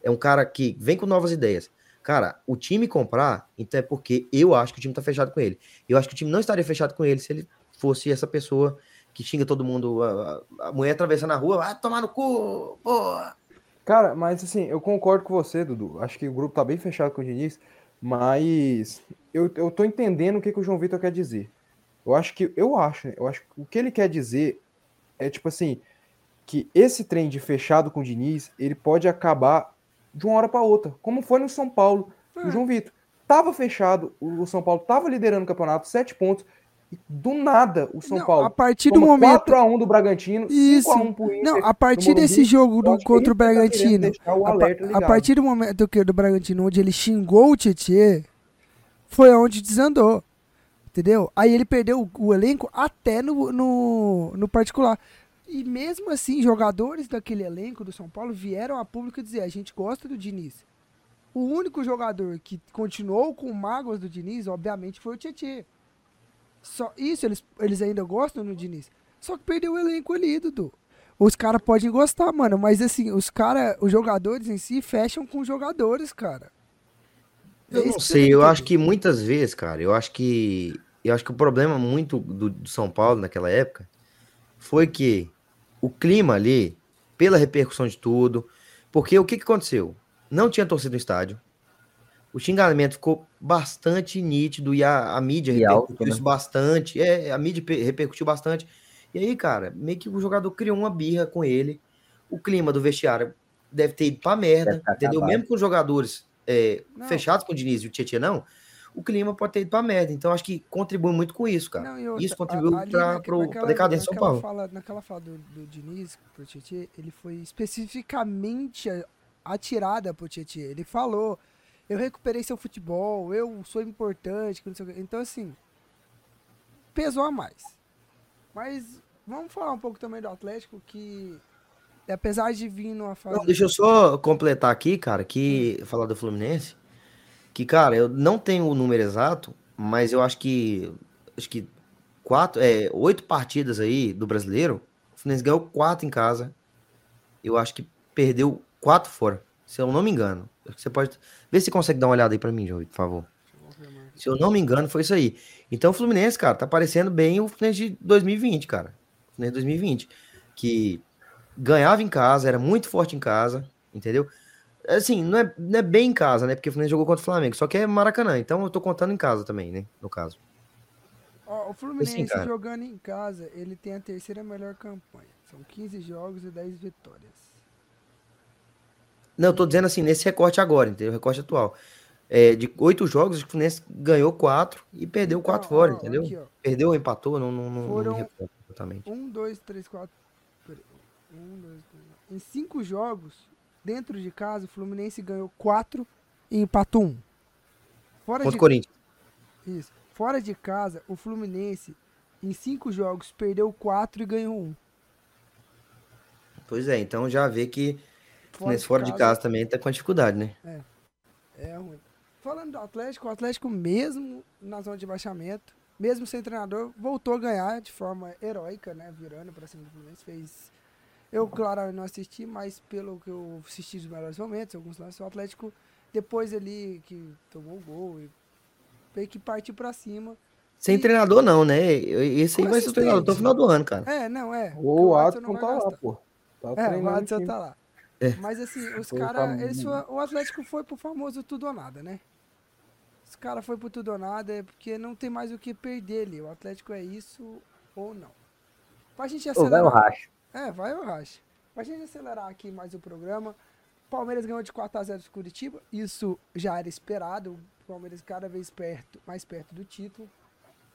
É um cara que vem com novas ideias. Cara, o time comprar, então é porque eu acho que o time tá fechado com ele. Eu acho que o time não estaria fechado com ele se ele fosse essa pessoa que xinga todo mundo, a, a- mulher atravessando a rua, vai tomar no cu, porra. Cara, mas assim, eu concordo com você, Dudu. Acho que o grupo tá bem fechado com o Diniz, mas eu, eu tô entendendo o que, que o João Vitor quer dizer. Eu acho que, eu acho, né? Eu acho que o que ele quer dizer é tipo assim, que esse trem de fechado com o Diniz, ele pode acabar de uma hora para outra, como foi no São Paulo, o João Vitor. Tava fechado, o São Paulo tava liderando o campeonato, sete pontos, E do nada, o São Não, Paulo a partir do momento. 4x1 do Bragantino, Isso. 5x1 pro Inter. Não, a partir desse jogo do, contra o tá Bragantino, o a, a partir do momento que, do Bragantino, onde ele xingou o Tietê, foi onde desandou. Entendeu? Aí ele perdeu o, o elenco até no, no, no particular. E mesmo assim, jogadores daquele elenco do São Paulo vieram a público dizer: a gente gosta do Diniz. O único jogador que continuou com mágoas do Diniz, obviamente, foi o Tietê. Só isso, eles, eles ainda gostam do Diniz. Só que perdeu o elenco ali, Dudu. Os caras podem gostar, mano, mas assim, os cara, os jogadores em si fecham com os jogadores, cara. É Eu isso não sei, eu acho que muitas vezes, cara, eu acho que. Eu acho que o problema muito do, do São Paulo naquela época foi que o clima ali, pela repercussão de tudo, porque o que, que aconteceu? Não tinha torcida no estádio. O xingamento ficou bastante nítido e a, a mídia E repercutiu alto, né? isso bastante. É, a mídia pe- repercutiu bastante. E aí, cara, meio que o jogador criou uma birra com ele. O clima do vestiário deve ter ido pra merda, entendeu? acabado. Mesmo com os jogadores é, fechados com o Diniz e o Tietchan não, o clima pode ter ido pra merda. Então, acho que contribui muito com isso, cara. Não, e outra, isso contribuiu a- pra naquela- decadência do São Paulo. Fala, naquela fala do, do Diniz pro Tietchan, ele foi especificamente a- atirada pro Tietchan. Ele falou, eu recuperei seu futebol, eu sou importante, que não sei o quê. Então, assim, pesou a mais. Mas vamos falar um pouco também do Atlético, que apesar de vir numa fase... Não, deixa eu só completar aqui, cara, que falar do Fluminense, que, cara, eu não tenho o número exato, mas eu acho que acho que quatro, é, oito partidas aí do brasileiro, o Fluminense ganhou quatro em casa. Eu acho que perdeu quatro fora, se eu não me engano. Você pode ver se consegue dar uma olhada aí pra mim, Joey, por favor. Se eu não me engano, foi isso aí. Então o Fluminense, cara, tá parecendo bem o Fluminense de 2020, cara. Fluminense de 2020. Que ganhava em casa, era muito forte em casa, entendeu? Assim, não é, não é bem em casa, né? Porque o Fluminense jogou contra o Flamengo, só que é Maracanã, então eu tô contando em casa também, né? No caso. Ó, o Fluminense Assim, jogando em casa, ele tem a terceira melhor campanha. São 15 jogos e 10 vitórias. Não, eu tô dizendo assim, nesse recorte agora, entendeu? Recorte atual. É, de oito jogos, o Fluminense ganhou quatro e perdeu Então, quatro fora, ó, entendeu? aqui. Perdeu ou empatou, não, não, não, não Foram- me recordo exatamente. Um, dois, três, quatro. Um, dois, três, quatro. Em cinco jogos, dentro de casa, o Fluminense ganhou quatro e empatou um. Fora Contra de, Corinthians. isso. Fora de casa, o Fluminense, em cinco jogos, perdeu quatro e ganhou um. Pois é, então já vê que o Fluminense fora de casa também tá com dificuldade, né? É ruim. Falando do Atlético, o Atlético, mesmo na zona de baixamento, mesmo sem treinador, voltou a ganhar de forma heróica, né? Virando pra cima do Fluminense. Fez. Eu, claro, não assisti, mas pelo que eu assisti dos melhores momentos, alguns lances, o Atlético, depois ali que tomou o gol, e meio que partiu pra cima. Sem E- treinador, não, né? Esse aí vai ser o treinador até o final do ano, cara. É, não, é. O Adson tá lá, gastar. pô. Tá É, o Adson tá lá. É. Mas assim, os caras. O Atlético foi pro famoso tudo ou nada, né? Os caras foi pro tudo ou nada é porque não tem mais o que perder ali. O Atlético é isso ou não. Pra gente Ô, vai acelerar. o racha. É, vai o racha. Pra gente acelerar aqui mais o programa. Palmeiras ganhou de 4x0 do Curitiba. Isso já era esperado. O Palmeiras cada vez perto, mais perto do título.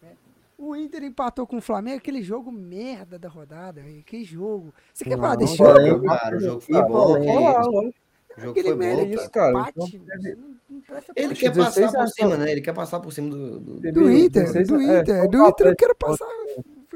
né? O Inter empatou com o Flamengo, aquele jogo merda da rodada. Que jogo. Você quer falar Não, desse olha jogo? aí. Cara, o jogo foi bom. O jogo Aquele foi merda bom, cara. empate. Presta Ele quer 16 passar por a cima, né? Ele quer passar por cima do. do- Do Inter, 16 do é, Inter, só do Inter eu quero passar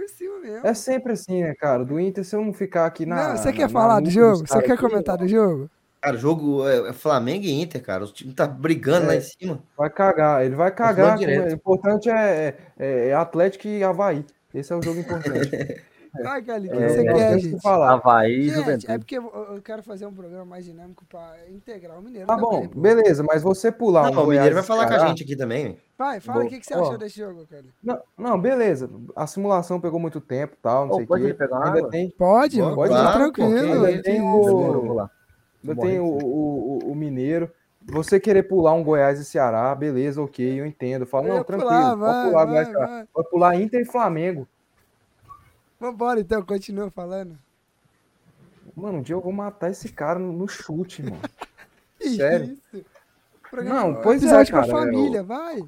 por cima mesmo. É sempre assim, né, cara? Do Inter, se eu não ficar aqui na. não, você na- quer na falar do luta jogo? Você quer aqui, comentar do jogo? Cara, o jogo é é Flamengo e Inter, cara. O time tá brigando lá É. em cima. Vai cagar, ele vai cagar. direto. O importante é, é, é Atlético e Havaí. Esse é o jogo importante. Vai, Carlinhos, o É, que você é, quer, tem gente? falar. Havaí Gente, Juventude. é porque eu, quero fazer um programa mais dinâmico pra integrar o Mineiro Tá também, bom, pô. beleza, mas você pular um Não, o Mineiro vai falar com a gente aqui também. Vai, fala o que, que você ó. achou desse jogo, Carlinhos. Não, não, beleza. A simulação pegou muito tempo tal, não Ô, sei o pode quê. ir pegar uma Ainda água? tem, Pode, Pode, pode, claro, tranquilo. ainda tem o, lá. ainda Morre, tem o, o, o- o Mineiro. Você querer pular um Goiás e Ceará, beleza, ok, eu entendo. Eu falo, Eu não, tranquilo, pular, pode vai, pular vai, Goiás e Ceará. vai. Pode pular Inter e Flamengo. Vambora então, continua falando. Mano, um dia eu vou matar esse cara no, chute, mano. Sério? Não, pois é, episódio com a cara, família, vai.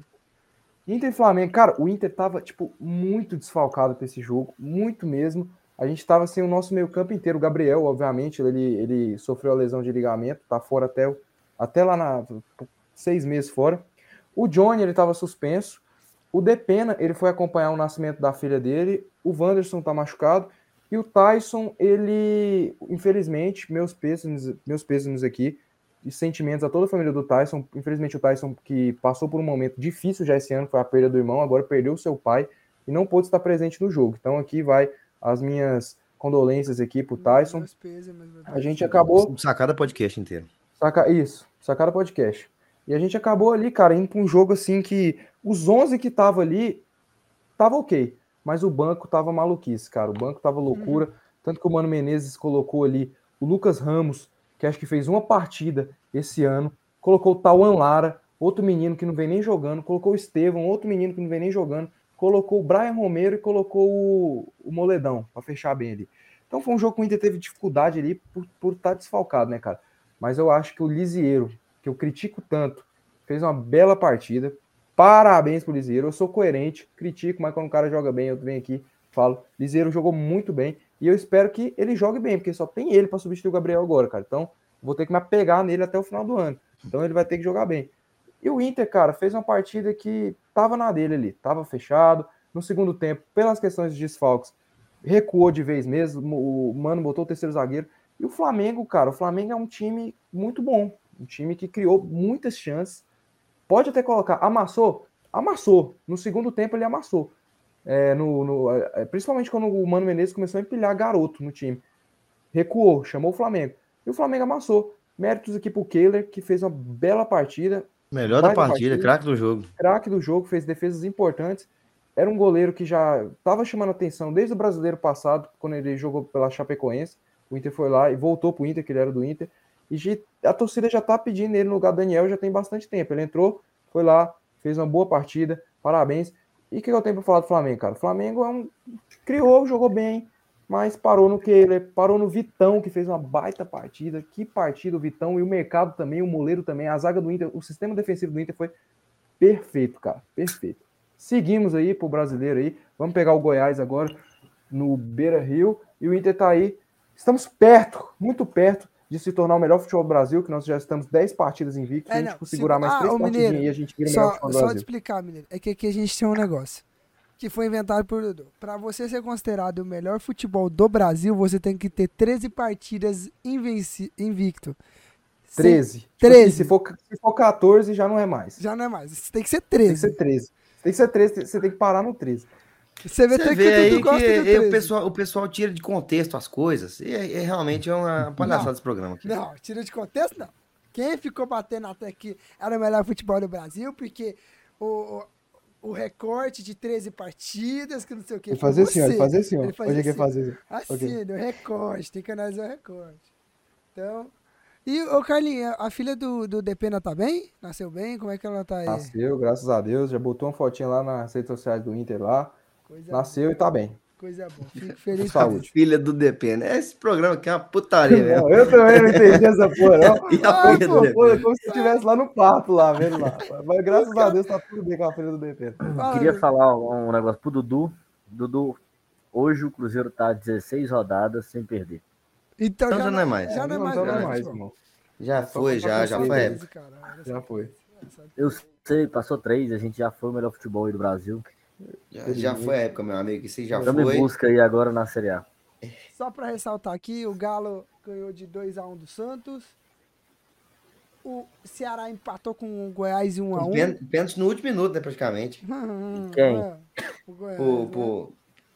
Inter e Flamengo, cara, o Inter tava, tipo, muito desfalcado pra esse jogo, muito mesmo. A gente tava sem o nosso meio campo inteiro. O Gabriel, obviamente, ele, ele sofreu a lesão de ligamento, tá fora até, até lá na seis meses fora. O Johnny, ele tava suspenso. O Depena, ele foi acompanhar o nascimento da filha dele. O Wanderson tá machucado. E o Tyson, ele, infelizmente, meus pêsames, meus pêsames aqui, e sentimentos a toda a família do Tyson. Infelizmente, o Tyson, que passou por um momento difícil já esse ano, foi a perda do irmão, agora perdeu o seu pai e não pôde estar presente no jogo. Então, aqui vai as minhas condolências aqui pro Tyson. A gente acabou. Sacada podcast inteiro. Saca, isso, sacada podcast. E a gente acabou ali, cara, indo pra um jogo assim que os 11 que tava ali tava ok, mas o banco tava maluquice, cara. O banco tava loucura. Tanto que o Mano Menezes colocou ali o Lucas Ramos, que acho que fez uma partida esse ano, colocou o Tauan Lara, outro menino que não vem nem jogando, colocou o Estevão, outro menino que não vem nem jogando, colocou o Brian Romero e colocou o, o Moledão, para fechar bem ali. Então foi um jogo que o Inter teve dificuldade ali por, por estar desfalcado, né, cara? Mas eu acho que o Lisieiro, que eu critico tanto, fez uma bela partida. Parabéns pro Lisieiro. Eu sou coerente, critico, mas quando o cara joga bem, eu venho aqui falo, Lisieiro jogou muito bem. E eu espero que ele jogue bem, porque só tem ele para substituir o Gabriel agora, cara. Então, vou ter que me apegar nele até o final do ano. Então, ele vai ter que jogar bem. E o Inter, cara, fez uma partida que tava na dele ali, tava fechado. No segundo tempo, pelas questões de desfalques, recuou de vez mesmo. O Mano botou o terceiro zagueiro. E o Flamengo, cara, o Flamengo é um time muito bom. Um time que criou muitas chances. Pode até colocar, amassou? Amassou. No segundo tempo ele amassou. É, no, no, é, principalmente quando o Mano Menezes começou a empilhar garoto no time. Recuou, chamou o Flamengo. E o Flamengo amassou. Méritos aqui pro Kehler, que fez uma bela partida. Melhor da partida, partida. craque do jogo. Craque do jogo, fez defesas importantes. Era um goleiro que já estava chamando atenção desde o brasileiro passado, quando ele jogou pela Chapecoense. O Inter foi lá e voltou pro Inter, que ele era do Inter. E a torcida já tá pedindo ele no lugar do Daniel já tem bastante tempo. Ele entrou, foi lá, fez uma boa partida. Parabéns. E o que eu tenho para falar do Flamengo, cara? O Flamengo é um. Criou, jogou bem, mas parou no Kehler, parou no Vitão, que fez uma baita partida. Que partida o Vitão e o mercado também, o Moleiro também. A zaga do Inter, o sistema defensivo do Inter foi perfeito, cara. Perfeito. Seguimos aí pro brasileiro aí. Vamos pegar o Goiás agora no Beira Rio. E o Inter tá aí. Estamos perto, muito perto de se tornar o melhor futebol do Brasil, que nós já estamos 10 partidas invictos. É, se a gente não, segurar se- mais ah, três ô, partidinhas Mineiro, aí, a gente vira o melhor Só, futebol do só te Brasil. explicar, Mineiro. É que aqui a gente tem um negócio que foi inventado por Dudu. Pra você ser considerado o melhor futebol do Brasil, você tem que ter 13 partidas invenci- invicto. Sem- 13. Tipo 13. assim, se, for, se for 14, já não é mais. Já não é mais. Tem que ser Tem que 13. ser 13. Tem que ser 13, você tem que parar no 13. Você vê Você até que vê o aí que 13. o, pessoal, o pessoal tira de contexto as coisas. E é, é realmente é uma palhaçada esse programa aqui. Não, tira de contexto, não. Quem ficou batendo até que era o melhor futebol do Brasil, porque o, o, recorte de 13 partidas, que não sei o que. Ele fazia assim, ó. Ele fazia assim, ó. Ele fazia Hoje é que assim. fazer Assim, Ok. no recorte, tem que analisar o recorte. Então. E, ô Carlinhos, a filha do, do Depena tá bem? Nasceu bem? Como é que ela tá aí? Nasceu, graças a Deus. Já botou uma fotinha lá nas redes sociais do Inter lá. Coisa Nasceu e tá bem. boa, coisa boa. Fico feliz saúde. Filha do DP, né? Esse programa aqui é uma putaria. Não, eu também não entendi essa porra, não. E a Ah, filha do pô, DP? pô, é como se estivesse lá no parto, lá, vendo lá. Mas graças a Deus tá tudo bem com a filha do DP. Fala, Queria Dudu. falar um negócio pro Dudu. Dudu, hoje o Cruzeiro tá 16 rodadas sem perder. Então, Então já não é mais. Já não é mais. Não, né, não é futebol. mais, irmão. Já foi, já, já foi Já foi. Eu sei, passou três, a gente já foi o melhor futebol aí do Brasil. Já, já foi a época, meu amigo. Isso já Estamos em foi. busca aí agora na Série A. Só pra ressaltar aqui, o Galo ganhou de 2x1 do Santos. O Ceará empatou com o Goiás em 1x1. Pen- Pênalti no último minuto, né, praticamente. Quem? É, o Goiás, Pro, né?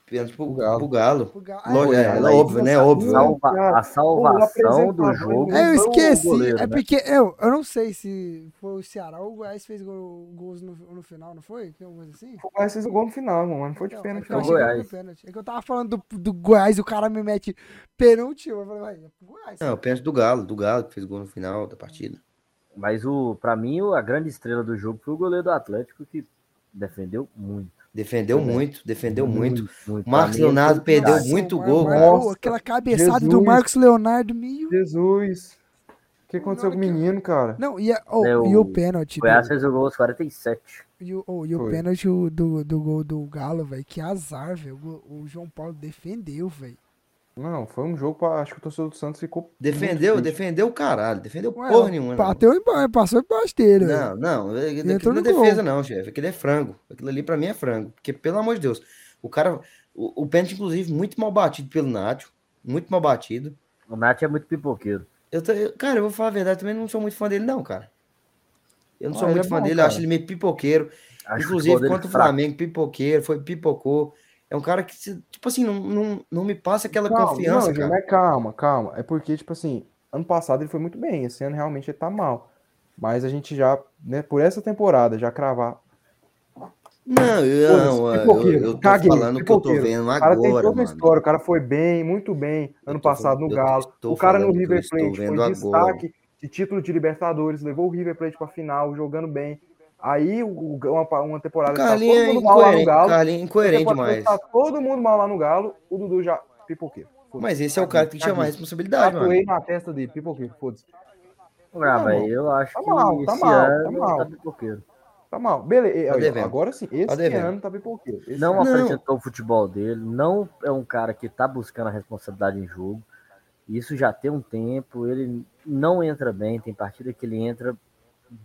Pênalti pro, O Galo. pro Galo. O Galo. Lógico, Ah, é, é óbvio, né? Óbvio. né? Salva- cara, a salvação do jogo. É, eu foi o esqueci. goleiro, é né? porque eu, eu não sei se foi o Ceará ou o Goiás fez gol- gols no, no final, não foi? Tem alguma coisa assim? O Goiás fez o gol no final, mano. Não foi de pênalti, é que eu não. achei que era Goiás. pênalti. É que eu tava falando do, do Goiás e o cara me mete pênalti. Eu falei, vai, é pro Goiás. Não, o pênalti do Galo, do Galo, que fez gol no final da partida. Mas o, pra mim, o- a grande estrela do jogo foi o goleiro do Atlético, que defendeu muito. Defendeu muito, defendeu muito. muito. Marcos Leonardo perdeu Nossa, muito o gol. Mar-. Nossa, aquela cabeçada do Jesus. Marcos Leonardo, meu. Jesus. O que aconteceu Na com o menino, cara? Não, e, a- oh, É, e o o pênalti. O Goiás do- fez o gol aos 47. E o, oh, e o Foi. pênalti do, do gol do Galo, velho. Que azar, velho. O, o João Paulo defendeu, velho. Não, foi um jogo pra. Acho que o torcedor do Santos ficou. Defendeu, defendeu o caralho. Defendeu Ué, porra nenhuma. Bateu embaixo, passou embaixo dele, velho. Não, não, aquilo entrou não é defesa, não, chefe. Aquilo é frango. Aquilo ali pra mim é frango. Porque, pelo amor de Deus, o cara. O, o pênalti, inclusive, muito mal batido pelo Nacho. Muito mal batido. O Nath é muito pipoqueiro. Eu, tô- eu- cara, eu vou falar a verdade, também não sou muito fã dele, não, cara. Eu não Ah, sou muito é fã bom, dele, eu cara. acho ele meio pipoqueiro. Acho Inclusive, contra o fraco. Flamengo, pipoqueiro, foi pipocou. É um cara que, tipo assim, não, não, não me passa aquela Calma, confiança, não, cara. mas calma, calma. É porque, tipo assim, ano passado ele foi muito bem, esse ano realmente ele tá mal. Mas a gente já, né, por essa temporada, já cravar. Não, eu, não, eu, pipoqueiro, eu tô caguei, falando o que eu tô vendo O cara tem agora, toda mano. história, o cara foi bem, muito bem Eu ano passado falando- no eu Galo. O cara no eu River Plate foi vendo agora. destaque de título de Libertadores, levou o River Plate pra final, jogando bem. Aí, uma, uma temporada tá todo é mundo mal lá no Galo. Carlinho é incoerente temporada demais. Tá todo mundo mal lá no Galo, o Dudu já pipoqueiro. Foda-se. Mas esse é o cara que tem que chamar a Caguei. responsabilidade, mano. Tatuei na testa dele, pipoqueiro, foda-se. Ah, velho, mano. eu acho Tá que mal, tá esse mal, tá ano mal. tá pipoqueiro. Tá mal. Beleza. Tá agora sim, esse Tá ano tá pipoqueiro. Esse Não ano- Não. apresentou o futebol dele, não é um cara que tá buscando a responsabilidade em jogo. Isso já tem um tempo, ele não entra bem, tem partida que ele entra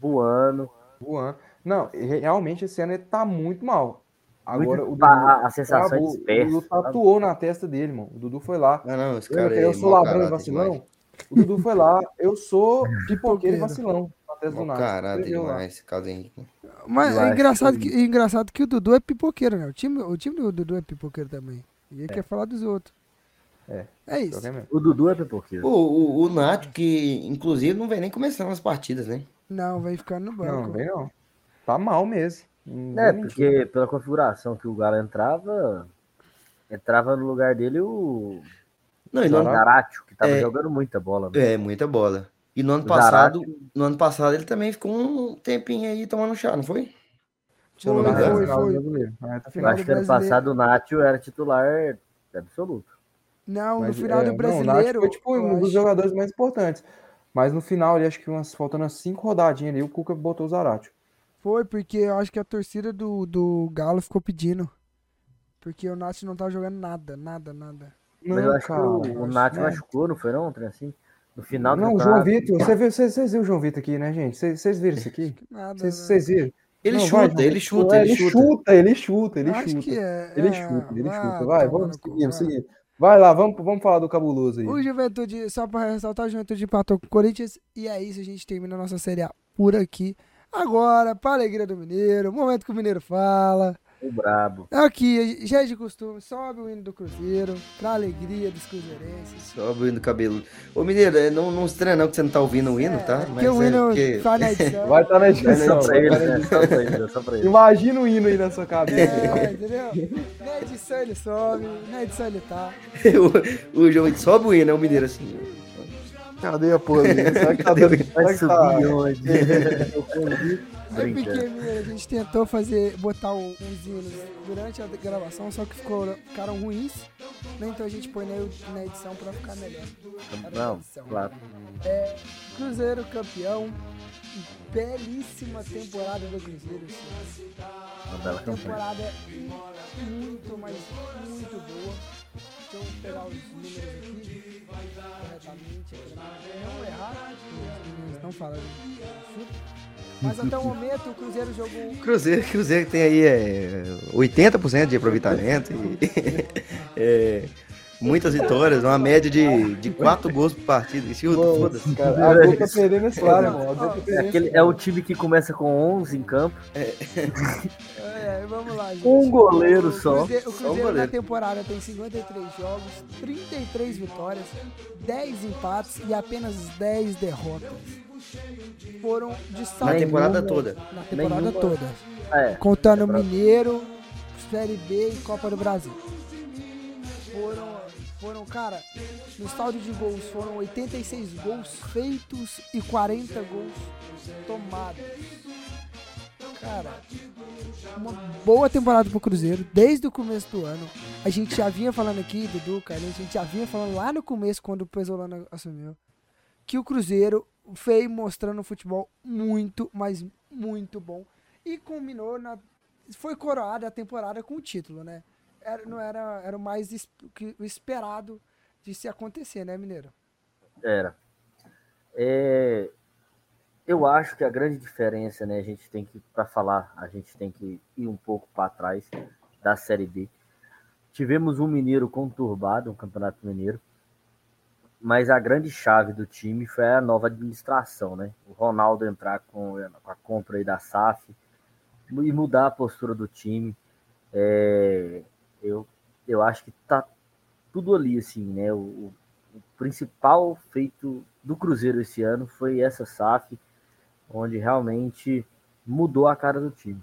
voando. Voando. Não, re- realmente esse ano ele tá muito mal. Agora Muito o Dudu, a- a sensação é travou, o dispersa, Dudu tatuou na testa dele, mano. O Dudu foi lá. Ah, não, esse Eu, cara eu é sou mau ladrão e vacilão. demais. O Dudu foi lá. Eu sou pipoqueiro e vacilão na testa do lá. demais, esse caso Henrique. Mas Eu é engraçado que- é engraçado que o Dudu é pipoqueiro, né? O time, o time do Dudu é pipoqueiro também. E ele quer falar dos outros. É. É isso. Mesmo. O Dudu é pipoqueiro. O, o, o Nath, que inclusive não vem nem começando as partidas, né? Não, vai ficar no banco. não vem não. Tá mal mesmo. Não É, vou mentir. porque pela configuração que o Galo entrava, entrava no lugar dele o Não, e no Zaratio, que tava É. jogando muita bola. né? é, muita bola. E no ano passado, Zarate- no ano passado ele também ficou um tempinho aí tomando chá, não foi? Se eu não me Foi, engano. foi, final do foi. brasileiro. Eu final. acho que ano brasileiro. passado o Nacho era titular absoluto. Não, no Mas, final é, do não, o brasileiro. foi tipo um dos jogadores mais importantes. Mas no final, ali, acho que umas, faltando umas cinco rodadinhas ali, o Cuca botou o Zarate. Foi, porque eu acho que a torcida do, do Galo ficou pedindo. Porque o Nath não tá jogando nada, nada, nada. Mas eu acho cara, que o, o acho- Nath né? machucou, não foi não, trem assim? No final do Não, o. João Vitor, você viu, vocês, vocês viram o João Vitor aqui, né, gente? Vocês, vocês viram isso aqui? Nada. Vocês, né? vocês viram? Ele Não, chuta, vai, ele chuta, É, ele chuta. chuta, ele chuta, ele Acho chuta. que é. Ele é, chuta, ele chuta. Vai, vamos no cu, seguindo, vai. lá, vamos, vamos falar do cabuloso aí. O Juventude, só pra ressaltar, o Juventude empatou com o Corinthians. E é isso, a gente termina a nossa Série A por aqui. Agora, pra alegria do Mineiro, o momento que o Mineiro fala. O brabo. Aqui, já é de costume, sobe o hino do Cruzeiro, pra alegria dos cruzeirenses. Sobe o hino do cabelo. Ô, Mineiro, é, não, não estranha não que você não tá ouvindo o hino, tá? Porque o hino porque- faz na edição. Vai estar na É edição. só pra ele, né? Só pra ele, só pra ele. Imagina o hino aí na sua cabeça. É, entendeu? Na edição ele sobe, na edição ele tá. o, o João sobe o hino, é o Mineiro assim. Cadê a porra? Será que tá Cadê dando... que tá- subir onde? É a gente tentou fazer, botar uns hinos durante a gravação, só que ficou, ficaram ruins. né? Então a gente põe na, na edição pra ficar melhor. Não, claro. É, Cruzeiro campeão. Belíssima temporada do Cruzeiro. Uma bela temporada muito, mas muito boa. Deixa eu pegar os números aqui corretamente, aqui, não errar, os meninos não falaram. Mas até o momento o Cruzeiro jogou. Cruzeiro, Cruzeiro tem aí é, 80% de aproveitamento e é, muitas vitórias, uma média de, de 4 gols por partida. Isso, foda-se. Cara, a Gol tá perdendo esse lado, Gol tá É, aquele, é o time que começa com 11 em campo. É, vamos lá, gente. Um goleiro O só. Cruzeiro, o Só um Cruzeiro na goleiro. temporada tem 53 jogos, 33 vitórias, 10 empates e apenas 10 derrotas. Foram de Na saldo temporada Nenhuma. toda. na temporada nenhuma. toda. É, Contando temporada. Mineiro, Série B e Copa do Brasil. Foram, foram, cara, no saldo de gols foram 86 gols feitos e 40 gols tomados. Cara, uma boa temporada pro Cruzeiro, desde o começo do ano. A gente já vinha falando aqui, Dudu, Carlinhos, a gente já vinha falando lá no começo, quando o Pesolano assumiu, que o Cruzeiro veio mostrando um futebol muito, mas muito bom. e culminou na. Foi coroada a temporada com o título, né? Era, não era, era o mais que- o esperado de se acontecer, né, Mineiro? Era. É, eu acho que a grande diferença, né, a gente tem que, para falar, a gente tem que ir um pouco para trás da Série B. Tivemos um Mineiro conturbado, um Campeonato Mineiro, mas a grande chave do time foi a nova administração, né? O Ronaldo entrar com, com a compra aí da SAF e mudar a postura do time. É, eu, eu acho que tá tudo ali, assim, né? O, o o principal feito do Cruzeiro esse ano foi essa SAF, onde realmente mudou a cara do time.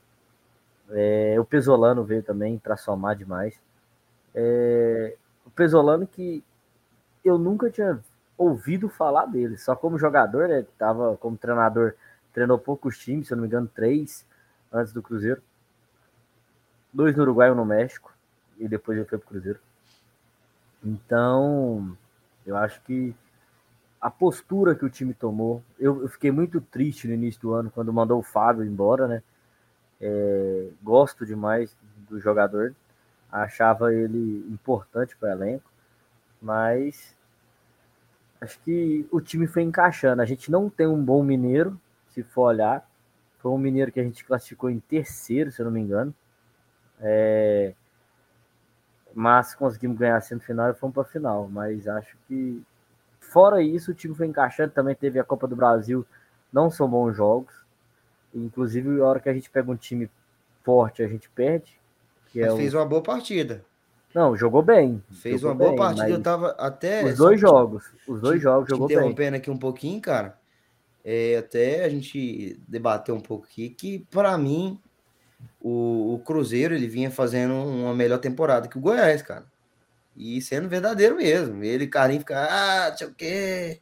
É, o Pesolano veio também para somar demais. É, o Pesolano que eu nunca tinha ouvido falar dele, só como jogador, né? Tava como treinador, treinou poucos times, se eu não me engano, três antes do Cruzeiro. Dois no Uruguai e um no México. E depois ele foi pro Cruzeiro. Então, eu acho que a postura que o time tomou, eu, eu fiquei muito triste no início do ano quando mandou o Fábio embora, né? É, gosto demais do jogador, achava ele importante para o elenco, mas acho que o time foi encaixando. A gente não tem um bom mineiro, se for olhar. Foi um mineiro que a gente classificou em terceiro, se eu não me engano. É, mas conseguimos ganhar a semifinal e fomos para a final. Mas acho que, fora isso, o time foi encaixando. Também teve a Copa do Brasil, não são bons jogos. Inclusive, a hora que a gente pega um time forte, a gente perde. Que é Mas o... fez uma boa partida. Não, jogou bem. Fez jogou uma boa bem, partida. Eu tava até. Os dois jogos. Os dois te- jogos te jogou bem. interrompendo aqui um pouquinho, cara. É, até a gente debater um pouco aqui que, para mim, o, o Cruzeiro ele vinha fazendo uma melhor temporada que o Goiás, cara. E sendo verdadeiro mesmo. Ele, carinho, fica, ah, não sei o quê.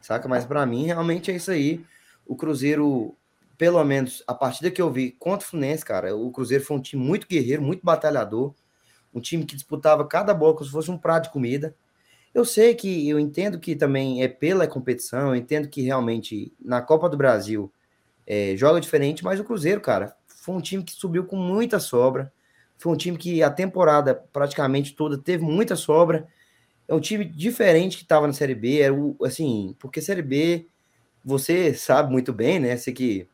Saca? Mas para mim, realmente é isso aí. O Cruzeiro, pelo menos a partida que eu vi contra o Fluminense, cara, o Cruzeiro foi um time muito guerreiro, muito batalhador. Um time que disputava cada bola como se fosse um prato de comida. Eu sei que eu entendo que também é pela competição, eu entendo que realmente na Copa do Brasil é, joga diferente, mas o Cruzeiro, cara, foi um time que subiu com muita sobra. Foi um time que a temporada praticamente toda teve muita sobra. É um time diferente que estava na Série B, era o, assim, porque Série B, você sabe muito bem, né? Você que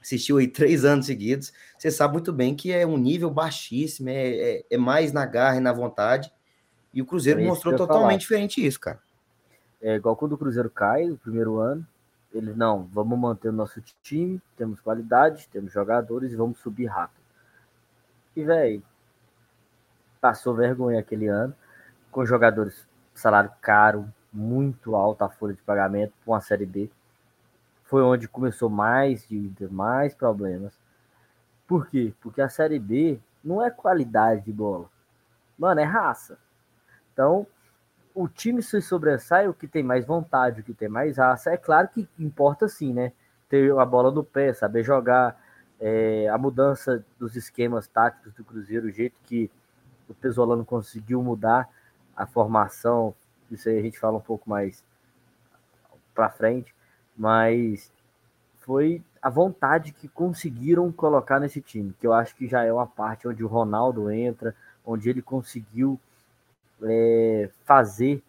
assistiu aí três anos seguidos, você sabe muito bem que é um nível baixíssimo, é, é, é mais na garra e na vontade. E o Cruzeiro É mostrou totalmente falar. diferente isso, cara. É igual quando o Cruzeiro cai no primeiro ano. Eles, não, vamos manter o nosso time, temos qualidade, temos jogadores e vamos subir rápido. E, velho, passou vergonha aquele ano, com jogadores, salário caro, muito alta a folha de pagamento para uma Série B. Foi onde começou mais dívida, mais problemas. Por quê? Porque a Série B não é qualidade de bola. Mano, é raça. Então, o time se sobressai o que tem mais vontade, o que tem mais raça. É claro que importa sim, né? Ter a bola no pé, saber jogar, é, a mudança dos esquemas táticos do Cruzeiro, o jeito que o Pesolano conseguiu mudar a formação, isso aí a gente fala um pouco mais para frente, mas foi a vontade que conseguiram colocar nesse time, que eu acho que já é uma parte onde o Ronaldo entra, onde ele conseguiu é, fazer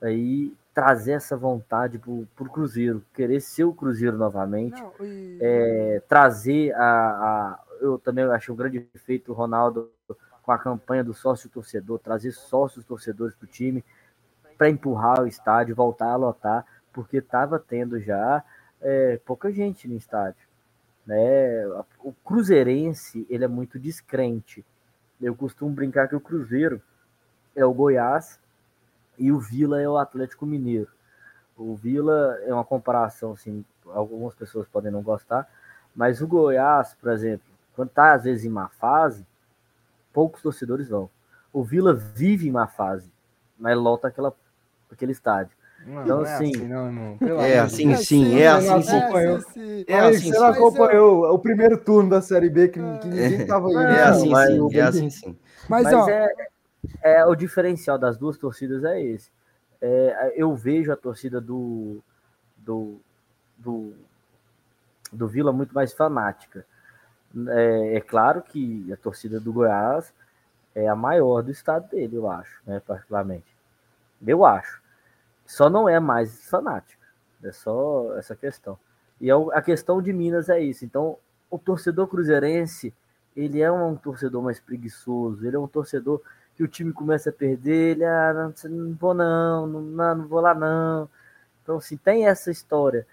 aí trazer essa vontade para o Cruzeiro, querer ser o Cruzeiro novamente, Não, e- é, trazer a, a- Eu também achei um grande feito o Ronaldo com a campanha do sócio torcedor, trazer sócios torcedores para o time para empurrar o estádio, voltar a lotar, porque estava tendo já é, pouca gente no estádio. Né? O Cruzeirense ele é muito descrente. Eu costumo brincar que o Cruzeiro é o Goiás e o Vila é o Atlético Mineiro. O Vila é uma comparação, assim, algumas pessoas podem não gostar, mas o Goiás, por exemplo, quando está às vezes em má fase, poucos torcedores vão. O Vila vive em má fase, mas lota aquela, aquele estádio. Não, Então, não é assim, assim, não. Pelo É assim, sim, é assim, sim. acompanhou. É assim, você não acompanhou o primeiro turno da Série B que, que ninguém tava indo. É assim, mas- sim, é assim, sim. Mas, Mas ó, é, é o diferencial das duas torcidas é esse. É, eu vejo a torcida do, do, do, do Vila muito mais fanática. É, é claro que a torcida do Goiás é a maior do estado dele, eu acho, né, particularmente. Eu acho. Só não é mais fanática. É só essa questão. E é a questão de Minas é isso. Então, o torcedor cruzeirense, ele é um torcedor mais preguiçoso, ele é um torcedor que o time começa a perder, ele, ah, não, não vou não, não, não vou lá não. Então, assim, tem essa história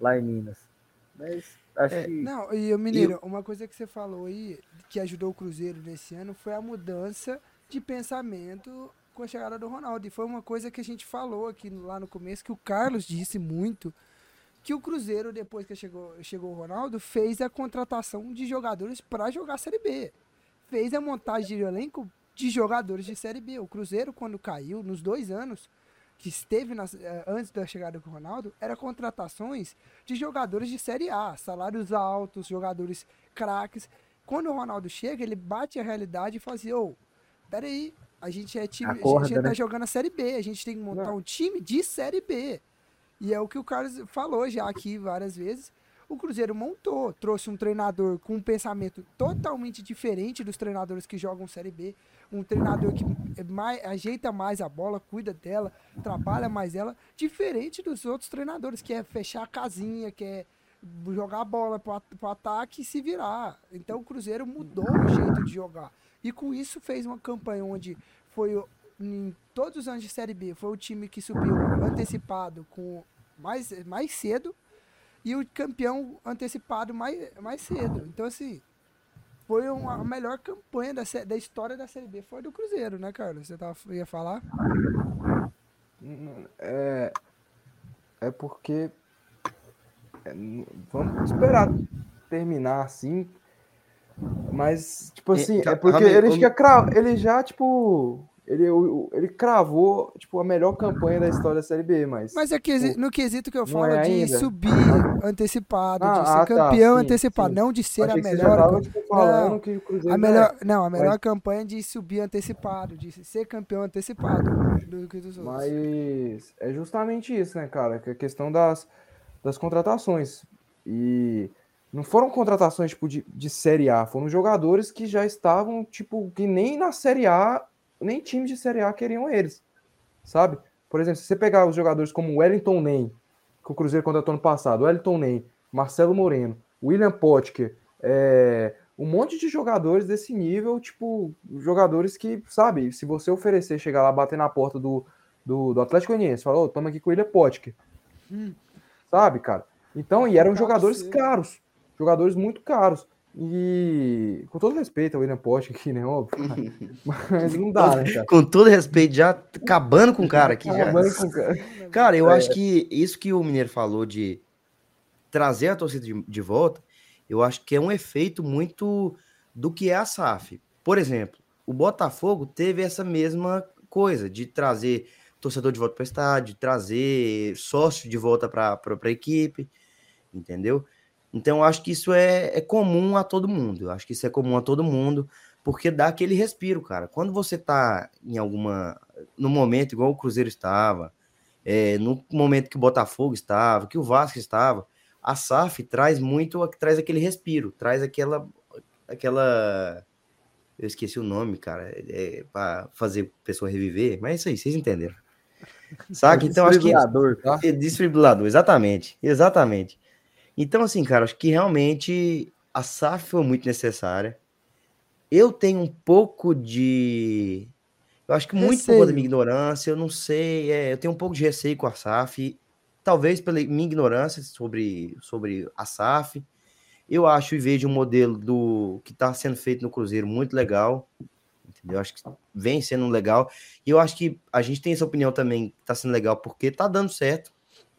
lá em Minas. Mas acho É, que... não, e o Mineiro, uma coisa que você falou aí, que ajudou o Cruzeiro nesse ano, foi a mudança de pensamento com a chegada do Ronaldo. E foi uma coisa que a gente falou aqui lá no começo, que o Carlos disse muito, que o Cruzeiro, depois que chegou, chegou o Ronaldo, fez a contratação de jogadores para jogar a Série B. Fez a montagem de elenco de jogadores de Série B. O Cruzeiro, quando caiu, nos dois anos que esteve nas- eh, antes da chegada do Ronaldo, era contratações de jogadores de Série A, salários altos, jogadores craques. Quando o Ronaldo chega, ele bate a realidade e fala assim, ô, peraí, a gente é time, a Acorda, gente tá né? jogando a Série B, a gente tem que montar um time de Série B. E é o que o Carlos falou já aqui várias vezes. O Cruzeiro montou, trouxe um treinador com um pensamento totalmente diferente dos treinadores que jogam Série B. Um treinador que é mais, ajeita mais a bola, cuida dela, trabalha mais ela, diferente dos outros treinadores, que é fechar a casinha, que é jogar a bola at- pro ataque e se virar. Então o Cruzeiro mudou o jeito de jogar. E com isso fez uma campanha onde foi o- em todos os anos de Série B, foi o time que subiu antecipado com mais, mais cedo e o campeão antecipado mais, mais cedo. Então, assim, foi uma, a melhor campanha da, da história da Série B. Foi do Cruzeiro, né, Carlos? Você tava, ia falar? É, é porque. é, vamos esperar terminar assim. Mas, tipo assim, ca- é porque ele já, ele já, tipo. Ele, ele cravou, tipo, a melhor campanha da história da Série B, mas. Mas é que, no quesito que eu falo é de ainda? subir antecipado, Ah, de ser ah, tá, campeão sim, antecipado, sim. não de ser a achei já melhor. tipo, Não, A melhor, é. não, a melhor Mas- campanha de subir antecipado, de ser campeão antecipado do que dos outros. Mas é justamente isso, né, cara? Que é a questão das, das contratações. E não foram contratações tipo de, de Série A, foram jogadores que já estavam, tipo, que nem na Série A, nem times de Série A queriam eles, sabe? Por exemplo, se você pegar os jogadores como Wellington Nem, que o Cruzeiro contratou ano passado, Wellington Nem, Marcelo Moreno, William Potker, é, um monte de jogadores desse nível, tipo, jogadores que, sabe, se você oferecer, chegar lá, bater na porta do, do, do Atlético Goianiense, falar, ô, toma aqui com o William Potker. Sabe, cara? Então, e eram Papo jogadores caros, jogadores muito caros. E com todo respeito ao William Potker aqui, né, óbvio, mas não dá, né, cara? Com todo respeito, já acabando com o cara aqui. Já. Cara. Cara, eu É. acho que isso que o Mineiro falou de trazer a torcida de, de volta, eu acho que é um efeito muito do que é a SAF. Por exemplo, o Botafogo teve essa mesma coisa de trazer torcedor de volta para o estádio, de trazer sócio de volta para a equipe, entendeu? Então, eu acho que isso é, é comum a todo mundo. Eu acho que isso é comum a todo mundo, porque dá aquele respiro, cara. Quando você tá em alguma. no momento igual o Cruzeiro estava, é, no momento que o Botafogo estava, que o Vasco estava, a SAF traz muito, traz aquele respiro, traz aquela, aquela, eu esqueci o nome, cara, é, para fazer a pessoa reviver, mas é isso aí, vocês entenderam. Saca? Então acho que Desfibrilador. Tá? é, Desfibrilador, exatamente, exatamente. Então assim, cara, acho que realmente a SAF foi muito necessária. Eu tenho um pouco de eu acho que muito por conta da Receio. minha ignorância, eu não sei, é, eu tenho um pouco de receio com a SAF, talvez pela minha ignorância sobre, sobre a SAF. Eu acho e vejo um modelo do que está sendo feito no Cruzeiro muito legal, entendeu? Acho que vem sendo legal. E eu acho que a gente tem essa opinião também que está sendo legal porque está dando certo,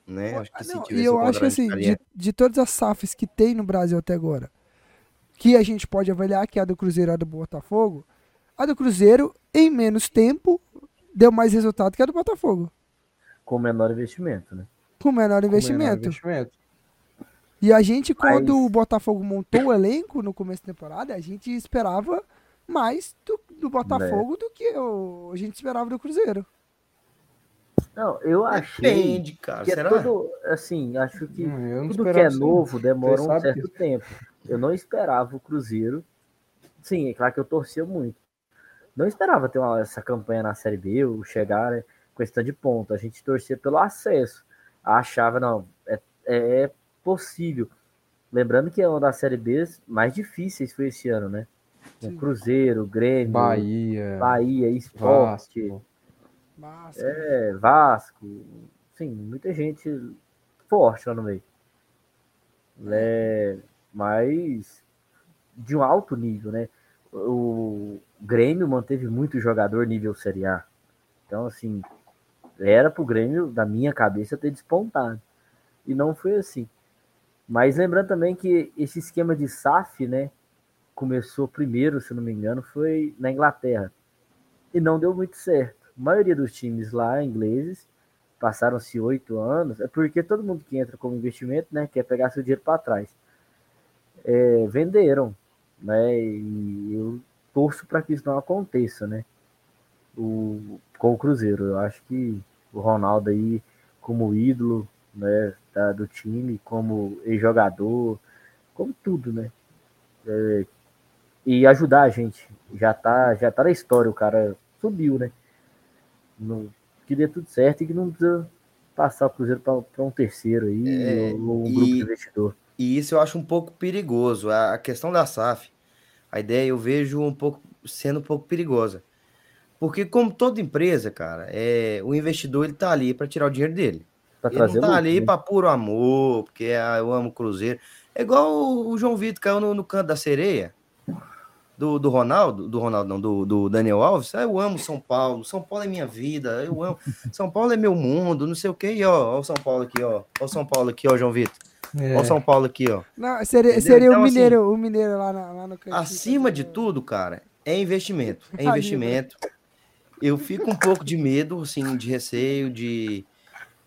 né? Acho que se Não, tivesse e eu acho que assim, de, de todas as SAFs que tem no Brasil até agora, que a gente pode avaliar, que é a do Cruzeiro e a do Botafogo, a do Cruzeiro, em menos tempo, deu mais resultado que a do Botafogo, Com menor investimento, né? com menor Com menor investimento. investimento. E a gente, quando Mas- o Botafogo montou o elenco no começo da temporada, a gente esperava mais do, do Botafogo do que o, a gente esperava do Cruzeiro. Não, eu achei Depende, cara. que é Será? todo, assim, acho que Hum, tudo que é não. novo demora um certo disso. tempo. eu não esperava o Cruzeiro. Sim, é claro que eu torcia muito. Não esperava ter uma, essa campanha na Série B, ou chegar né, com esse tanto de ponto. A gente torcia pelo acesso. Achava, não, é, é possível. Lembrando que é uma das Série B mais difíceis foi esse ano, né? Sim. Cruzeiro, Grêmio, Bahia, Bahia, Esporte, Vasco. Massa. é, Vasco, sim, muita gente forte lá no meio. É, mas de um alto nível, né? O Grêmio manteve muito jogador nível Série A. Então, assim, era pro Grêmio, da minha cabeça, ter despontado. E não foi assim. Mas lembrando também que esse esquema de SAF, né? Começou primeiro, se não me engano, foi na Inglaterra. E não deu muito certo. A maioria dos times lá, ingleses, passaram-se oito anos, é porque todo mundo que entra como investimento, né, quer pegar seu dinheiro para trás. É, venderam, né, e eu torço para que isso não aconteça, né, o, com o Cruzeiro. Eu acho que o Ronaldo aí, como ídolo, né, do time, como ex-jogador, como tudo, né, É, e ajudar a gente. Já tá, já tá na história, o cara subiu, né, no, que dê tudo certo e que não precisa passar o Cruzeiro para um terceiro aí, É, ou um e- grupo de investidor. E isso eu acho um pouco perigoso. A a questão da SAF, a ideia eu vejo um pouco sendo um pouco perigosa. Porque como toda empresa, cara, é, o investidor ele tá ali para tirar o dinheiro dele. Pra Ele não tá ali né? para puro amor, porque ah, eu amo o Cruzeiro. É igual o, o João Vitor caiu no, no canto da sereia do, do Ronaldo, do Ronaldo não, do, do Daniel Alves. Ah, eu amo São Paulo, São Paulo é minha vida, eu amo. São Paulo é meu mundo, não sei o quê. E ó, ó o São Paulo aqui, ó. Ó o São Paulo aqui, ó, João Vitor. É. Ó o São Paulo aqui, ó. Não, seria, Entendeu? seria Então, o assim, mineiro, o mineiro lá, na- lá no cantinho. Acima de fazendo- tudo, cara, é investimento. É investimento. Eu fico um pouco de medo, assim, de receio, de.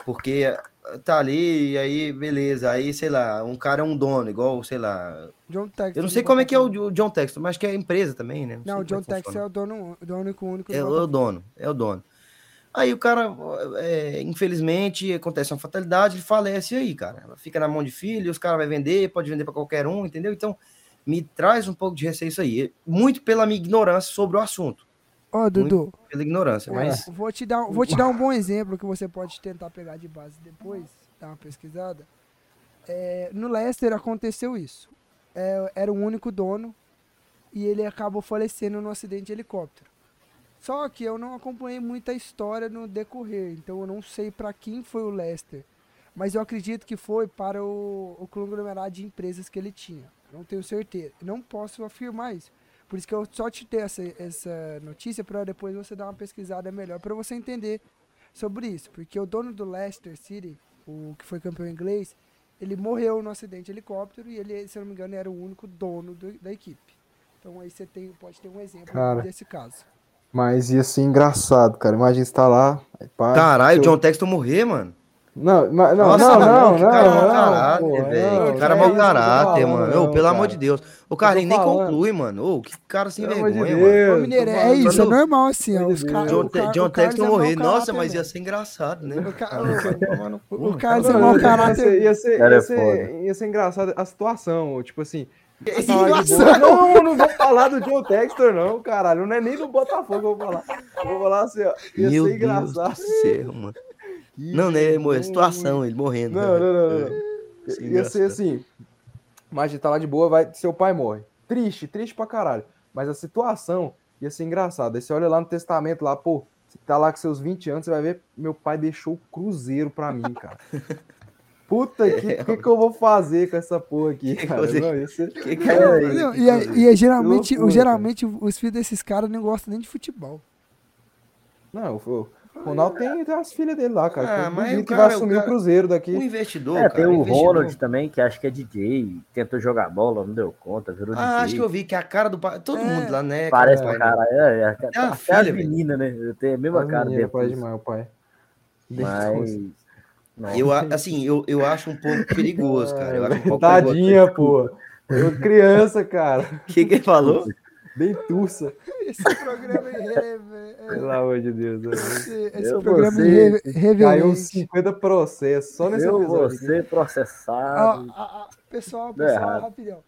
Porque tá ali, e aí, beleza. Aí, sei lá, um cara é um dono, igual, sei lá. John Texton Eu não sei como é que é o, John Texton, mas que é empresa também, né? Não, sei o John é que Texton é o dono, o dono único do É, é o dono, é o dono. Aí o cara, é, infelizmente, acontece uma fatalidade, ele falece aí, cara. Fica na mão de filho, os caras vão vender, pode vender para qualquer um, entendeu? Então, me traz um pouco de receio isso aí. Muito pela minha ignorância sobre o assunto. Ó, Dudu, Pela ignorância, mas. vou te, dar, vou te dar um bom exemplo que você pode tentar pegar de base depois, dar uma pesquisada. É, no Leicester aconteceu isso. É, era o único dono e ele acabou falecendo no acidente de helicóptero. Só que eu não acompanhei muita história no decorrer, então eu não sei para quem foi o Leicester. Mas eu acredito que foi para o, o conglomerado de empresas que ele tinha. Não tenho certeza. Não posso afirmar isso. Por isso que eu só te dei essa, essa notícia para depois você dar uma pesquisada melhor para você entender sobre isso. Porque o dono do Leicester City, o que foi campeão inglês, ele morreu no acidente de helicóptero e ele, se não me engano, era o único dono do- da equipe. Então aí você tem, pode ter um exemplo Cara. desse caso. Mas ia ser engraçado, cara. Imagina você tá lá. aí pá, Caralho, o seu- John Texton morrer, mano. Não, mas- não, Nossa, não, mano, não, que não, cara não, mau não, caráter, pô, velho. não, Que cara que mau é isso que eu tô caráter, falando, mano. Ô, não, pelo amor cara. de Deus. O Carlinhos nem conclui, mano. Ô, que cara sem Pelo amor de vergonha, mano. Ô, Mineiro, é isso, é normal assim, ó. Os caras. John, Car- John é morrer. Nossa, caráter mas ia ser engraçado, né? O Ca- O mano. Carlos é mau ia- caráter. Ia ser, ia ser, ia é ser, ia ser engraçado a situação, tipo assim. Não, não vou falar do John Textor, não, caralho. Não é nem do Botafogo que eu vou falar. Eu vou falar assim, ó. Ia Meu ser Deus engraçado. do céu, mano. Não, né, situação, ele morrendo. Não, não, não, não. É. Ia ser engraçado. Assim. Imagina, tá lá de boa, vai, seu pai morre. Triste, triste pra caralho. Mas a situação ia ser engraçada. Aí você olha lá no testamento, lá, pô, você tá lá com seus 20 anos, você vai ver, meu pai deixou o cruzeiro pra mim, cara. Puta, que, que que eu vou fazer com essa porra aqui, que cara? Não. Que que é isso? Não, e, é- e é geralmente, loucura, geralmente os filhos desses caras não gostam nem de futebol. Não, o o Ronaldo tem, tem as filhas dele lá, cara. Ah, mas o que cara- vai assumir o o cara- cruzeiro daqui. Um investidor, É, cara. tem o investidor. Ronald também, que acho que é DJ, tentou jogar bola, não deu conta, virou Ah, acho DJ. que eu vi que a cara do pai. Todo É, mundo lá, né? Parece cara, caralho. É, é, uma até filha, meninas, né? Eu tenho a mesma As cara dentro. pai disso. demais, o pai. Mas. Não. Eu, a- assim, eu, eu acho um pouco perigoso, cara. Eu acho um pouco Tadinha, pô. Eu criança, cara. perigoso. O que que ele falou? Bem turça. Esse programa é irrelevante. Pelo amor de Deus. né? Esse, esse Eu programa vou é irre- Caiu uns irreverente. 50 processos só nesse Eu vou episódio. aqui. ser Ó, processado. ó, ó, pessoal, Deu pessoal, errado. rapidão.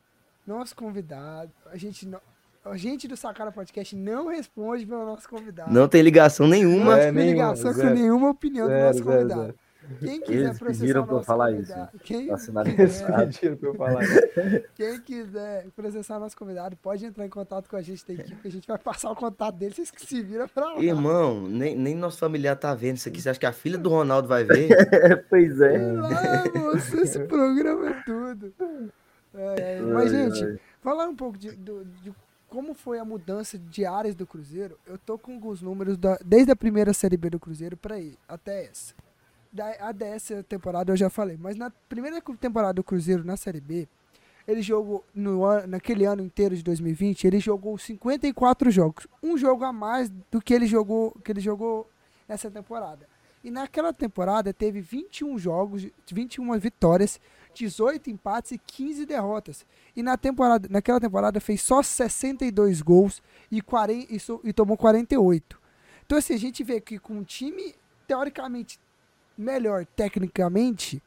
nosso convidado. A gente, não, a gente do Sacara Podcast não responde pelo nosso convidado. Não tem ligação nenhuma. Não É, tem nenhuma, ligação com zero. nenhuma opinião do Zero, nosso zero, convidado. zero. Quem quiser Eles processar pediram o pra eu nosso falar convidado, Quem, Assinado Eles pediram pra eu falar. quem quiser processar nosso convidado, pode entrar em contato com a gente da equipe, que a gente vai passar o contato dele, vocês que se viram pra lá. Irmão, nem, nem nosso familiar tá vendo isso aqui. Você acha que a filha do Ronaldo vai ver? pois é. Moço, esse programa é tudo. É, mas, Ai, gente, ai. falar um pouco de, do- de como foi a mudança de áreas do Cruzeiro, eu tô com alguns números da- desde a primeira Série B do Cruzeiro pra aí, até essa. A dessa temporada eu já falei, mas na primeira temporada do Cruzeiro na Série B, ele jogou, no, naquele ano inteiro de 2020, ele jogou 54 jogos. Um jogo a mais do que ele jogou, que ele jogou nessa temporada. E naquela temporada teve 21 jogos, 21 vitórias, 18 empates e 15 derrotas. E na temporada, naquela temporada fez só 62 gols e, 40, e, so- e tomou 48. Então assim, a gente vê que com um time teoricamente melhor tecnicamente,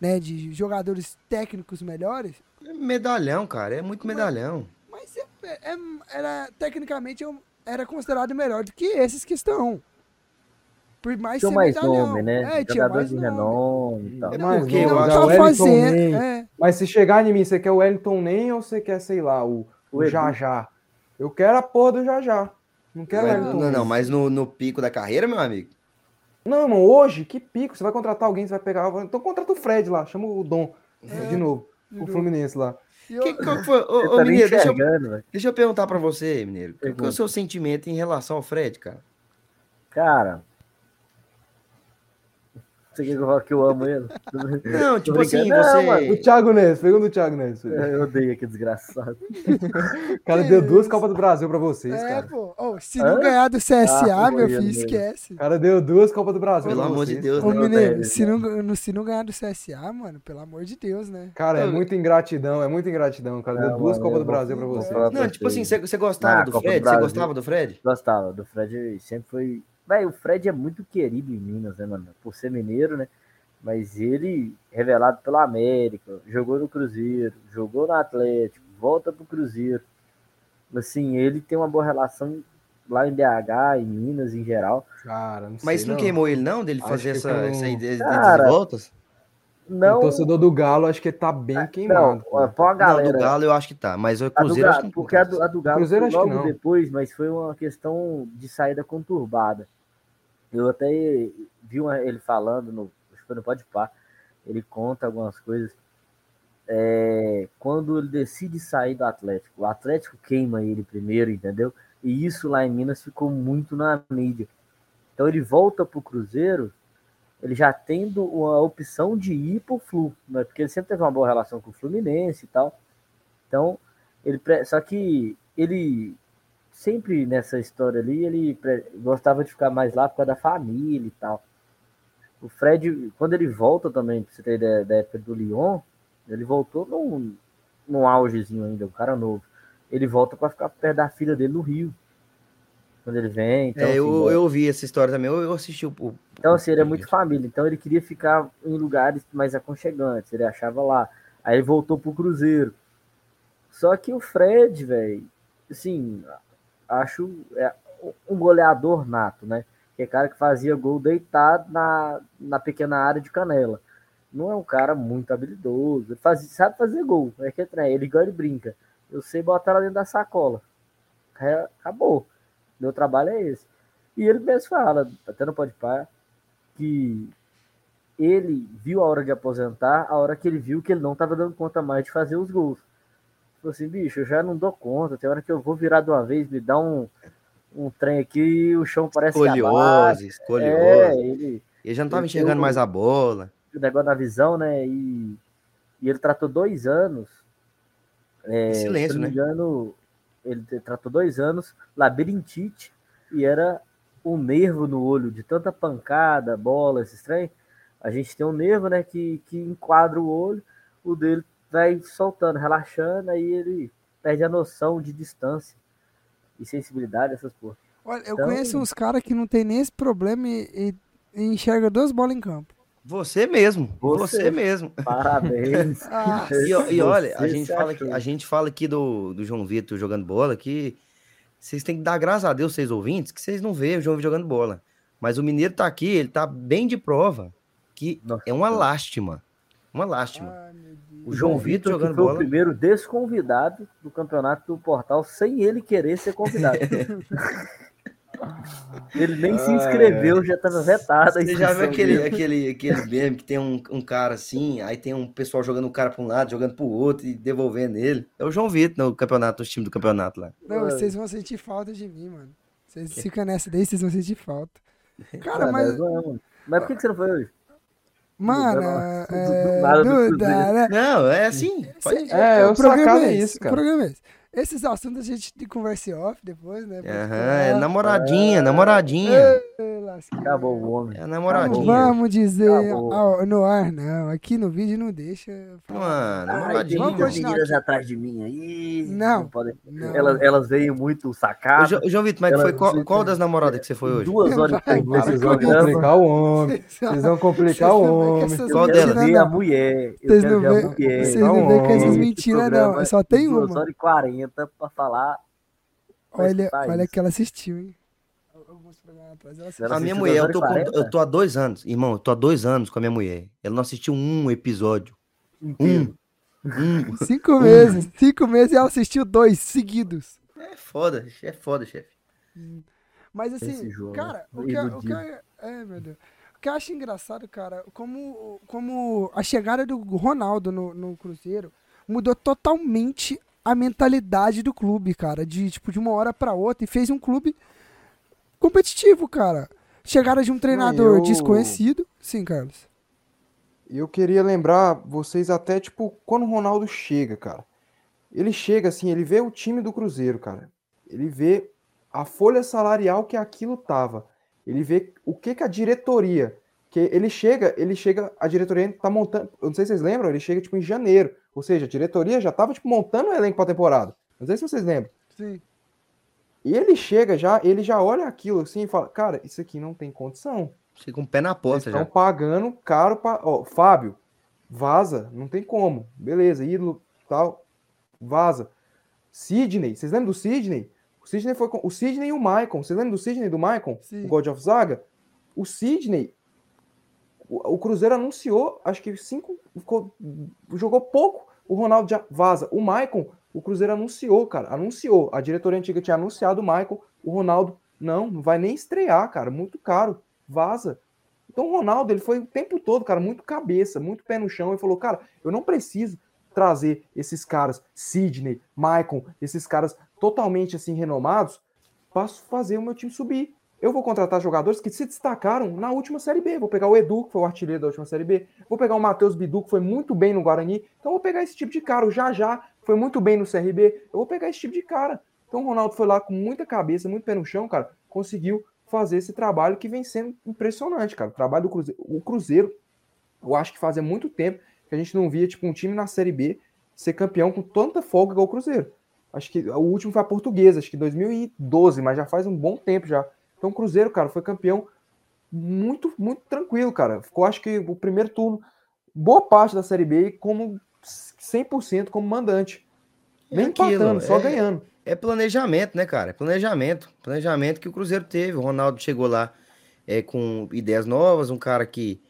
né, de jogadores técnicos melhores, É medalhão, cara. É muito medalhão. mas é- é- era tecnicamente era considerado melhor do que esses que estão. Por mais Tinha ser mais medalhão. nome, né? É, tinha Jogador mais de nome. renome e. É Mas porque não, Não tá fazendo. Nem. É, Mas se chegar em mim, você quer o Wellington Nem ou você quer, sei lá, o, O. Jajá? Eu quero a porra do Jajá. Não quero o Mas- Wellington não, Nem. não, mas no, no pico da carreira, meu amigo. Não, irmão, hoje, que pico. Você vai contratar alguém, você vai pegar. Então contrata o Fred lá, chama o Dom. É, de novo. O. Fluminense lá. Eu- Que, qual foi? Ô, Você ô, tá Mineiro, deixa eu, deixa eu perguntar pra você, Mineiro. Qual que é o Pergunta. seu sentimento em relação ao Fred, cara? Cara. Você quer que eu fale que eu amo ele? Não, tipo assim, brincando. Não, você. O Thiago Neves, pergunta o Thiago Neves. filho. Eu odeio aquele desgraçado. O cara deu duas Copas do Brasil pra vocês, É, cara. pô. Ô, se Hã? não ganhar do CSA, Ah, meu filho, mesmo. esquece. O cara deu duas Copas do Brasil Pelo pra amor de vocês. Deus, Ô, né? Mineiro, velho. se não, se não ganhar do CSA, mano, pelo amor de Deus, né? Cara, é muita ingratidão, é muita ingratidão. O cara deu Não, duas mano, Copas do Brasil pra vocês. Não, tipo assim, você. gostava Ah, do Fred? Você gostava do Fred? Gostava. Do Fred sempre foi. Véi, o Fred é muito querido em Minas, né, mano? Por ser mineiro, né? Mas ele, revelado pela América, jogou no Cruzeiro, jogou no Atlético, volta pro Cruzeiro. Assim, ele tem uma boa relação lá em BH, em Minas em geral. Cara, não sei. Mas não, queimou ele, não, dele fazer essa, com- essa ideia de voltas? Não, O torcedor do Galo, acho que ele tá bem não, queimado. ó, pra uma Não, galera. do Galo eu acho que tá, mas o A do Cruzeiro acho que Galo, não porque a tá. do, a do Galo Cruzeiro foi acho que logo não. depois, mas foi uma questão de saída conturbada. Eu até vi uma- ele falando, no, acho que foi no Podpah, ele conta algumas coisas. É, quando ele decide sair do Atlético, o Atlético queima ele primeiro, entendeu? E isso lá em Minas ficou muito na mídia. Então ele volta pro Cruzeiro, ele já tendo uma opção de ir pro Flu, né? porque ele sempre teve uma boa relação com o Fluminense e tal. Então, ele só que ele sempre nessa história ali, ele gostava de ficar mais lá por causa da família e tal. O Fred, quando ele volta também, pra você ter ideia da época do Lyon, ele voltou num, num augezinho ainda, um cara novo. Ele volta para ficar perto da filha dele no Rio. Quando ele vem. Então, É, assim, eu, é- eu ouvi essa história também, eu, eu assisti o... o- então, assim, ele é muito família. Então, ele queria ficar em lugares mais aconchegantes. Ele achava lá. Aí, ele voltou pro Cruzeiro. Só que o Fred, velho, assim, acho é um goleador nato, né? Que é cara que fazia gol deitado na, na pequena área de canela. Não é um cara muito habilidoso. Faz, sabe fazer gol. É que é trem, ele igual ele brinca. Eu sei botar lá dentro da sacola. É, acabou. Meu trabalho é esse. E ele mesmo fala, até no Podpah, que ele viu a hora de aposentar, a hora que ele viu que ele não estava dando conta mais de fazer os gols. Falou assim, bicho, eu já não dou conta, tem hora que eu vou virar de uma vez, me dá um, um trem aqui, o chão parece. Escoliose, escoliose. É, ele, Ele já não tava ele enxergando mais a bola. o negócio da visão, né? E, e ele tratou dois anos. É, se silêncio, eu não né? me engano, ele te- tratou dois anos, labirintite, e era um nervo no olho, de tanta pancada, bola, esse trem. A gente tem um nervo, né, que, que enquadra o olho, o dele vai soltando, relaxando, aí ele perde a noção de distância e sensibilidade, essas porra. Olha, eu Então- conheço uns caras que não tem nem esse problema e, e- e enxerga duas bolas em campo. Você mesmo, Você. você, mesmo. Parabéns. Ah, E, e olha, a gente, fala, aqui- a gente fala aqui do, do João Vitor jogando bola que vocês têm que dar graças a Deus, vocês ouvintes, que vocês não veem o João Vitor jogando bola. Mas o Mineiro tá aqui, ele tá bem de prova que Nossa é uma lástima. Uma lástima. ai, meu Deus. O João Vitor que foi bola. o primeiro desconvidado do campeonato do Portal sem ele querer ser convidado. ele nem se Ai, inscreveu, já estava vetado. Você já viu aquele, dele. aquele, aquele meme que tem um, um cara assim, aí tem um pessoal jogando um cara para um lado, jogando pro outro e devolvendo ele. É o João Vitor no campeonato, os times do campeonato lá. Não, vocês vão sentir falta de mim, mano. Vocês ficam nessa daí, vocês vão sentir falta. Cara, Ah, mas. Mas por que que você não foi hoje? Mano, do é, nada do né? Não, é assim. pode- É, o o programa é é esse, isso, o cara. programa é esse. Esses assuntos a gente conversa em off depois, né? Falar. é namoradinha, namoradinha. Ê, lasqueira. Acabou o homem. É Não namoradinha. vamos dizer ao- no ar, não. Aqui no vídeo não deixa. Mano, Ai, tem namoradinha. Muitas continuar meninas atrás de mim aí. Não, podem- não. Elas, elas veio muito sacadas. Jo- João Vitor, mas Ela- foi qual, qual das namoradas que você foi hoje? Duas horas e de Vocês vão complicar o homem. Vocês vão complicar o não homem. Qual Eu quero delas? ver a não. mulher. Eu Vocês quero não ver a mulher. vocês não vê com essas mentiras, não. Só tem duas uma. horas e 40 pra falar. pra Olha, escutar olha isso. que ela assistiu, hein? Alguns programas atrás ela assistiu. Ela A minha mulher, eu tô, com- 40? eu tô há dois anos, irmão, eu tô há dois anos com a minha mulher. Ela não assistiu um episódio. Um. Inteiro. Um. Cinco meses. Cinco meses e ela assistiu dois seguidos. É foda, é foda, chefe. Mas assim, jogo, cara, o né? que, eu- o que é, meu Deus. O que eu acho engraçado, cara, como, como a chegada do Ronaldo no, no Cruzeiro mudou totalmente a mentalidade do clube, cara, de tipo de uma hora pra outra e fez um clube competitivo, cara. Chegada de um treinador eu- desconhecido, sim, Carlos. E eu queria lembrar vocês até, tipo, quando o Ronaldo chega, cara. Ele chega assim, ele vê o time do Cruzeiro, cara. Ele vê a folha salarial que aquilo tava. Ele vê o que que a diretoria, que ele chega, ele chega, a diretoria tá montando, eu não sei se vocês lembram, ele chega tipo em janeiro, ou seja, a diretoria já tava tipo montando o elenco pra temporada. Não sei se vocês lembram. Sim. E ele chega já, ele já olha aquilo assim e fala: "Cara, isso aqui não tem condição". Fica com o pé na Vocês porta estão já. pagando caro para. Ó, Fábio, vaza, não tem como. Beleza, ídolo, tal, vaza. Sidney, vocês lembram do Sidney? O Sidney foi com. O Sidney e o Maicon. Vocês lembram do Sidney e do Maicon? Sim. O God of Zaga? O Sidney. O, Cruzeiro anunciou, acho que cinco. Ficou, jogou pouco. O Ronaldo já vaza. O Maicon, o Cruzeiro anunciou, cara. Anunciou. A diretoria antiga tinha anunciado o Maicon. O Ronaldo, não, não vai nem estrear, cara. Muito caro. Vaza. Então o Ronaldo, ele foi o tempo todo, cara, muito cabeça, muito pé no chão. e falou, cara, eu não preciso trazer esses caras, Sidney, Maicon, esses caras totalmente assim renomados, para fazer o meu time subir. Eu vou contratar jogadores que se destacaram na última Série B. Vou pegar o Edu, que foi o artilheiro da última Série B. Vou pegar o Matheus Bidu, que foi muito bem no Guarani. Então vou pegar esse tipo de cara. O Jajá, foi muito bem no CRB. Eu vou pegar esse tipo de cara. Então o Ronaldo foi lá com muita cabeça, muito pé no chão, cara. Conseguiu fazer esse trabalho que vem sendo impressionante, cara. O trabalho do Cruzeiro. O Cruzeiro, eu acho que fazia muito tempo que a gente não via, tipo, um time na Série B ser campeão com tanta folga igual o Cruzeiro. Acho que o último foi a Portuguesa, acho que 2012, mas já faz um bom tempo já. Então o Cruzeiro, cara, foi campeão muito, muito tranquilo, cara. Ficou, acho que, o primeiro turno, boa parte da Série B como 100% como mandante. É Nem aquilo, empatando, só é- ganhando. É planejamento, né, cara? É planejamento. Planejamento que o Cruzeiro teve. O Ronaldo chegou lá é, com ideias novas, um cara que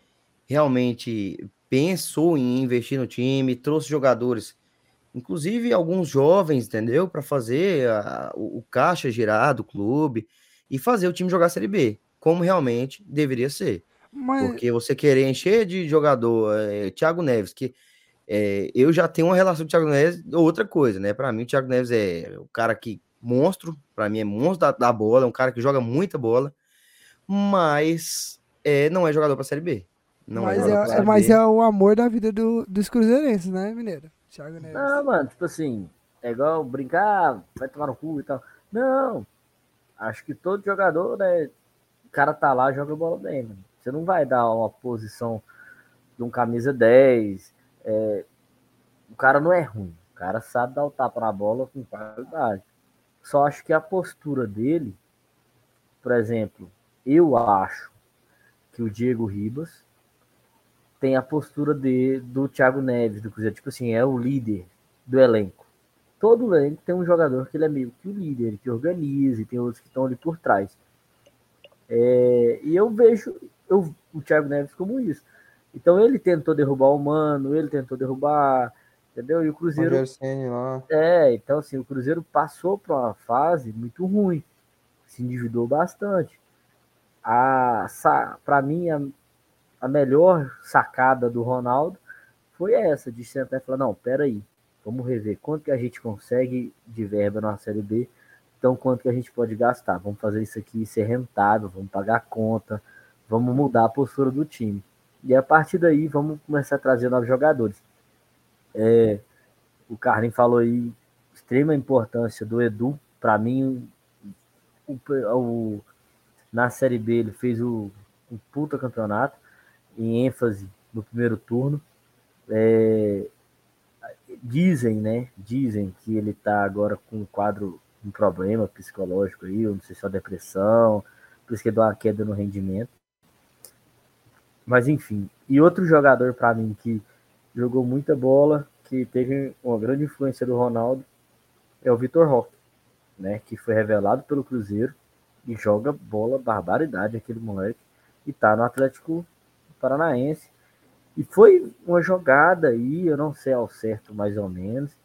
realmente pensou em investir no time, trouxe jogadores, inclusive alguns jovens, entendeu? Para fazer a- o, o caixa girar do clube e fazer o time jogar a Série B, como realmente deveria ser. Mas, Porque você querer encher de jogador, é, Thiago Neves, que é, eu já tenho uma relação com o Thiago Neves, outra coisa, né? Para mim, o Thiago Neves é o cara que monstro, para mim é monstro da, da bola, é um cara que joga muita bola, mas é, não é jogador para Série B. Não mas, jogador pra é, Série mas B. é o amor da vida do- dos cruzeirenses, né, Mineiro? Thiago Neves. Não, mano, tipo assim, é igual brincar, vai tomar no cu e tal. Não, acho que todo jogador, né, o cara tá lá, joga bola bem, mano. Você não vai dar uma posição de um camisa 10, é, o cara não é ruim, o cara sabe dar o tapa na bola com qualidade. Só acho que a postura dele, por exemplo, eu acho que o Diego Ribas tem a postura de, do Thiago Neves, do Cruzeiro. Tipo assim, é o líder do elenco. Todo elenco tem um jogador que ele é meio que o líder, que organiza, e tem outros que estão ali por trás. É, e eu vejo eu, o Thiago Neves como isso. Então ele tentou derrubar o Mano, ele tentou derrubar, entendeu? E o Cruzeiro. lá. É, então assim, o Cruzeiro passou para uma fase muito ruim, se endividou bastante. A, para mim, a, a melhor sacada do Ronaldo foi essa, de sentar e falar, não, peraí, vamos rever quanto que a gente consegue de verba na Série B, então quanto que a gente pode gastar, vamos fazer isso aqui ser rentável, vamos pagar a conta, vamos mudar a postura do time. E a partir daí vamos começar a trazer novos jogadores. É, o Carlin falou aí extrema importância do Edu. Para mim, o, o, na Série B ele fez o, um puta campeonato em ênfase no primeiro turno. É, dizem, né? Dizem que ele tá agora com um quadro, um problema psicológico aí, eu não sei se é depressão, por isso que deu uma queda no rendimento. Mas enfim, e outro jogador para mim que jogou muita bola, que teve uma grande influência do Ronaldo, é o Vitor Roque, né? Que foi revelado pelo Cruzeiro e joga bola barbaridade aquele moleque e tá no Atlético Paranaense. E foi uma jogada aí, eu não sei ao certo mais ou menos,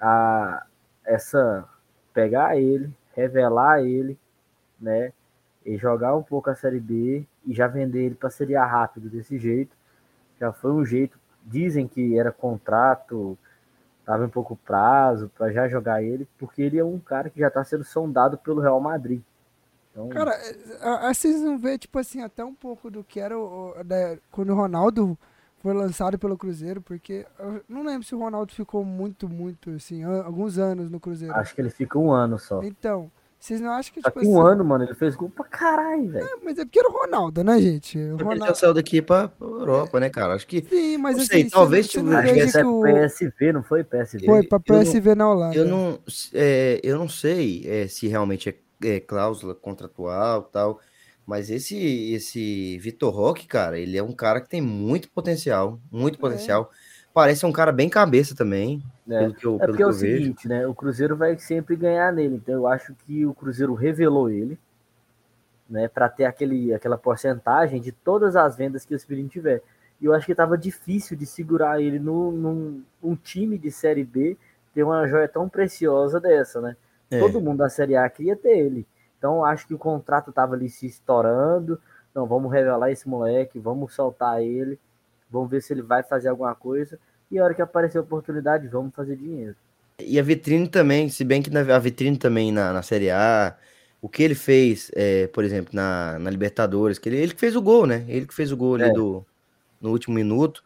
a essa pegar ele, revelar ele, né? E jogar um pouco a Série B e já vender ele para Série A rápido desse jeito. Já foi um jeito, dizem que era contrato, tava em pouco prazo para já jogar ele, porque ele é um cara que já está sendo sondado pelo Real Madrid. Então... Cara, é, vocês não vê, tipo assim, até um pouco do que era o, né, quando o Ronaldo foi lançado pelo Cruzeiro, porque eu não lembro se o Ronaldo ficou muito, muito, assim, alguns anos no Cruzeiro. Acho que ele fica um ano só. Então, vocês não acham que, tipo assim... um ano, mano, ele fez gol pra caralho, velho. É, mas é porque era o Ronaldo, né, gente? O Ronaldo... Ele já saiu daqui pra Europa, né, cara? Acho que... Sim, mas não assim... Sei, talvez você tivesse... Acho que é PSV, não foi PSV? Foi, pra PSV na Holanda. Eu não, é, eu não sei é, se realmente é é, cláusula contratual tal. Mas esse esse Vitor Roque, cara, ele é um cara que tem muito potencial, muito é. potencial. Parece um cara bem cabeça também, é. pelo que eu, é porque é o seguinte, vejo. né? O Cruzeiro vai sempre ganhar nele. Então eu acho que o Cruzeiro revelou ele, né, para ter aquele aquela porcentagem de todas as vendas que o Espírito tiver. E eu acho que estava difícil de segurar ele no, num um time de série B ter uma joia tão preciosa dessa, né? É. Todo mundo da Série A queria ter ele. Então acho que o contrato estava ali se estourando. Não, vamos revelar esse moleque, vamos soltar ele, vamos ver se ele vai fazer alguma coisa. E a hora que aparecer a oportunidade, vamos fazer dinheiro. E a vitrine também, se bem que na, a vitrine também na, na Série A, o que ele fez, é, por exemplo, na, na Libertadores, que ele, ele que fez o gol, né? Ele que fez o gol ali é. do, no último minuto.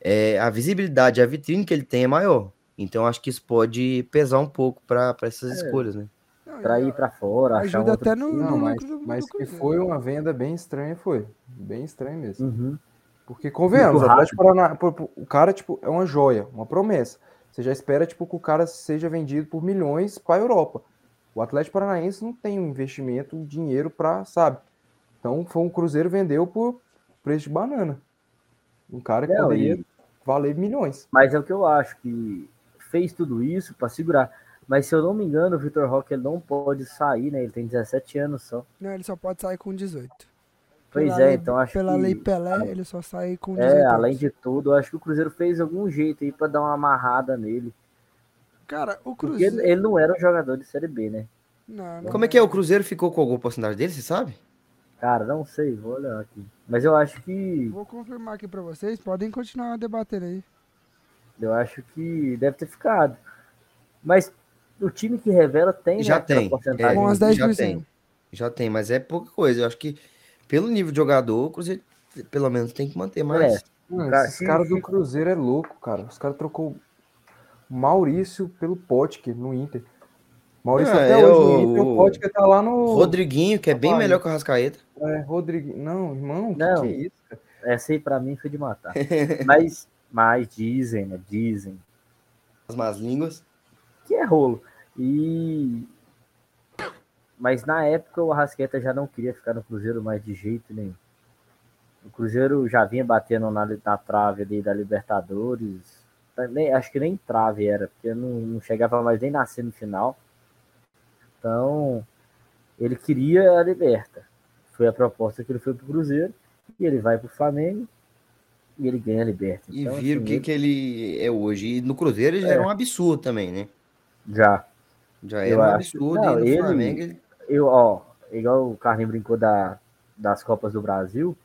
É, a visibilidade, a vitrine que ele tem é maior. Então acho que isso pode pesar um pouco para essas é. escolhas, né? Para ir para fora, ajuda até no, Não, mas, mas que foi uma venda bem estranha, foi. Bem estranha mesmo. Uhum. Porque, convenhamos, Paraná, o cara, tipo, é uma joia, uma promessa. Você já espera, tipo, que o cara seja vendido por milhões para a Europa. O Atlético Paranaense não tem um investimento, um dinheiro para, sabe? Então, foi um Cruzeiro vendeu por preço de banana. Um cara que não, poderia e... valer milhões. Mas é o que eu acho que fez tudo isso para segurar. Mas se eu não me engano, o Vitor Roque não pode sair, né? Ele tem 17 anos só. Não, ele só pode sair com 18. Pois pela é, lei, então acho pela que... lei Pelé, ele só sai com 18 É, além de tudo, acho que o Cruzeiro fez algum jeito aí para dar uma amarrada nele. Cara, o Cruzeiro... Porque ele não era um jogador de Série B, né? Não, não Como é que é? O Cruzeiro ficou com alguma porcentagem dele, você sabe? Cara, não sei, vou olhar aqui. Mas eu acho que... Vou confirmar aqui para vocês, podem continuar debatendo aí. Eu acho que deve ter ficado. Mas o time que revela tem, já né, tem. É, Com as 10%. Já tem. Já tem, mas é pouca coisa. Eu acho que pelo nível de jogador, o Cruzeiro pelo menos tem que manter mais. É. Mano, cara do Cruzeiro é louco, cara. Os caras trocou Maurício pelo Potker no Inter. Maurício é, até hoje no Inter, o Potker tá lá no. Rodriguinho, que é bem melhor que o Rascaeta. É, Rodriguinho. Não, irmão, não, que, que é isso? Cara? Essa aí pra mim foi de matar. mas mas dizem, né? Dizem. As más línguas. Que é rolo. E. Mas na época o Arrasqueta já não queria ficar no Cruzeiro mais de jeito nenhum. O Cruzeiro já vinha batendo na, na trave ali da Libertadores. Nem, acho que nem trave era, porque não, não chegava mais nem na semifinal. Então, ele queria a Liberta. Foi a proposta que ele foi pro Cruzeiro. E ele vai pro Flamengo. E ele ganha a Liberta. E Então, viram o assim, que, que ele é hoje. E no Cruzeiro ele já É. era um absurdo também, né? Já. Já Eu era um acho- absurdo. não, no ele- Flamengo ele. Eu, ó, igual o Carlinhos brincou da, das Copas do Brasil,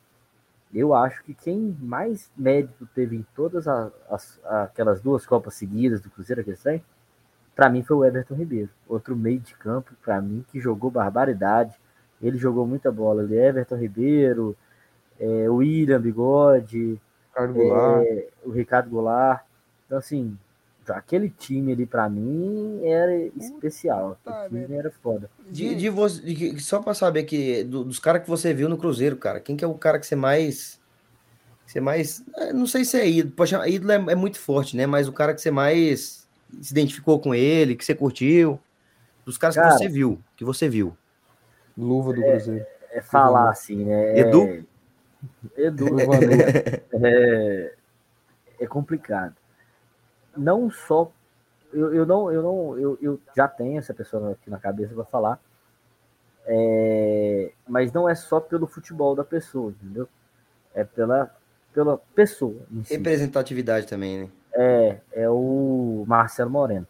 eu acho que quem mais mérito teve em todas a- as, aquelas duas Copas seguidas do Cruzeiro, aquele trem, pra mim foi o Everton Ribeiro. Outro meio de campo, pra mim, que jogou barbaridade. Ele jogou muita bola ali. Everton Ribeiro, é, o William Bigode, Ricardo Goulart. é, o Ricardo Goulart. Então, assim, aquele time ali pra mim era especial. Puta Aquele time era foda. De, de você, de só pra saber que do- dos caras que você viu no Cruzeiro, cara, quem que é o cara que você mais. que Você mais. é, Não sei se é ídolo. Poxa, ídolo é, é muito forte, né? Mas o cara que você mais se identificou com ele, que você curtiu. Dos caras Cara. que você viu. Que você viu. Luva do Cruzeiro. É falar assim, né? Edu? É, Edu é, é complicado. Não só. Eu, eu não, eu não, eu, eu já tenho essa pessoa aqui na cabeça para falar. É, mas não é só pelo futebol da pessoa, entendeu? É pela, pela pessoa em si. Representatividade também, né? É, é o Marcelo Moreno.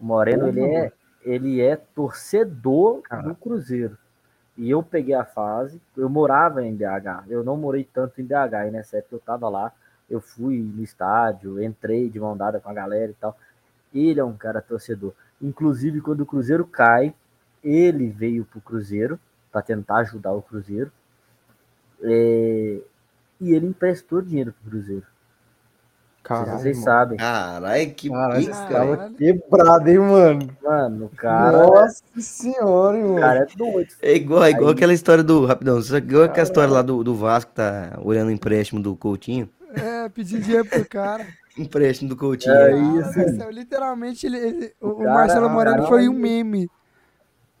O Moreno, ele é, ele é torcedor do Cruzeiro. E eu peguei a fase, eu morava em BH, eu não morei tanto em BH, e nessa época eu tava lá, eu fui no estádio, entrei de mão dada com a galera e tal. Ele é um cara torcedor. Inclusive, quando o Cruzeiro cai, ele veio pro Cruzeiro para tentar ajudar o Cruzeiro. É, e ele emprestou dinheiro pro Cruzeiro. Caralho, vocês mano. sabem. Caralho, que Caralho, pica, tava quebrado, hein, mano? Mano, o cara, Nossa senhora, hein, o mano. cara é doido. É igual, é igual Aí- aquela história do. Rapidão, você igual aquela história lá do, do Vasco que tá olhando o empréstimo do Coutinho. É, pedir dinheiro pro cara. Empréstimo do Coutinho. É Cara, isso. literalmente, ele, ele- o, o cara- Marcelo Moreno cara- foi um meme.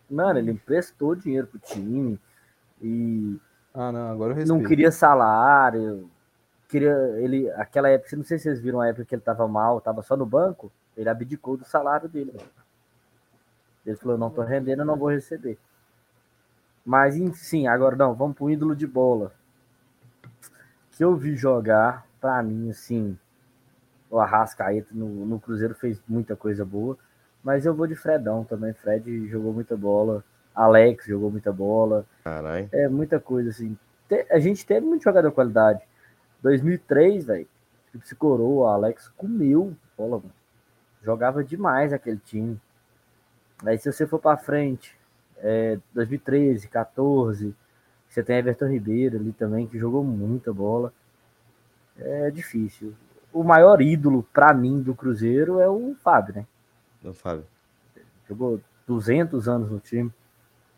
Mano, ele emprestou dinheiro pro time e Ah, não, agora eu respeito. não queria salário. Queria ele, aquela época, não sei se vocês viram a época que ele tava mal, tava só no banco, ele abdicou do salário dele. Ele falou, não tô rendendo, eu não vou receber. Mas sim, agora não, vamos pro ídolo de bola. Que eu vi jogar, pra mim, assim, o Arrascaeta no, no Cruzeiro fez muita coisa boa. Mas eu vou de Fredão também. Fred jogou muita bola. Alex jogou muita bola. Caralho. É muita coisa, assim. Te- A gente teve muito jogador de qualidade. 2003, velho. Se coroa, o Alex comeu bola, mano. Jogava demais aquele time. Aí se você for pra frente, é, 2013, 14, você tem Everton Ribeiro ali também, que jogou muita bola. É difícil. O maior ídolo, pra mim, do Cruzeiro é o Fábio, né? Ô, Fábio. Jogou 200 anos no time.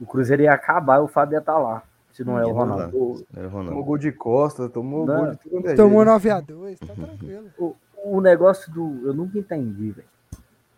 O Cruzeiro ia acabar e o Fábio ia estar lá. Se não é o Ia Ronaldo. Tomou, Era o tomou gol de costa, tomou Não. gol de tudo. quanto é Tomou jeito. 9x2, tá tranquilo. O, o negócio do. Eu nunca entendi, velho.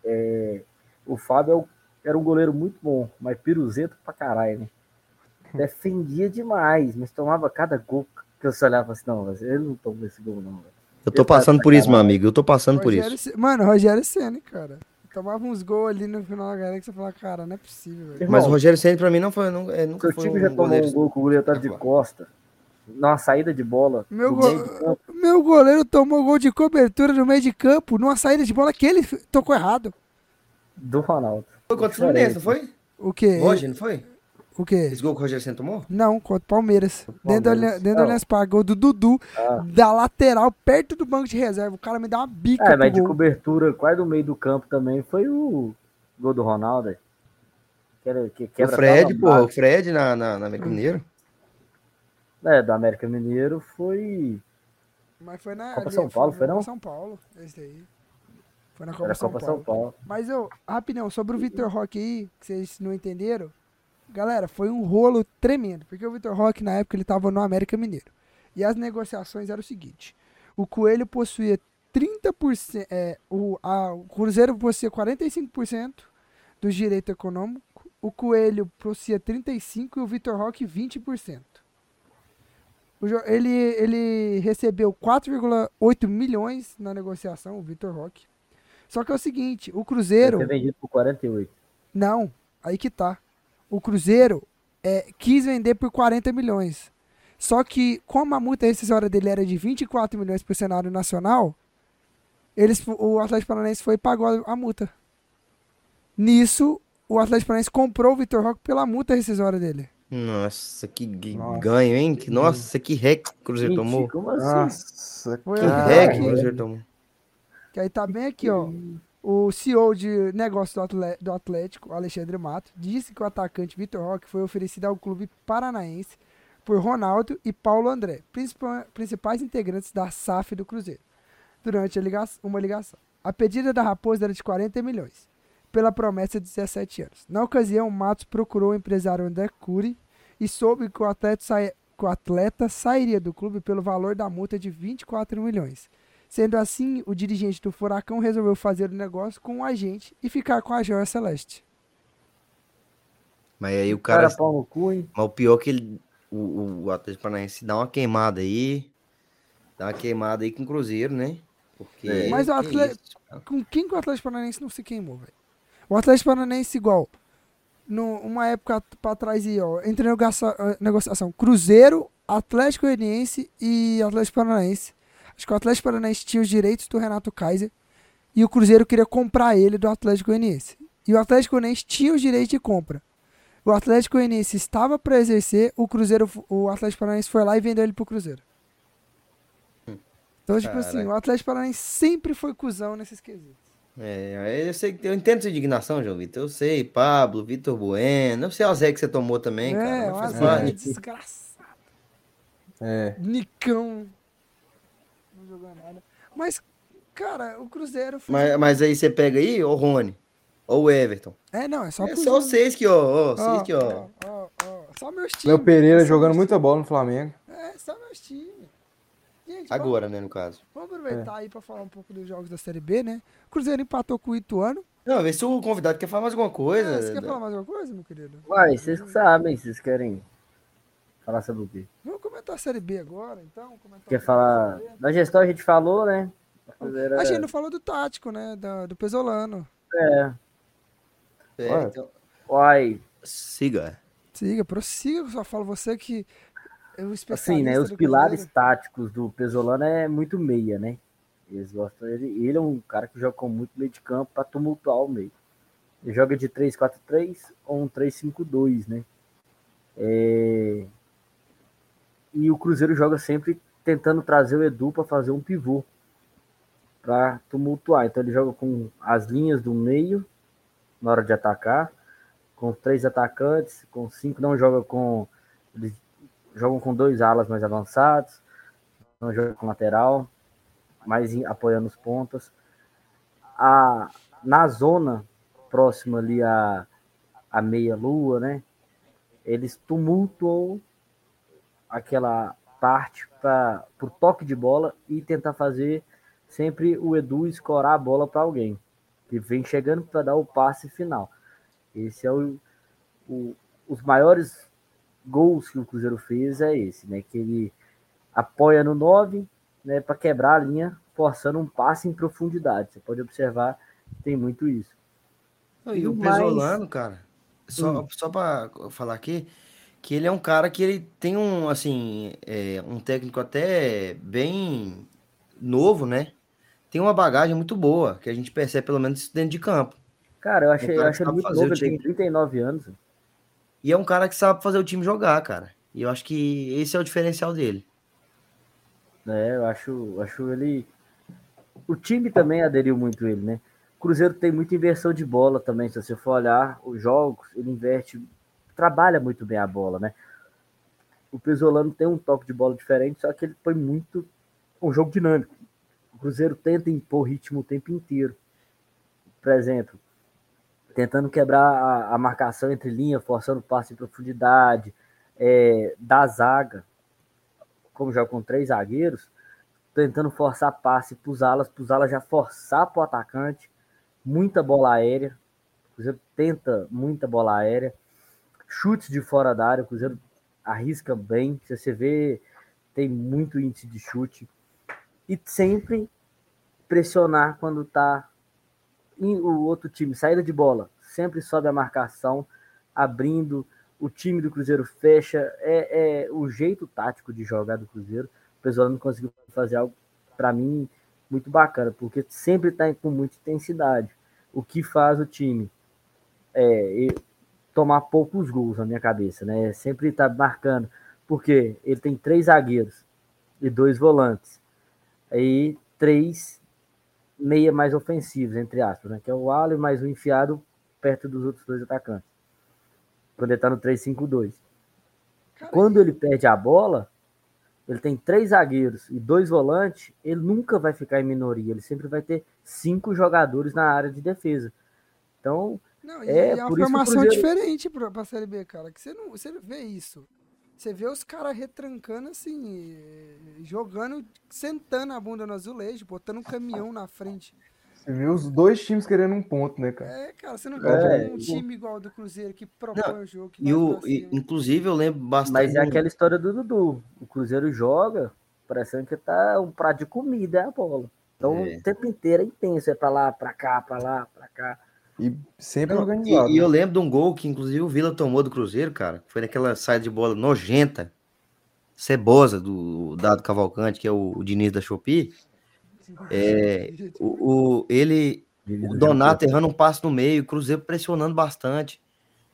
É, o Fábio é o- era um goleiro muito bom, mas piruzento pra caralho, né? Defendia demais, mas tomava cada gol que eu só olhava assim, não, ele não toma esse gol, não, velho. Eu tô passando por isso, meu amigo. Eu tô passando por Rogério isso. Ce- Mano, Rogério Senna, cara. Tomava uns gols ali no final da galera que você fala, cara, não é possível, velho. Mas o Rogério Ceni pra mim não foi, não, é, nunca Seu foi time um já tomou goleiro. um gol com o goleiro tava de costa, numa saída de bola, Meu no gol- meio de campo. Meu goleiro tomou gol de cobertura no meio de campo, numa saída de bola que ele tocou errado. do Ronaldo. Foi contra o Fluminense, não foi? O quê? Roger, não foi? O quê? Esse gol que o Rogério tomou? Não, contra o Palmeiras. Dentro do Palmeiras. Dentro do. Allianz Parque, gol do Dudu, Ah. da lateral, perto do banco de reserva. O cara me dá uma bica É, mas de gol. cobertura, quase do meio do campo também, foi o gol do Ronaldo. aí. Que, era, que O quebra Fred, pô. O. Fred na, na, na América Mineiro. É, do América Mineiro foi. Mas foi na Copa ali, São Paulo, na foi não? Copa São Paulo, esse daí. Foi na Copa, Era São, Copa Paulo. São Paulo. Mas eu, rapidão, sobre o Vitor Roque aí, que vocês não entenderam. Galera, foi um rolo tremendo, porque o Vitor Roque na época ele tava no América Mineiro. E as negociações eram o seguinte: o Coelho possuía 30%, é, o, a, o Cruzeiro possuía 45% dos direitos econômicos, o Coelho possuía 35% e o Vitor Roque 20%. O ele, ele recebeu 4,8 milhões na negociação, o Vitor Roque. Só que é o seguinte, o Cruzeiro. Foi vendido por 48. Não, aí que tá. O Cruzeiro é, quis vender por 40 milhões. Só que, como a multa rescisória dele era de 24 milhões pro cenário nacional, eles, o Atlético Paranaense foi e pagou a multa. Nisso, o Atlético Paranaense comprou o Vitor Roque pela multa rescisória dele. Nossa, que Nossa. ganho, hein? Que- Nossa, que rec que o Cruzeiro tomou. como assim? Nossa, Foi Que rec que o Cruzeiro tomou. Que aí tá bem aqui, ó. O CEO de negócio do Atlético, Alexandre Mato, disse que o atacante Vitor Roque foi oferecido ao clube paranaense por Ronaldo e Paulo André, principais integrantes da SAF do Cruzeiro, durante uma ligação. A pedida da Raposa era de 40 milhões, pela promessa de 17 anos. Na ocasião, Matos procurou o empresário André Cury e soube que o atleta, que o atleta sairia do clube pelo valor da multa de 24 milhões. Sendo assim, o dirigente do Furacão resolveu fazer o negócio com o agente e ficar com a Joia Celeste. Mas aí o cara. Cara, pau no cu, hein? Mas o pior é que ele, o, o, Atlético Paranaense dá uma queimada aí. Dá uma queimada aí com o Cruzeiro, né? Porque. É. Mas o Atlético-. Com quem que o Atlético Paranaense não se queimou, velho? O Atlético Paranaense, igual, numa época pra trás aí, ó, entre eh, negociação Cruzeiro, Atlético Goianiense e Atlético Paranaense. Acho que o Atlético Paranaense tinha os direitos do Renato Kaiser e o Cruzeiro queria comprar ele do Atlético Goianiense. E o Atlético Goianiense tinha os direitos de compra. O Atlético Goianiense estava para exercer, o Cruzeiro, o Atlético Paranaense foi lá e vendeu ele pro Cruzeiro. Então, tipo assim, Caraca. o Atlético Paranaense sempre foi cuzão nesses quesitos. É, eu sei que eu entendo sua indignação, João Vitor. Eu sei, Pablo, Vitor Bueno. Eu sei o Zé que você tomou também, é, cara. Mas faz parte. desgraçado. É. Nicão. Não jogou nada. Mas, cara, o Cruzeiro foi. Mas, mas aí você pega aí, ou Rony, ou o Everton. É, não, é só É só vocês que, ó, ó, Ó, vocês que, ó. ó, ó, Só meus times. Léo Pereira só jogando muita bola no Flamengo. É, só meus times. Gente, Agora, né, no caso. Vamos, vamos aproveitar aí pra falar um pouco dos jogos da Série B, né? O Cruzeiro empatou com o Ituano. Não, vê se o convidado quer falar mais alguma coisa. É, você quer falar mais alguma coisa, meu querido? Uai, vocês que sabem, vocês querem falar sobre o quê? Vamos comentar a Série B agora, então? Comentar um Quer falar da da gestão a gente falou, né? Cruzeiro A é- gente não falou do tático, né? Da- do Pesolano. É, É, então, uai, siga. Siga, prossiga, eu só falo você que é assim, né? Os do pilares Cruzeiro. táticos do Pesolano é muito meia, né? Eles gostam ele. Ele é um cara que joga com muito meio de campo para tumultuar o meio. Ele joga de 3-4-3 ou um 3-5-2, né? É, E o Cruzeiro joga sempre tentando trazer o Edu para fazer um pivô para tumultuar. Então ele joga com as linhas do meio na hora de atacar, com três atacantes, com cinco não joga com eles jogam com dois alas mais avançados, não joga com lateral, mais apoiando os pontas. A, na zona próxima ali a, a meia lua, né? Eles tumultuam aquela parte para o toque de bola e tentar fazer sempre o Edu escorar a bola para alguém que vem chegando para dar o passe final. Esse é o, o- os maiores gols que o Cruzeiro fez é esse, né? Que ele apoia no 9, né, para quebrar a linha, forçando um passe em profundidade. Você pode observar que tem muito isso. E E o mais- Pesolano, cara, só, Hum. só pra falar aqui, que ele é um cara que ele tem um, assim, é, um técnico até bem novo, né? Tem uma bagagem muito boa, que a gente percebe pelo menos isso dentro de campo. Cara, eu achei, eu que achei ele sabe muito novo, ele tem time. 39 anos. E é um cara que sabe fazer o time jogar, cara. E eu acho que esse é o diferencial dele. né? Eu acho, eu acho ele. O time também aderiu muito ele, né? O Cruzeiro tem muita inversão de bola também. Se você for olhar os jogos, ele inverte, trabalha muito bem a bola, né? O Pesolano tem um toque de bola diferente, só que ele põe muito um jogo dinâmico. O Cruzeiro tenta impor ritmo o tempo inteiro. Por exemplo, tentando quebrar a, a marcação entre linha, forçando passe em profundidade, é, da zaga como joga com três zagueiros, tentando forçar passe para os alas, para os alas já forçar para o atacante, muita bola aérea, o Cruzeiro tenta muita bola aérea, chutes de fora da área, o Cruzeiro arrisca bem, se você vê tem muito índice de chute. E sempre pressionar quando tá em o outro time, saída de bola, sempre sobe a marcação, abrindo, o time do Cruzeiro fecha, é, é o jeito tático de jogar do Cruzeiro. O pessoal não conseguiu fazer algo, para mim, muito bacana, porque sempre está com muita intensidade. O que faz o time? É tomar poucos gols na minha cabeça, né? Sempre está marcando, porque ele tem três zagueiros e dois volantes. Aí três meia mais ofensivos, entre aspas, né? Que é o Alho mais o enfiado perto dos outros dois atacantes. Quando ele tá no 3-5-2. Quando ele perde a bola, ele tem três zagueiros e dois volantes, ele nunca vai ficar em minoria, ele sempre vai ter cinco jogadores na área de defesa. Então, não, é, é uma formação Cruzeiro... diferente para a Série B, cara, que você não, você vê isso. Você vê os caras retrancando assim, jogando, sentando a bunda no azulejo, botando um caminhão na frente. Você viu os dois times querendo um ponto, né, cara? É, cara, você não vê é, um time igual do Cruzeiro que propõe não, o jogo. e o, e, inclusive, eu lembro bastante. Mas é aquela história do Dudu. O Cruzeiro joga, parecendo que tá um prato de comida, é a bola. Então é. o tempo inteiro é intenso, é pra lá, pra cá, pra lá, pra cá. E sempre não, organizado. E, e, eu lembro de um gol que, inclusive, o Vila tomou do Cruzeiro, cara. Foi naquela saída de bola nojenta, cebosa do Dado Cavalcante, que é o, o Diniz da Shopee. É, o, o, ele, o Donato errando um passo no meio, o Cruzeiro pressionando bastante.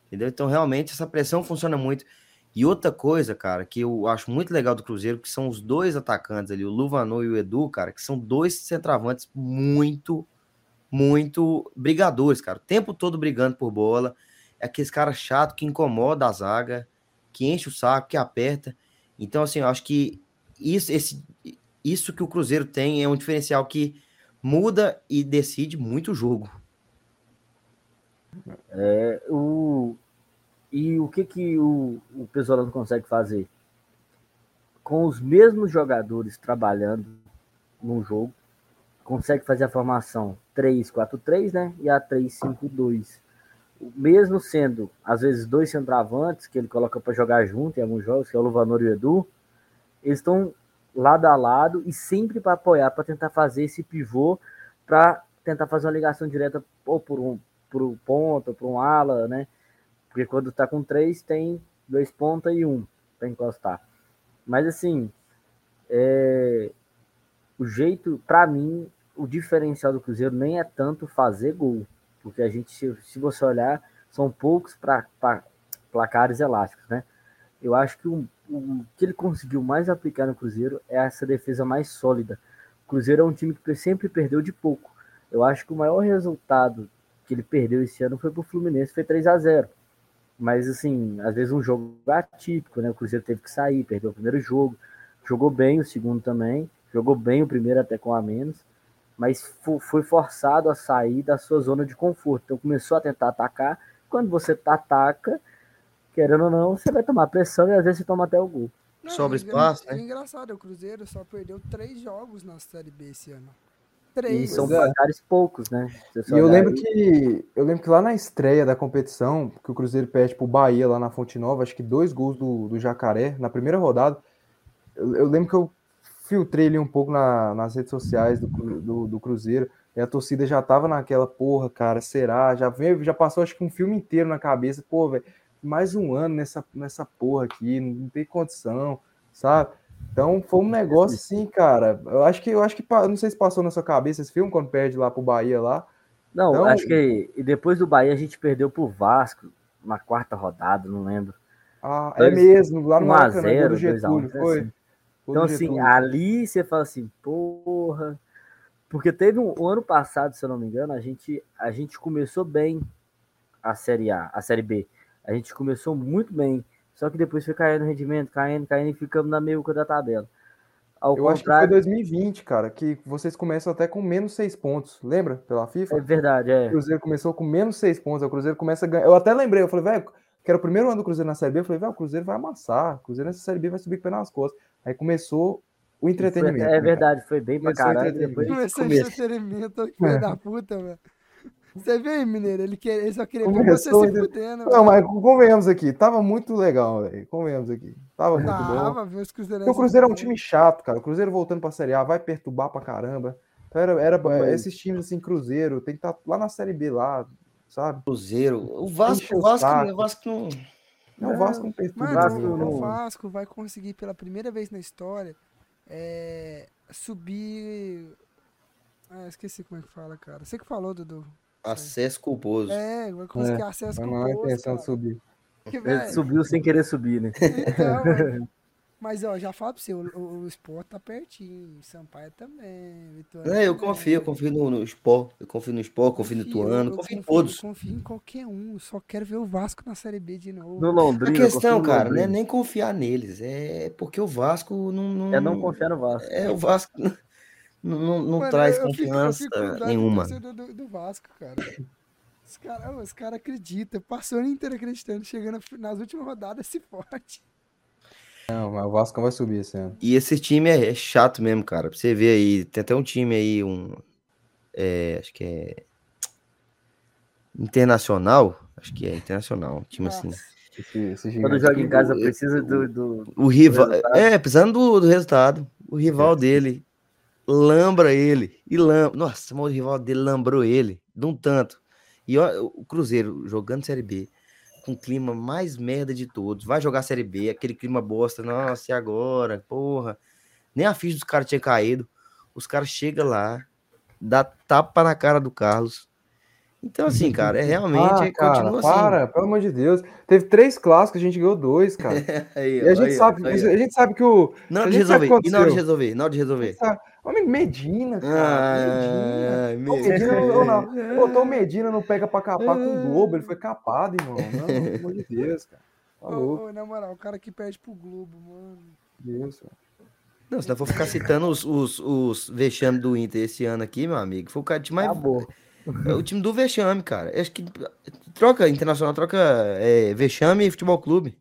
Entendeu? Então, realmente, essa pressão funciona muito. E outra coisa, cara, que eu acho muito legal do Cruzeiro, que são os dois atacantes ali, o Luvanor e o Edu, cara, que são dois centroavantes muito, muito brigadores, cara. O tempo todo brigando por bola. É aqueles cara chato que incomoda a zaga, que enche o saco, que aperta. Então, assim, eu acho que isso, esse, isso que o Cruzeiro tem é um diferencial que muda e decide muito o jogo. É, o, e o que, que o, o Pesolano consegue fazer? Com os mesmos jogadores trabalhando num jogo, consegue fazer a formação 3-4-3, né? E a 3-5-2. Mesmo sendo, às vezes, dois centroavantes que ele coloca para jogar junto em alguns jogos, que é o Luvanor e o Edu, eles estão lado a lado e sempre para apoiar, para tentar fazer esse pivô, para tentar fazer uma ligação direta ou por um, por um ponto, por um ala, né? Porque quando está com três, tem dois pontas e um para encostar. Mas assim, é, o jeito, para mim, o diferencial do Cruzeiro nem é tanto fazer gol, porque a gente, se você olhar, são poucos pra placares elásticos, né? Eu acho que o, o que ele conseguiu mais aplicar no Cruzeiro é essa defesa mais sólida. O Cruzeiro é um time que sempre perdeu de pouco. Eu acho que o maior resultado que ele perdeu esse ano foi pro Fluminense, foi 3 a 0 Mas, assim, às vezes um jogo atípico, né? O Cruzeiro teve que sair, perdeu o primeiro jogo, jogou bem o segundo também, jogou bem o primeiro até com a menos, mas foi forçado a sair da sua zona de conforto. Então começou a tentar atacar. Quando você ataca, querendo ou não, você vai tomar pressão e às vezes você toma até o gol. Não, Sobra é espaço, é, né? É engraçado, o Cruzeiro só perdeu três jogos na Série B esse ano. Três. E são placares poucos, né? E eu lembro aí. que eu lembro que lá na estreia da competição, que o Cruzeiro perde pro Bahia lá na Fonte Nova, acho que dois gols do, do Jacaré na primeira rodada. Eu, eu lembro que eu filtrei ali um pouco na, nas redes sociais do, do, do, Cruzeiro e a torcida já tava naquela porra, cara, será? Já veio, já passou acho que um filme inteiro na cabeça, pô, velho, mais um ano nessa, nessa porra aqui, não tem condição, sabe? Então foi um negócio assim, cara. Eu acho que eu acho que não sei se passou na sua cabeça esse filme quando perde lá pro Bahia lá. Não, então, acho que e depois do Bahia a gente perdeu pro Vasco na quarta rodada, não lembro. Ah, é mesmo, lá no 1 a 0, do Getúlio, foi. Assim. Então assim, ali você fala assim, porra, porque teve um o ano passado, se eu não me engano, a gente a gente começou bem a série A, a série B. A gente começou muito bem, só que depois foi caindo o rendimento, caindo, caindo e ficamos na meiuca da tabela. Ao eu acho que foi 2020, cara, que vocês começam até com menos seis pontos, lembra? Pela FIFA? É verdade, é. O Cruzeiro começou com menos seis pontos, o Cruzeiro começa a ganhar. Eu até lembrei, eu falei, velho, que era o primeiro ano do Cruzeiro na Série B, eu falei, velho, o Cruzeiro vai amassar, o Cruzeiro nessa Série B vai subir com o pé nas costas. Aí começou o entretenimento. Foi, é né, verdade, foi bem pra caralho. Depois... Começou o entretenimento, filho é. da puta, velho. Você viu aí, Mineiro? Ele, quer, ele só queria ver você se fudendo. Não, mas convenhamos aqui. Tava muito legal, velho. Convenhamos aqui. Tava muito bom. Tava, viu os Cruzeirenses. Porque o Cruzeiro é um time chato, cara. O Cruzeiro voltando pra Série A vai perturbar pra caramba. Então era, era esses times assim, Cruzeiro, tem que estar lá na Série B lá, sabe? Cruzeiro. O Vasco, o Vasco, o Vasco não. Não, o Vasco não perturba. Mano, Vasco o, não- o Vasco vai conseguir pela primeira vez na história é, subir. Ah, esqueci como é que fala, cara. Você que falou, Dudu. Acesso culposo. É, vai conseguir É, acesso com não é intenção de subir. Que, Ele velho, subiu sem querer subir, né? então. Mas, ó, já falo pra você, o, o, o Sport tá pertinho, Sampaio também, Vitória É, eu também. confio, eu confio no, no Sport. Eu confio no Sport, confio no Confio, Tuano, eu confio em confio- todos. Eu confio em qualquer um, só quero ver o Vasco na Série B de novo. No A Londrina. questão, confio no cara, não é nem confiar neles, é porque o Vasco não. não É não confiar no Vasco. É, o Vasco não, não, não Mano, traz eu- eu fico- eu confiança fico do nenhuma. torcedor Do, do Vasco, cara. Os caras cara acreditam, passou o ano inteiro acreditando, chegando nas últimas rodadas, se forte. Não, mas o Vasco vai subir esse ano. E esse time é, é chato mesmo, cara. Pra você ver aí, tem até um time aí, um. é, acho que é. Internacional. Acho que é internacional. Um time assim. Nossa. Esse, esse Quando joga em casa precisa do. do- O rival. resultado. É, precisando do, do resultado. O rival dele lambra ele. E lambra. Nossa, o rival dele lambrou ele. De um tanto. E ó, o Cruzeiro jogando Série B. Com o clima mais merda de todos. Vai jogar Série B, aquele clima bosta. Nossa, e agora? Porra. Nem a ficha dos caras tinha caído. Os caras chegam lá, dá tapa na cara do Carlos. Então, assim, cara, é realmente. Ah, cara, continua assim. para, pelo amor de Deus. Teve três clássicos, a gente ganhou dois, cara. Aí, E a gente aí, sabe, aí, a gente sabe que o. Na hora a de resolver. E na hora de resolver? Na hora de a resolver. Homem, Medina, cara. Medina. Ah, Ô, Medina, não. Botou o Medina não pega pra capar com o Globo, ele foi capado, irmão. Não, pelo amor de Deus, cara. Tá Ô, ô, na moral, o cara que perde pro Globo, mano. Deus, cara. Não, se não for ficar citando os, os, os vexames do Inter esse ano aqui, meu amigo, foi o cara de mais. Acabou. É o time do vexame, cara. Eu Acho que troca, internacional troca é, vexame e futebol clube.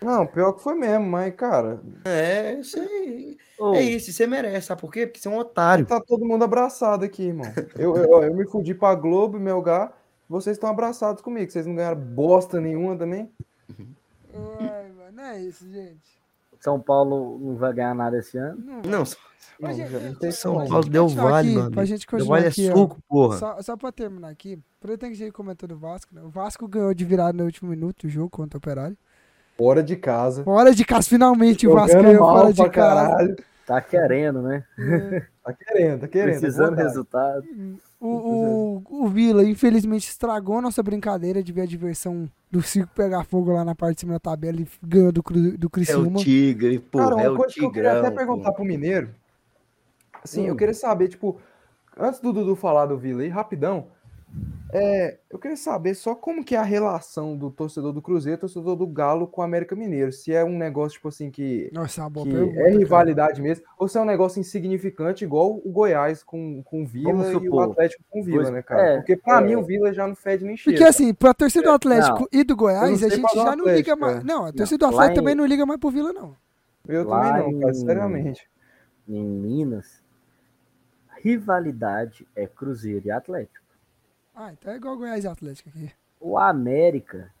Não, pior que foi mesmo, mas, cara, É, isso aí. Ô, É isso, você merece, sabe por quê? Porque você é um otário. tá todo mundo abraçado aqui, irmão. Eu, eu, eu me fudi pra Globo e Melgar, vocês estão abraçados comigo. Vocês não ganharam bosta nenhuma também. Ai, mano, não é isso, gente. São Paulo não vai ganhar nada esse ano. Não, Não, Mas, Não, gente, não tem São. Paulo deu vale, aqui, mano. Pra gente Deu vale é aqui, ó. suco, porra. Só, só pra terminar aqui, aproveitando que a gente comentou do Vasco, né? O Vasco ganhou de virada no último minuto o jogo contra o Operário. Fora de casa. Fora de casa, finalmente o Vasco Jogando ganhou mal fora de casa. caralho. Tá querendo, né? Tá querendo, tá querendo. Precisando vontade. resultado. O, o, o Vila, infelizmente, estragou a nossa brincadeira de ver a diversão do circo pegar fogo lá na parte de cima da tabela e ganhou do, Cru- do É o Criciúma. Tigre, porra, Cara, uma é o coisa que eu queria Tigrão. até perguntar porra. pro Mineiro. Assim, eu Hum. queria saber, tipo, antes do Dudu falar do Vila aí, rapidão. É, eu queria saber só como que é a relação do torcedor do Cruzeiro e torcedor do Galo com o América Mineiro. Se é um negócio, tipo assim, que, Nossa, é que pergunta. é cara. rivalidade mesmo, ou se é um negócio insignificante, igual o Goiás com, com o Vila Vamos e o. Atlético com o Vila, Pois- né, cara? é, Porque pra é. mim o Vila já não fede nem cheira. Porque assim, pra torcida do Atlético não. e do Goiás, não a gente é já não liga mais. é. Não, a torcida do Atlético em- também não liga mais pro Vila, não. Eu Lá também não, cara, em- seriamente. Em Minas, rivalidade é Cruzeiro e Atlético. Ah, então é igual Goiás e Atlético aqui. O América,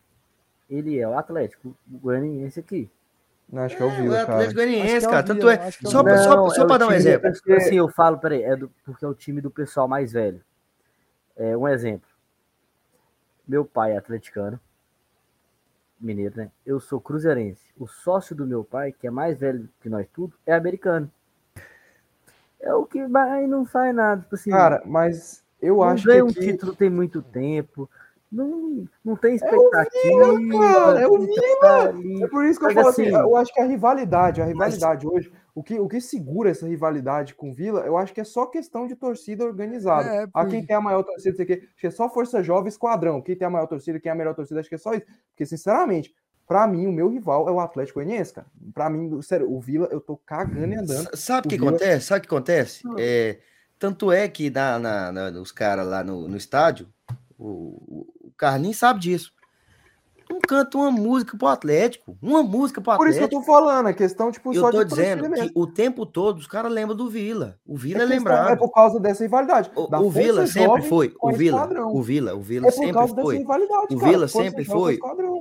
ele é o Atlético o Goianiense aqui. Não, acho que é o É, o Vila. Atlético Goianiense, o cara. Tanto Vila, é. o Só, pra- Vila. só, Não, só é pra o dar um exemplo. pessoal- Assim, eu falo, peraí, é do, porque é o time do pessoal mais velho. É, um exemplo. Meu pai é atleticano, mineiro, né? Eu sou cruzeirense. O sócio do meu pai, que é mais velho que nós tudo, é americano. É o que vai não sai nada. Tipo assim, Cara, mas eu não acho que um aqui... título tem muito tempo. Não, não tem expectativa. cara, é o fica tá ali. É por isso que eu Mas falo assim, assim- eu acho que a rivalidade, a rivalidade hoje, o que, o que segura essa rivalidade com o Vila, eu acho que é só questão de torcida organizada. É, a porque- quem tem a maior torcida, não sei o quê, acho que é só Força Jovem e Esquadrão. Quem tem a maior torcida, quem é a melhor torcida, acho que é só isso. Porque, sinceramente, pra mim, o meu rival é o Atlético Goianiense, cara. Pra mim, sério, o Vila, eu tô cagando e andando. S- Sabe o que O Vila- acontece? Sabe o que acontece? Hum. É, tanto é que na, na- na- os caras lá no, no estádio, o, o, Carlinhos sabe disso. Não canta uma música pro Atlético. Uma música pro Por isso que eu Atlético. tô falando, é questão, tipo, Eu só tô dizendo que o tempo todo os caras lembram do Vila. O Vila é, É lembrado. É por causa dessa rivalidade. O, o Vila sempre foi. O Vila, o Vila, o Vila É sempre foi o. Vila sempre foi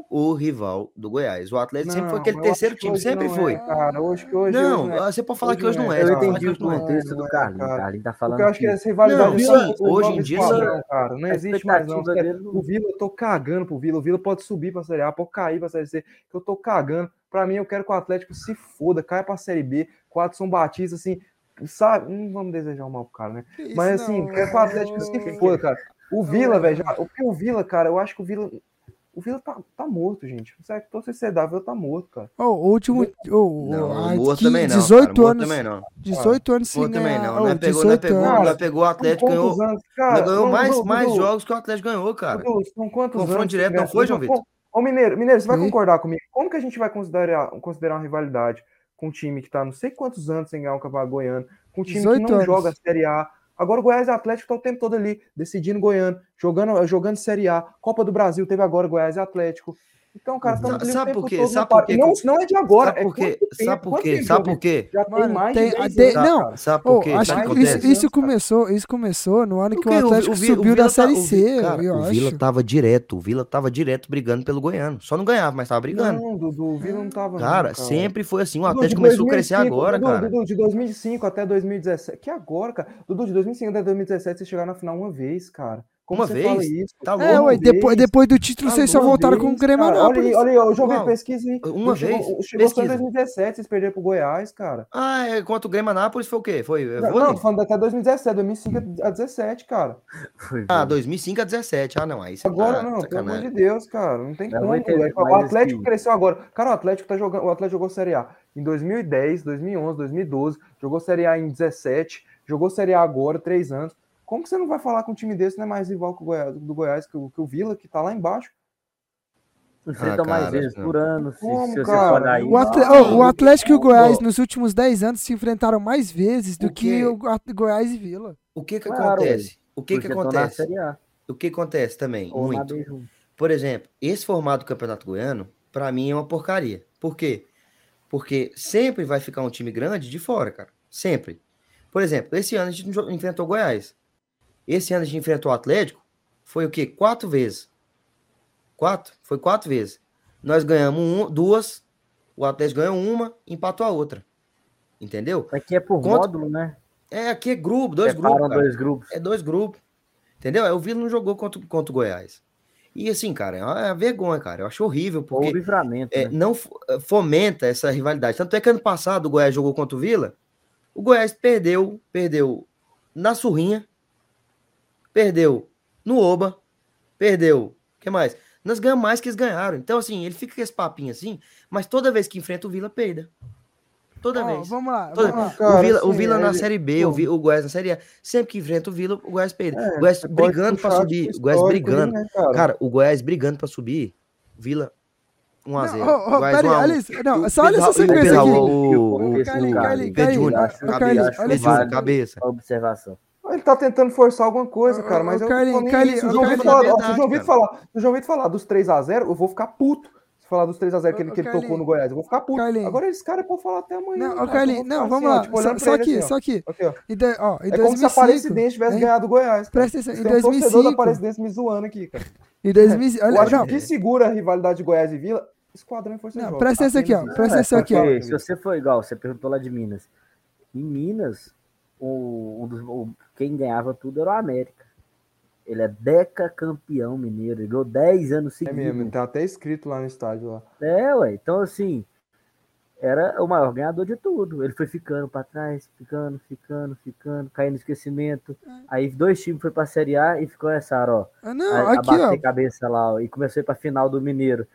o rival do Goiás. O Atlético sempre foi Não, aquele terceiro time, sempre não foi. É, cara, hoje que hoje, Não, hoje não é. você pode falar que hoje não não é, é. Eu entendi que o não é. contexto Não do é, Carlinhos. cara. Carlinhos tá Porque falando eu acho que essa rivalidade Não, é o hoje em dia. Não existe mais não. não- O Vila, eu tô cagando pro Vila. O Vila pode subir pra Série A, pode cair pra Série C, que eu tô cagando. Pra mim, eu quero que o Atlético se foda, caia pra Série B, com o Adson Batista, assim, sabe? Não vamos desejar o mal pro cara, né? Isso, Mas assim, não, quero que o Atlético se foda, cara. O Vila, Não, velho, já- o que o Vila, cara, eu acho que o Vila. O Vila tá, tá morto, gente. Sério, tô sem ser o Vila tá morto, cara. Ô, o último. ô, Não, ah, morto que também não. 18 cara, morto anos. também não. 18 anos Morto também não. Não pegou, não 18 pegou, não pegou o Atlético, São ganhou. anos, cara? ganhou Não, mais, mais jogos que o Atlético ganhou, cara. Dudu, são quantos Confronto anos? direto, não foi, João Vitor? Ô, Mineiro, Mineiro, você vai concordar comigo? Como que a gente vai considerar, considerar uma rivalidade com um time que tá não sei quantos anos sem ganhar um campeonato goiano, com um time que 18 não anos. joga a Série A? Agora o Goiás e o Atlético tá o tempo todo ali, decidindo Goiano, jogando, jogando Série A. Copa do Brasil teve agora Goiás e Atlético. Então, cara, Sabe- estamos o sabe por quê? Sabe por quê? Não, não é de agora. Sabe é por quê? tempo? Sabe por quê? Sabe por quê? Já Mano, tem mais tem- de 10 tem- anos, não, cara. Sabe por quê? acho o que isso, isso começou, isso começou no ano que o Atlético Vi- subiu o da Série tá- o Vi- C, cara, eu o acho. Vila tava direto, o Vila tava direto brigando pelo Goiano. Só não ganhava, mas tava brigando. Não, Dudu, o Vila não tava. Cara, não, sempre foi assim. O Atlético começou a crescer 2005, agora, Dudu, cara. Dudu, de 2005 até 2017. Que agora, cara? Dudu, de 2005 até 2017, você chegaram na final uma vez, cara. Como Uma você vez? isso? Tá É, ué, depois, vez. depois do título Ah, vocês só voltaram com o vez, Grêmio cara. Olha olha ô, João Qual? Vitor, pesquisa aí. Uma vez? Chegou só em Pesquisa. 2017, vocês perderam pro Goiás, cara. Ah, é, contra o Grêmio Anápolis foi o quê? Foi é, Não, não, tô falando até 2017, 2005 a 17, cara. Foi Ah, bom. 2005 a 17. Ah, não, aí você Agora tá não, pelo sacanagem. amor de Deus, cara. Não tem Eu como, entender, moleque. O Atlético assim- cresceu agora. Cara, o Atlético tá jogando. O Atlético jogou Série A em 2010, 2011, 2012. Jogou Série A em 17. Jogou Série A agora, três anos. Como que você não vai falar com um time desse não é mais rival que o Goiás, do Goiás, que o, que o Vila, que tá lá embaixo? Enfrentam Ah, mais vezes não. por ano, se, Como, se você cara? for daí. O, ô, o Atlético e o Goiás nos últimos 10 anos se enfrentaram mais vezes do O que o Goiás e Vila. O que que Claro, acontece? O que que acontece? O que acontece também? ou Muito. Por exemplo, esse formato do Campeonato Goiano, pra mim é uma porcaria. Por quê? Porque sempre vai ficar um time grande de fora, cara. Sempre. Por exemplo, esse ano a gente enfrentou o Goiás. Esse ano a gente enfrentou o Atlético. Foi o quê? Quatro vezes. Quatro? Foi quatro vezes. Nós ganhamos um- duas, o Atlético ganhou uma, empatou a outra. Entendeu? Aqui é por Contra- módulo, né? É, aqui é grupo, dois Separam grupos. cara. dois grupos. É dois grupos. Entendeu? É, O Vila não jogou contra, contra o Goiás. E assim, cara, é uma vergonha, cara. Eu acho horrível, porque o livramento, é, né? não eh, fomenta essa rivalidade. Tanto é que ano passado o Goiás jogou contra o Vila, o Goiás perdeu, perdeu na Surrinha, perdeu no Oba, perdeu. O que mais? Nós ganhamos mais que eles ganharam. Então, assim, ele fica com esse papinho assim, mas toda vez que enfrenta o Vila, perda. Toda Ó, vez. vamos lá, Toda- vamos lá. Cara, o Vila, o assim, Vila na ele- Série B, o, pô. Vi- o Goiás na Série A. Sempre que enfrenta o Vila, o Goiás perde. É, o Goiás brigando pra subir. O Goiás brigando. né, cara? Cara, o Goiás brigando pra subir. Vila 1x0. Não, ô, ô, peraí, Alice, não, só olha essa o, sequência aqui. o, O o, contexto Carlinhos, Carlinhos, Carlinhos, cabeça, observação. Ele tá tentando forçar alguma coisa, cara, mas ô, eu Carlinhos, isso. Se o João Vitor falar, é ó, se o João verdade, Vitor falar, se o João Vitor falar dos 3x0, eu vou ficar puto. Se falar dos 3x0 que ele, que ele tocou no Goiás, eu vou ficar puto. Carlinhos. Agora esse cara pode falar até amanhã. Não, cara, eu ficar não, vamos assim, ó, lá. tipo, olhando Só, pra só ele aqui, assim, ó. só aqui. Aqui, ó. De- ó, em É como se a 2005, Aparecidense tivesse hein? ganhado o Goiás. cara. Presta atenção, em Tem um torcedor da 2005. Aparecidense me zoando aqui, cara. Em 2000, Eu olha, acho não, que o que segura a rivalidade de Goiás e Vila, Esquadrão e Força Não, Jovem. presta atenção aqui, ó, presta isso. atenção aqui, ó. Se você for igual, você perguntou lá de Minas. Em Minas, o, um dos- o- quem ganhava tudo era o América. Ele é deca campeão mineiro. Ele ganhou 10 anos É seguidos. mesmo, tá até escrito lá no estádio lá. É, ué. Então, assim, era o maior ganhador de tudo. Ele foi ficando pra trás, ficando, ficando, ficando, caindo no esquecimento. Aí dois times foi pra Série A e ficou essa, ó. Ah, Não, a, a aqui, bater ó. cabeça lá, ó, e começou a ir pra final do Mineiro.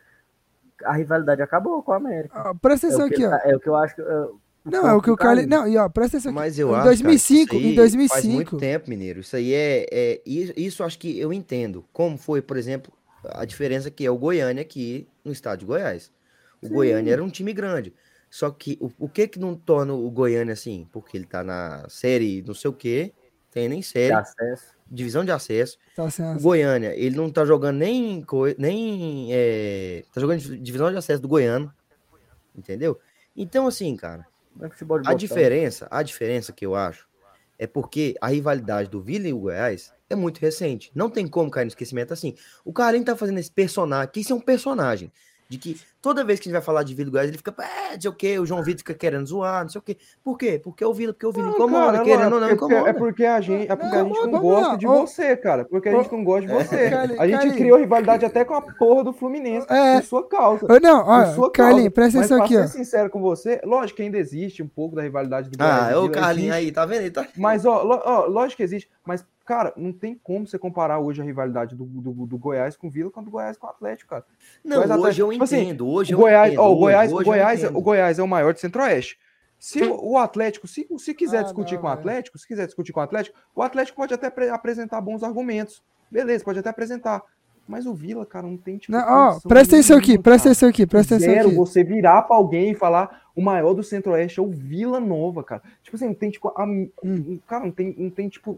A rivalidade acabou com o América. ó, Presta É atenção que, aqui, ó. é o que eu acho que. é, Não, é o que o Carlinhos. Não, e ó, presta atenção aqui. Mas eu em acho. 2005, cara, em isso aí Faz 2005. muito tempo, Mineiro. Isso aí é, é. Isso, acho que eu entendo. Como foi, por exemplo, a diferença que é o Goiânia aqui no estado de Goiás. O Goiânia era um time grande. Só que o, o que que não torna o Goiânia assim? Porque ele tá na série não sei o quê, tem nem de série. acesso. divisão de acesso. Tá O. Goiânia, ele não tá jogando nem. nem é, tá jogando div- divisão de acesso do Goiano. Entendeu? Então, assim, cara, é futebol de a botão. diferença, a diferença que eu acho é porque a rivalidade do Vila e o Goiás é muito recente. Não tem como cair no esquecimento assim. O Carlinhos tá fazendo esse personagem, que isso é um personagem. De que toda vez que a gente vai falar de Vila e Goiás, ele fica, é, não sei o quê, o João Vitor fica querendo zoar, não sei o quê. Por quê? Porque o Vila, porque o Não, incomoda, cara, querendo ou é não porque- incomoda. É porque a gente, é porque a Não, gente não gosta lá, de você, cara. Porque a gente não gosta de você. Carlinhos, A gente criou rivalidade até com a porra do Fluminense, É. por sua causa. Não, Por olha, sua Carlinhos, causa. presta atenção aqui, ser ó. sincero com você, lógico que ainda existe um pouco da rivalidade do Goiás Ah, é o Carlinhos aí, tá vendo? Ele tá... Mas, ó, ó, lógico que existe, mas, cara, não tem como você comparar hoje a rivalidade do, do, do Goiás com o Vila com a do Goiás com o Atlético, cara. Não, Goiás hoje eu Atlético- tipo assim, entendo, hoje o eu Goiás, entendo. ó, o hoje- Goiás, o, hoje eu Goiás, o Goiás é o maior do Centro-Oeste. Se o, o Atlético, se, se quiser Ah, discutir não, com o velho. Atlético, se quiser discutir com o Atlético, o Atlético pode até apre- apresentar bons argumentos. Beleza, pode até apresentar. Mas o Vila, cara, não tem tipo. Não, ó, presta atenção aqui, presta atenção aqui, presta atenção Zero aqui. você virar pra alguém e falar o maior do Centro-Oeste é o Vila Nova, cara. Tipo assim, não tem tipo. a- Hum. um- Cara, não tem, não tem tipo.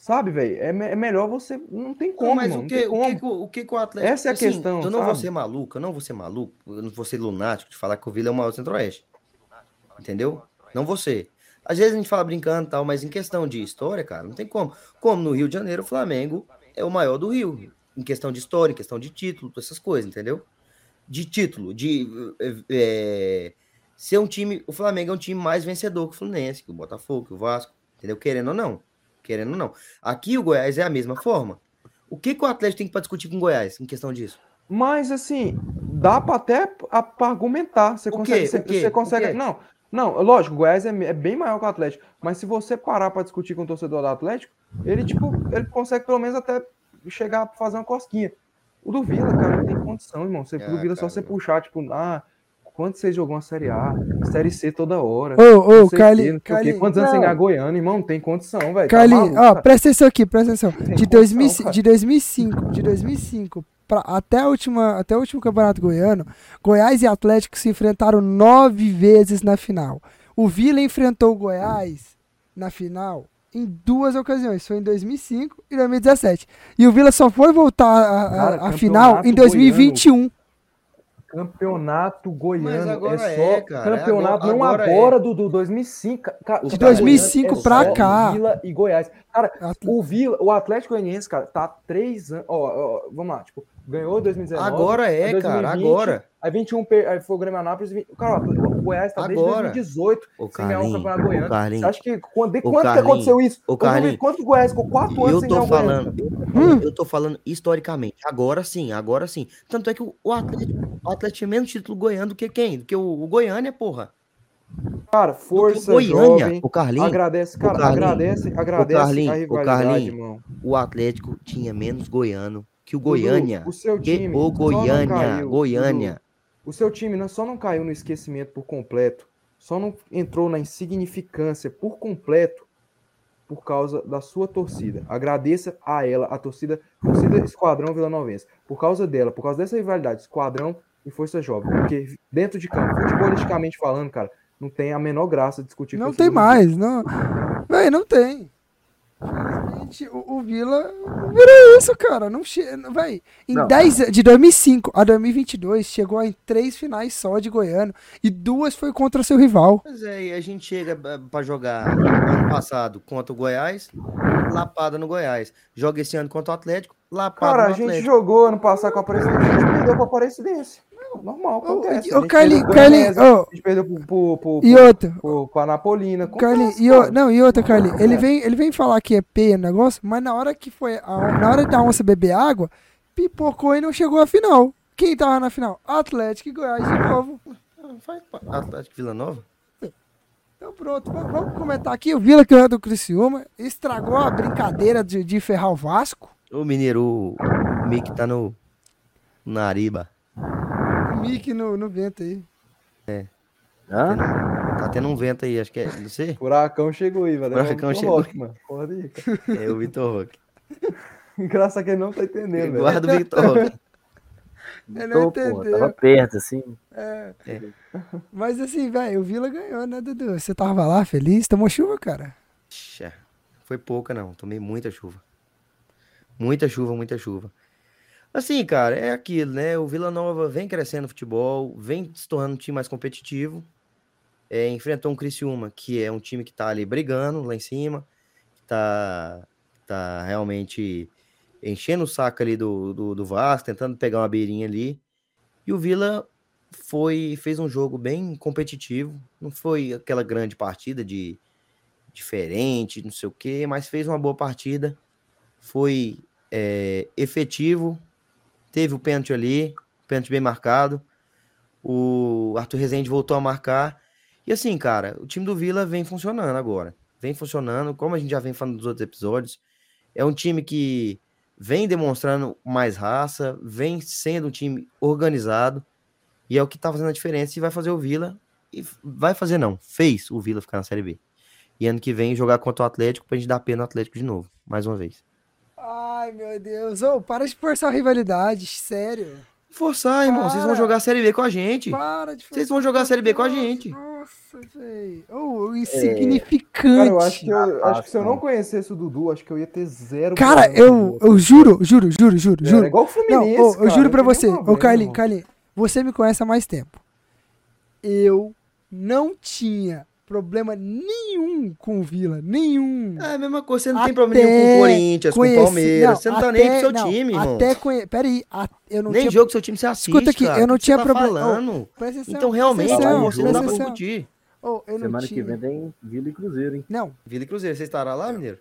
Sabe, velho? É, é melhor você. Não tem Não, como, mas mano, o que, o, que, o- que o Atlético. Essa é a assim, questão, Eu não vou sabe? ser maluco, eu não vou ser maluco, eu não vou ser lunático de falar que o Vila é o maior do Centro-Oeste. Entendeu? Não vou ser. Às vezes a gente fala brincando e tal, mas em questão de história, cara, não tem como. Como no Rio de Janeiro, o Flamengo é o maior do Rio. Em questão de história, em questão de título, essas coisas, entendeu? De título, de é, ser um time. O Flamengo é um time mais vencedor que o Fluminense, que o Botafogo, que o Vasco, entendeu? Querendo ou não. Querendo ou não. Aqui o Goiás é a mesma forma. O que, que o Atlético tem para discutir com o Goiás em questão disso? Mas assim, dá pra até a- pra argumentar. Você O consegue. Você, você consegue. Não, não, lógico, o Goiás é, é bem maior que o Atlético. Mas se você parar pra discutir com o torcedor do Atlético, ele, tipo, ele consegue pelo menos até chegar a fazer uma cosquinha. O do Vila, cara, não tem condição, irmão. Você, Ah, do Vila é só cara, você puxar, tipo, ah, quanto você jogou uma Série A, Série C toda hora. Ô, ô, quê, Carli, não Quantos anos você não. ganhar Goiânia, irmão? Não tem condição, velho. tá Carlinhos, maluco, ó, cara. presta atenção aqui, presta atenção. De, condição, 2000, cara. de 2005, de 2005 pra, até, a última, até o último campeonato goiano, Goiás e Atlético se enfrentaram nove vezes na final. O Vila enfrentou o Goiás na final em duas ocasiões. Foi em 2005 e 2017. E o Vila só foi voltar à- final em campeonato 2021. Campeonato goiano agora é só é, cara, é campeonato agora- não agora é. do, do 2005, ca- ca- De campeonato 2005 goiano é pra só cá. Vila e Goiás. Cara, o Vila, o Atlético Goianiense, cara, tá três anos, ó, ó, vamos lá, tipo, ganhou em 2019. Agora é, aí cara, 2020, agora. Aí 21 per- aí foi o Grêmio Anápolis, cara, o Goiás tá desde Agora. 2018 Ô, sem ganhar um campeonato goiano. Você acha que quando, de Ô, quando que aconteceu isso? duvido Carlinhos, quanto o Goiás ficou quatro anos Eu sem tô ganhar goiano? falando, eu tô falando, eu tô falando historicamente. Agora sim, agora sim. Tanto é que o, o Atlético, o Atlético tinha menos título goiano do que quem? Do que o, o Goiânia, porra. Cara, o força Goiânia, jovem. o Carlinhos. Agradece, cara, Carlinhos, agradece, agradece Carlinhos, a o rivalidade, Carlinhos. irmão. O Atlético tinha menos goiano que o Goiânia. o seu Que time o Goiânia, caiu, Goiânia. O seu time não, só não caiu no esquecimento por completo, só não entrou na insignificância por completo por causa da sua torcida. Agradeça a ela, a torcida, torcida Esquadrão Vila Novense. Por causa dela, por causa dessa rivalidade, Esquadrão e Força Jovem. Porque dentro de campo, futebolisticamente falando, cara, não tem a menor graça discutir com Não tem mais, não. Véi, não tem. Infelizmente, o, o Vila virou isso, cara. Não che... Véi, em Não. 10, de 2005 a 2022, chegou em três finais só de Goiano e duas foi contra seu rival. Pois é, e a gente chega ba- pra jogar ano passado contra o Goiás, lapada no Goiás. Joga esse ano contra o Atlético, lapada Cara, a no gente Atlético. jogou ano passado com a Aparecidense, a gente perdeu pra Aparecidense. Normal, Ô, acontece. ô, A gente Carlinhos, perdeu pro Carlinhos, ô. A gente perdeu pro, pro, pro, E outra, pro, pro Anapolina. Carlinhos, Acontece, e o- não, e outra, Carlinhos, ele vem, ele vem falar que é peia no negócio, mas na hora que foi, a- na hora da onça beber água, pipocou e não chegou à final. Quem tava na final? Atlético e Goiás de novo. Ah, Atlético Vila Nova? Então pronto, vamos, comentar aqui. O Vila ganhou do Criciúma, estragou a brincadeira de, de ferrar o Vasco. O Mineiro, o o Mick tá no Nariba. O Mickey no, no vento aí. Hã? Tá tendo um vento aí, acho que é. Não sei. Furacão chegou aí, velho. Furacão É o chegou. Rock, mano. Pode ir, cara. É o Vitor Roque. Engraçado que ele não tá entendendo, velho. Guarda o Vitor Roque. Ele não entendeu. tava perto, assim. É. É. Mas assim, velho, o Vila ganhou, né, Dudu? Você tava lá feliz? Tomou chuva, cara? Xa, foi pouca, não. Tomei muita chuva. Muita chuva, muita chuva. Assim, cara, é aquilo, né? O Vila Nova vem crescendo no futebol, vem se tornando um time mais competitivo. É, enfrentou um Criciúma, que é um time que tá ali brigando lá em cima, que tá, tá realmente enchendo o saco ali do, do, do Vasco, tentando pegar uma beirinha ali. E o Vila foi fez um jogo bem competitivo, não foi aquela grande partida de diferente, não sei o quê, mas fez uma boa partida, foi é, efetivo, teve o pênalti ali, pênalti bem marcado, o Arthur Rezende voltou a marcar, e assim, cara, o time do Vila vem funcionando agora, vem funcionando, como a gente já vem falando dos outros episódios, é um time que vem demonstrando mais raça, vem sendo um time organizado, e é o que tá fazendo a diferença e vai fazer o Vila, e vai fazer não, fez o Vila ficar na Série B. E ano que vem jogar contra o Atlético pra gente dar pena no Atlético de novo, mais uma vez. Ai, meu Deus. Ô, para de forçar a rivalidade, sério. Forçar, irmão, vocês vão jogar a Série B com a gente. Para de Vocês vão jogar a Série B com a gente. Nossa, velho. Ô, insignificante. Cara, eu acho que, eu, acho que se eu não conhecesse o Dudu, acho que eu ia ter zero. Cara, eu, eu juro, juro, juro, juro, É, juro. É igual o Não, Fluminense. eu cara, juro pra não você, ô Carlinhos. Carlinhos, você me conhece há mais tempo. Eu não tinha problema nenhum com o Vila, nenhum. É a mesma coisa, você não tem Até problema nenhum com o Corinthians, com o Conheci- Palmeiras, você não tá nem pro seu não, time, irmão. Até conhe... Peraí, a- eu não Nem tinha... jogo do seu time você assiste, Escuta aqui, cara. eu não tinha tá problema- atenção, Então, realmente, atenção, você não dá pra discutir. Não Semana tinha... que vem tem Vila e Cruzeiro, hein? Não, Vila e Cruzeiro, você estará lá, Mineiro?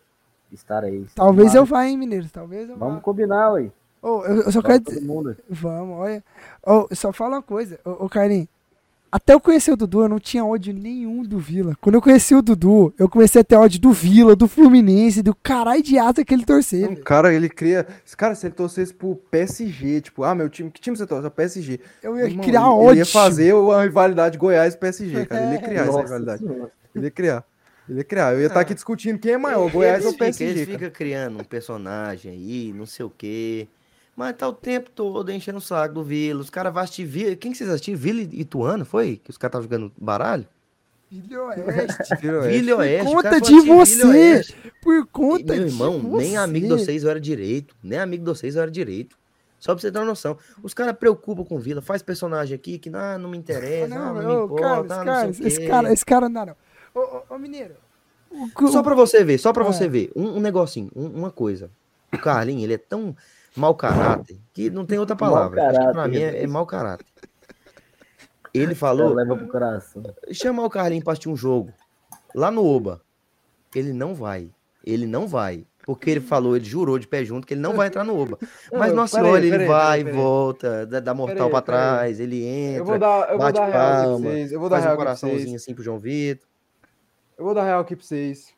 Estarei. talvez eu vá, hein, Mineiro, talvez eu vá. Vamos combinar, ué. Ô, eu, eu só Vamos quero dizer... Vamos, olha. Ô, eu só falo uma coisa, ô, ô Carlinhos. Até eu conhecer o Dudu, eu não tinha ódio nenhum do Vila. Quando eu conheci o Dudu, eu comecei a ter ódio do Vila, do Fluminense, do caralho de asa que ele torcer. Não, velho. cara, ele cria. Cara, se ele torcesse pro PSG, tipo, ah, meu time. Que time você torce? É o PSG. Eu ia Irmão, criar ele, ódio. Ele ia fazer uma rivalidade Goiás-PSG, cara. Ele ia criar essa Nossa rivalidade. Senhora. Ele ia criar. Ele ia criar. Eu ia estar aqui discutindo quem é maior, Goiás eles ou PSG. Eles cara. ficam criando um personagem aí, não sei o quê. Mas tá o tempo todo enchendo o saco do Vila. Os caras vão assistir Vila. Quem que vocês assistiram? Vila e Ituano, foi? Que os caras estavam jogando baralho? Vila Oeste. Vila Oeste. Vila Oeste. os conta de você. Oeste. Por conta Meu de irmão, nem você. amigo de vocês eu era direito. Nem amigo de vocês eu era direito. Só pra você ter uma noção. Os caras preocupam com Vila. Faz personagem aqui que ah, não me Ah, interessa. não, ah, não, ô, me importa. Carlos, ah, não Carlos, sei esse cara, esse cara não dá, não. Ô, ô, ô, Mineiro. o- Só pra você ver, só pra É. você ver. Um, um negocinho, um- uma coisa. O Carlinhos, ele é tão mau caráter que não tem outra palavra. Caráter, mim é, é mau caráter. Ele falou, leva pro coração. chamar o Carlinhos pra assistir um jogo lá no Oba. Ele não vai. Ele não vai. Porque ele falou, ele jurou de pé junto que ele não vai entrar no Oba. Mas Não, nossa peraí, senhora, ele peraí, vai, peraí, volta, dá, dá mortal peraí. trás, ele entra, Eu vou dar, eu vou bate dar real aqui pra palma, vocês. Eu vou dar faz um real pra coraçãozinho assim pro João Vitor. Eu vou dar real aqui pra vocês.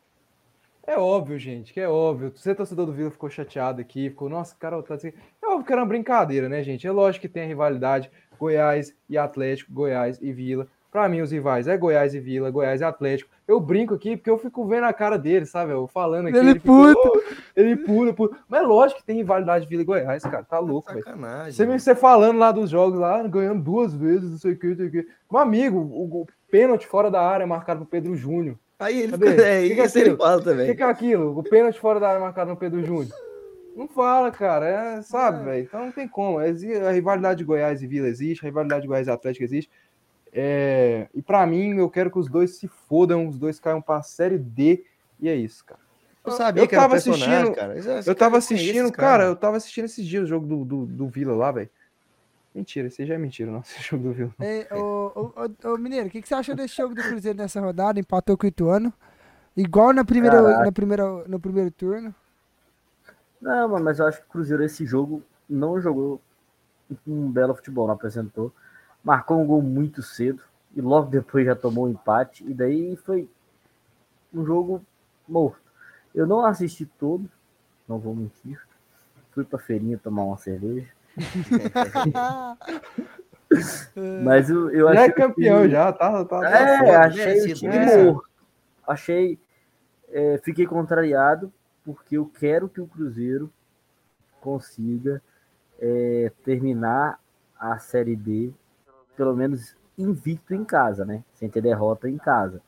É óbvio, gente, que é óbvio. Você, torcedor do Vila, ficou chateado aqui, ficou, nossa, cara, tá assim. É óbvio que era uma brincadeira, né, gente? É lógico que tem a rivalidade Goiás e Atlético, Goiás e Vila. Pra mim, os rivais é Goiás e Vila, Goiás e Atlético. Eu brinco aqui porque eu fico vendo a cara dele, sabe? Eu falando aqui. Ele fica, puta. "Oh", ele pula, pula. Mas é lógico que tem rivalidade Vila e Goiás, cara. Tá louco, velho. Sacanagem. Você, me- você falando lá dos jogos lá, ganhando duas vezes, não sei o que, não sei o que. Meu amigo, o, o pênalti fora da área marcado pro Pedro Júnior. Aí ele Cadê? fica, é, Que que é isso ele aquilo? fala também. que é aquilo? O pênalti fora da área marcado no Pedro Júnior. Não fala, cara. É, sabe, velho? Então não tem como. A rivalidade de Goiás e Vila existe, a rivalidade de Goiás e Atlético existe. É, E pra mim, eu quero que os dois se fodam, os dois caiam pra Série D. E é isso, cara. Eu sabia Eu que tava assistindo- cara. Eu cara tava assistindo, esse cara, eu tava assistindo esses dias o jogo do, do, do Vila lá, velho. Mentira, esse aí já é mentira, não. Esse jogo do Vila. Ei, ô, ô, ô, ô, Mineiro, o que, que você achou desse jogo do Cruzeiro nessa rodada? Empatou com o Ituano. Igual na primeira, Caraca. na primeira, no primeiro turno. Não, mano, mas eu acho que o Cruzeiro esse jogo não jogou um belo futebol, não apresentou. Marcou um gol muito cedo e logo depois já tomou um empate. E daí foi um jogo morto. Eu não assisti todo, não vou mentir. Fui pra feirinha tomar uma cerveja. Mas eu, eu Já achei é campeão, que- já, tá? tá, tá É, foda, achei merecido, o time merecido. morto. Achei. é, fiquei contrariado porque eu quero que o Cruzeiro consiga é, terminar a Série B, pelo menos invicto em casa, né? Sem ter derrota em casa.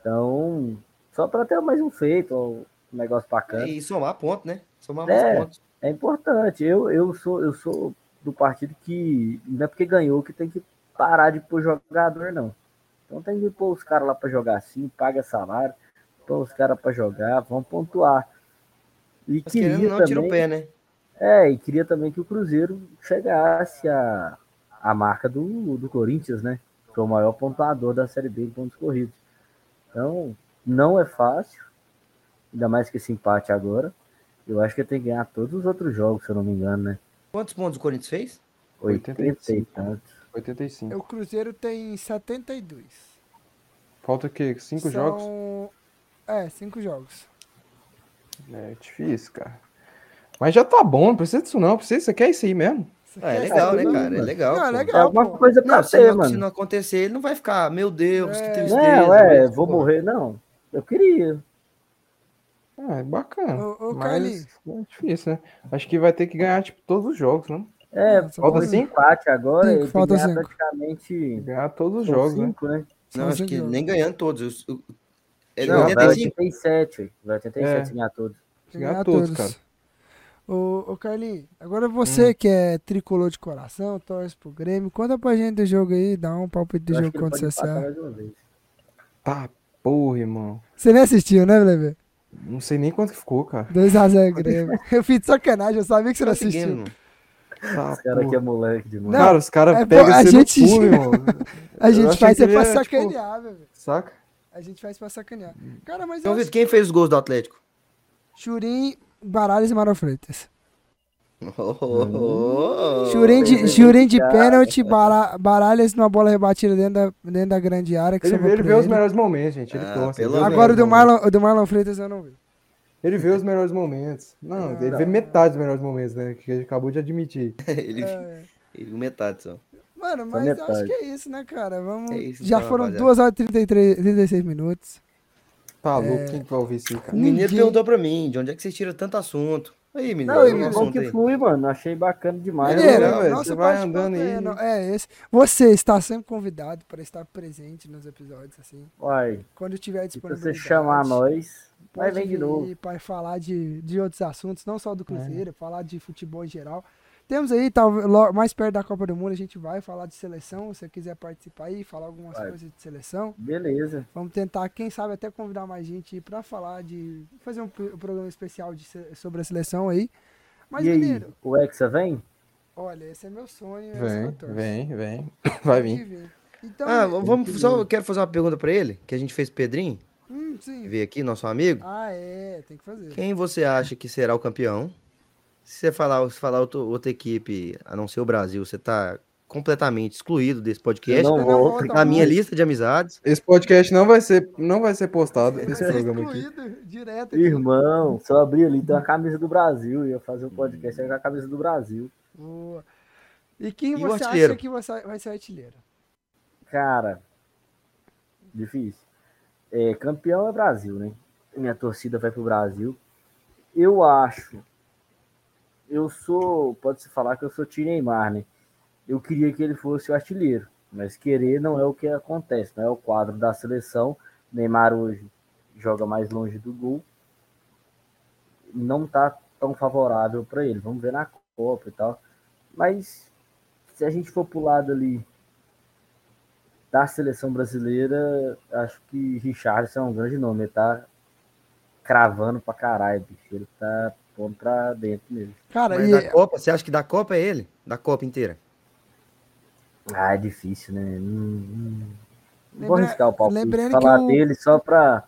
Então, só para ter mais um feito, um negócio bacana. E somar ponto, né? Somar É. mais pontos. É importante. Eu, eu, sou, eu sou do partido que não é porque ganhou que tem que parar de pôr jogador, não. Então tem que pôr os caras lá para jogar assim, paga salário, pôr os caras para jogar, vão pontuar. E Mas queria não, tira o também, pé, né? é, e queria também que o Cruzeiro chegasse a, a marca do, do Corinthians, né? Que é o maior pontuador da Série B em pontos corridos. Então, não é fácil, ainda mais que esse empate agora. Eu acho que tem que ganhar todos os outros jogos, se eu não me engano, né? Quantos pontos o Corinthians fez? 80 e 85. tantos. 85. O Cruzeiro tem 72. Falta o quê? Cinco jogos? São- É, cinco jogos. É difícil, cara. Mas já tá bom, não precisa disso não. Precisa, você quer isso aí mesmo? Ah, é quer legal, né, cara? É legal. Não, é pô. legal. É alguma pô. coisa pra Não, se não, se mano. não acontecer, ele não vai ficar, meu Deus, que É. tristeza. Não, é, vou pô, morrer, não. Eu queria. Ah, é bacana. Ô, ô, mas é difícil, né? Acho que vai ter que ganhar, tipo, todos os jogos, né? É, Nossa, falta cinco? empate agora, Cinco, falta ganhar cinco. praticamente Ganhar todos os são jogos, né? cinco, né? Não, São acho que nem ganhando todos. É Não, vai 85? 87, ué. vai 87 É. ganhar todos. Ganhar ganhar todos, cara. Ô, ô Carlinhos, agora você que é tricolor de coração, torce pro Grêmio, conta pra gente do jogo aí, dá um palpite do Eu jogo contra o CSA. Tá, porra, irmão. Você nem assistiu, né, Leve? Não sei nem quanto que ficou, cara. 2x0 Grêmio. Eu fiz de sacanagem, eu sabia que você não Conseguimos, assistiu. mano. Tá, Esse cara aqui é moleque demais. Não, Cara, os caras é, pegam a gente- irmão. A gente faz é pra tipo, sacanear, velho. Saca? A gente faz pra sacanear. Cara, mas Então, eu quem fez os gols do Atlético? Churim, Baralhos e Marão Freitas. Oh, oh, oh. Churim de, de pênalti, Bara- Baralhas numa bola rebatida dentro da, dentro da grande área. Que Ele, sobrou ele vê os melhores momentos, gente. Ele Ah, torce. vê Agora o melhores do, momentos. Marlon, o do Marlon Freitas eu não vi. Ele vê os melhores momentos. Não, ele vê metade dos melhores momentos, né? Que ele acabou de admitir. ele, É. ele metade só. Mano, mas metade. acho que é isso, né, cara? Vamos... É isso, Já então, foram rapaziada. 2 horas e 33, 36 minutos. Tá louco, quem que vai ouvir isso O cara? mineiro Ninguém- perguntou pra mim, de onde é que vocês tiram tanto assunto? Aí, mineiro, Não, e bom que flui, mano. Achei bacana demais. É, Mineiro, né, nosso Você vai andando é, aí. não- é esse. Você está sempre convidado para estar presente nos episódios, assim. Uai, Quando tiver e se você chamar nós, vai vem de novo. para falar de, de outros assuntos, não É. só do Cruzeiro, falar de futebol em geral. Temos aí, talvez, lo- mais perto da Copa do Mundo, a gente vai falar de seleção. Se você quiser participar aí, falar algumas Vai. coisas de seleção. Beleza. Vamos tentar, quem sabe, até convidar mais gente aí pra falar de. fazer um, um programa especial de sobre a seleção aí. Mas, e aí, o Hexa vem? olha, esse é meu sonho. eu Vem, vem, vem. Vai vir. Então, Ah, Mineiro- vamos só, eu quero fazer uma pergunta pra ele, que a gente fez Pedrinho, Hum, sim. veio aqui, nosso amigo. Ah, é, tem que fazer. Quem você acha que será o campeão? Se você falar, se falar outra, outra equipe, a não ser o Brasil, você tá completamente excluído desse podcast. Eu não volta Na minha lista de amizades. Esse podcast não vai ser, não vai ser postado, Vai esse ser programa aqui. excluído direto aqui. Irmão, se eu abrir ali, tem uma camisa do Brasil. Ia fazer um podcast aí com a camisa do Brasil. Boa. E quem E você artilheiro? acha que você vai ser o artilheiro? Cara, difícil. É, campeão é Brasil, né? Minha torcida vai pro Brasil. Eu acho. Eu sou. Pode-se falar que eu sou Tim Neymar, né? Eu queria que ele fosse o artilheiro. Mas querer não é o que acontece, não é o quadro da seleção. Neymar hoje joga mais longe do gol. Não tá tão favorável para ele. Vamos ver na Copa e tal. Mas se a gente for pro lado ali da seleção brasileira, acho que Richardson é um grande nome. Ele tá cravando pra caralho, bicho. Ele tá pondo pra dentro mesmo. Cara, Mas e da Copa, você acha que da Copa é ele? Da Copa inteira? Ah, é difícil, né? Não, não- não vou Lembra- arriscar o palpite. lembrando Falar que o- dele só pra.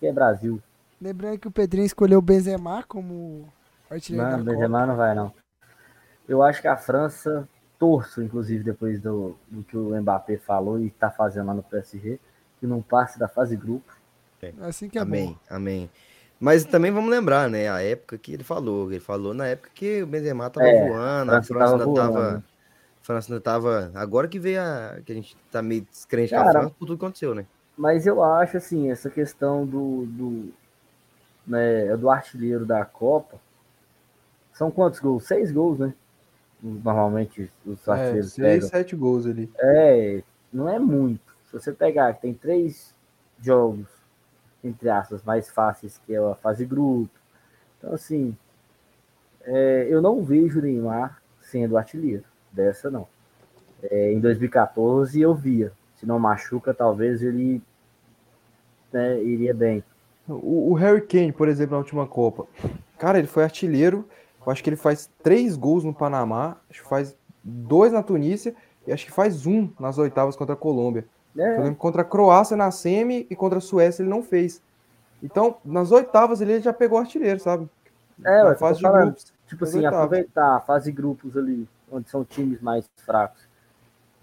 Que é Brasil. lembrando que o Pedrinho escolheu o Benzema como artilheiro Não, da Copa. Benzema não vai, não. Eu acho que a França, torço, inclusive, depois do, do que o Mbappé falou e tá fazendo lá no PSG, que não passe da fase grupo. Assim que é amém, bom. amém. Mas também vamos lembrar, né? A época que ele falou. Ele falou na época que o Benzema tava É, voando, a França ainda voando, tava. A França ainda tava. Agora que veio a. que a gente tá meio descrente com a Cara, França por tudo que aconteceu, né? Mas eu acho, assim, essa questão do, do, né, do artilheiro da Copa. São quantos gols? Seis gols, né? Normalmente os É, artilheiros seis, pegam. sete gols ali. É, não é muito. Se você pegar que tem três jogos entre aspas, mais fáceis, que é a fase grupo. Então, assim, é, eu não vejo Neymar sendo artilheiro. Dessa, não. É, em 2014 eu via. Se não machuca, talvez ele né, iria bem. O, o Harry Kane, por exemplo, na última Copa. Cara, ele foi artilheiro. Eu acho que ele faz três gols no Panamá. Acho que faz dois na Tunísia. E acho que faz um nas oitavas contra a Colômbia. É, Eu lembro que contra a Croácia na semi e contra a Suécia ele não fez. Então, nas oitavas ele já pegou artilheiro, sabe? É, na fase de falando. grupos. tipo assim, oitavas. aproveitar a fase grupos ali, onde são times mais fracos,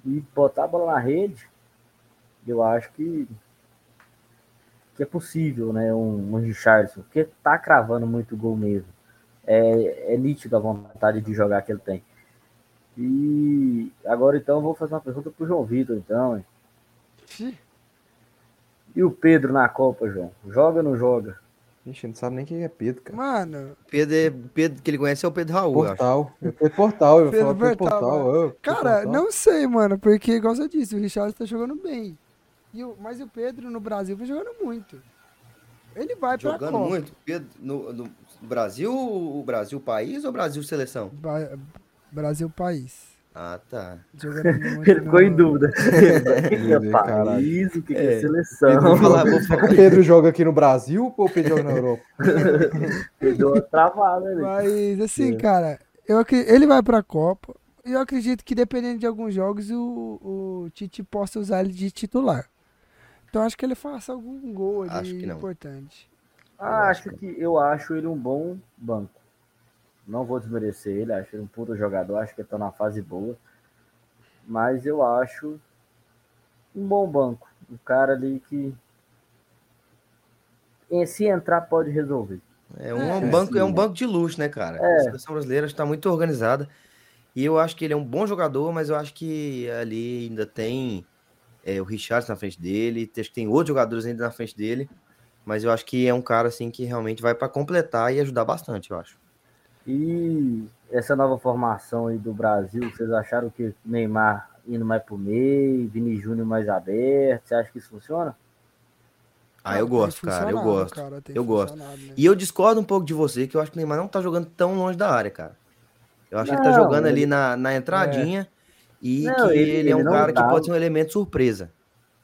e botar a bola na rede, eu acho que, que é possível, né? Um, um Richardson, porque tá cravando muito gol mesmo. É, é nítido a vontade de jogar que ele tem. E agora então eu vou fazer uma pergunta pro João Vitor, então. E o Pedro na Copa, João? Joga ou não joga? Ixi, não sabe nem quem é Pedro, cara. Mano, Pedro, é- Pedro que ele conhece é o Pedro Raul, eu. Portal. É Pedro Portal, eu vou Pedro Portal, cara, Portal. não sei, mano, porque, igual você disse, o Richard tá jogando bem. E o, mas o Pedro no Brasil vai jogando muito. Ele vai pra Jogando Copa. muito. Pedro, no, no Brasil, o Brasil país ou Brasil seleção? Ba- Brasil país. Ah, tá. Ele ficou em dúvida. O que que é país, o que que é É. seleção? Vou falar, falar. o Pedro joga aqui no Brasil ou o Pedro joga na Europa? Deu uma travada ali. Mas, assim, É. cara, eu, ele vai pra Copa. E eu acredito que, dependendo de alguns jogos, o, o Tite possa usar ele de titular. Então, acho que ele faça algum gol ali Acho que não. importante. Ah, acho que eu acho ele um bom banco. Não vou desmerecer ele, acho ele um puto jogador, acho que ele tá na fase boa. Mas eu acho um bom banco. Um cara ali que em se entrar pode resolver. É um, É, banco, é um banco de luxo, né, cara? É. A seleção brasileira está muito organizada. E eu acho que ele é um bom jogador, mas eu acho que ali ainda tem é, o Richardson na frente dele, acho que tem outros jogadores ainda na frente dele. Mas eu acho que é um cara assim que realmente vai para completar e ajudar bastante, eu acho. E essa nova formação aí do Brasil, vocês acharam que Neymar indo mais pro meio, Vini Júnior mais aberto, você acha que isso funciona? Ah, Não, eu gosto, cara, eu gosto. cara, eu gosto. né? E eu discordo um pouco de você, que eu acho que o Neymar não tá jogando tão longe da área, cara. Eu acho que ele tá Não, jogando ali ele- na, na entradinha e Não, que ele- ele, é um não cara que dá- pode ser um elemento surpresa.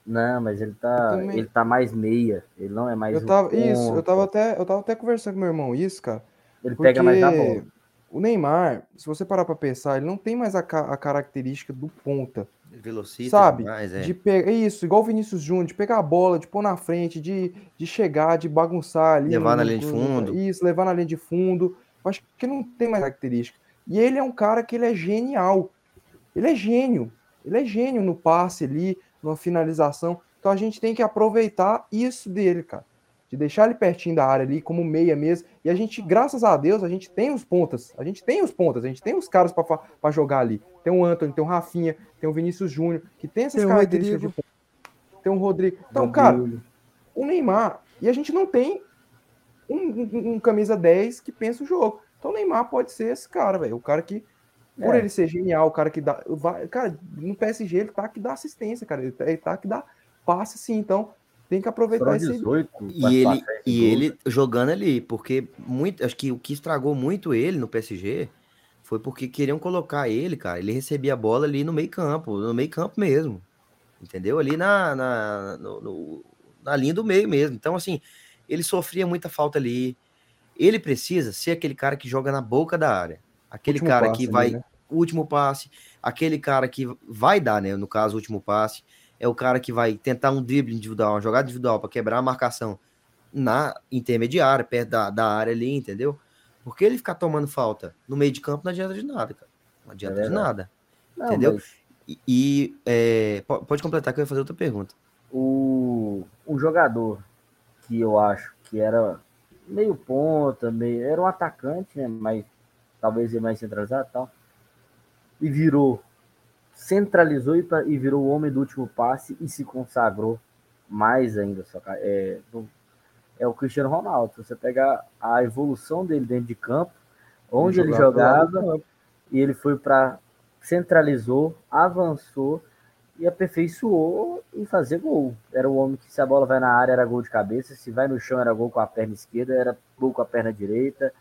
Não, mas ele tá, também. ele tá mais meia, ele não é mais Eu um tava, isso, eu tava até, eu tava até conversando com meu irmão isso, cara. Ele Porque pega mais na bola. o Neymar, se você parar pra pensar, ele não tem mais a, ca- a característica do ponta, Velocista sabe? demais, é. De pegar isso, igual o Vinícius Júnior, de pegar a bola, de pôr na frente, de, de chegar, de bagunçar ali. Levar no- na linha de fundo. Isso, levar na linha de fundo. Eu acho que não tem mais característica. E ele é um cara que ele é genial. Ele é gênio. Ele é gênio no passe ali, na finalização. Então a gente tem que aproveitar isso dele, cara. De deixar ele pertinho da área ali, como meia mesmo. E a gente, graças a Deus, a gente tem os pontas. A gente tem os pontas, a gente tem os caras pra jogar ali. Tem o Anthony, tem o Rafinha, tem o Vinícius Júnior, que tem essas Tem características Rodrigo. de ponta. Tem o Rodrigo. Então, cara, o Neymar. E a gente não tem um, um- um camisa 10 que pensa o jogo. Então o Neymar pode ser esse cara, velho. O cara que, por É. ele ser genial, o cara que dá. Vai, cara, no PSG ele tá que dá assistência, cara. Ele tá, ele tá que dá passe sim. Então tem que aproveitar esse. 18 E ele, e ele jogando ali, porque muito, acho que o que estragou muito ele no PSG foi porque queriam colocar ele, cara. Ele recebia a bola ali no meio campo, no meio campo mesmo, entendeu? Ali na, na, no- no- na linha do meio mesmo. Então, assim, ele sofria muita falta ali. Ele precisa ser aquele cara que joga na boca da área. Aquele Último cara que ali, vai, né? último passe, aquele cara que vai dar, né? No caso, o último passe, é o cara que vai tentar um drible individual, uma jogada individual para quebrar a marcação na intermediária, perto da, da área ali, entendeu? Porque ele ficar tomando falta no meio de campo não adianta de nada, cara. Não adianta de É verdade. nada. Não, entendeu? mas E, e, é, po- pode completar que eu ia fazer outra pergunta. o, o jogador que eu acho que era meio ponta, meio, era um atacante, né? Mas talvez ele mais centralizado e tal. E virou, centralizou e, e virou o homem do último passe e se consagrou mais ainda. Só, é, é o Cristiano Ronaldo. Se você pegar a evolução dele dentro de campo, onde ele jogava lado do jogava, e ele foi para centralizou, avançou e aperfeiçoou em fazer gol. Era o homem que, se a bola vai na área, era gol de cabeça, se vai no chão, era gol com a perna esquerda, era gol com a perna direita,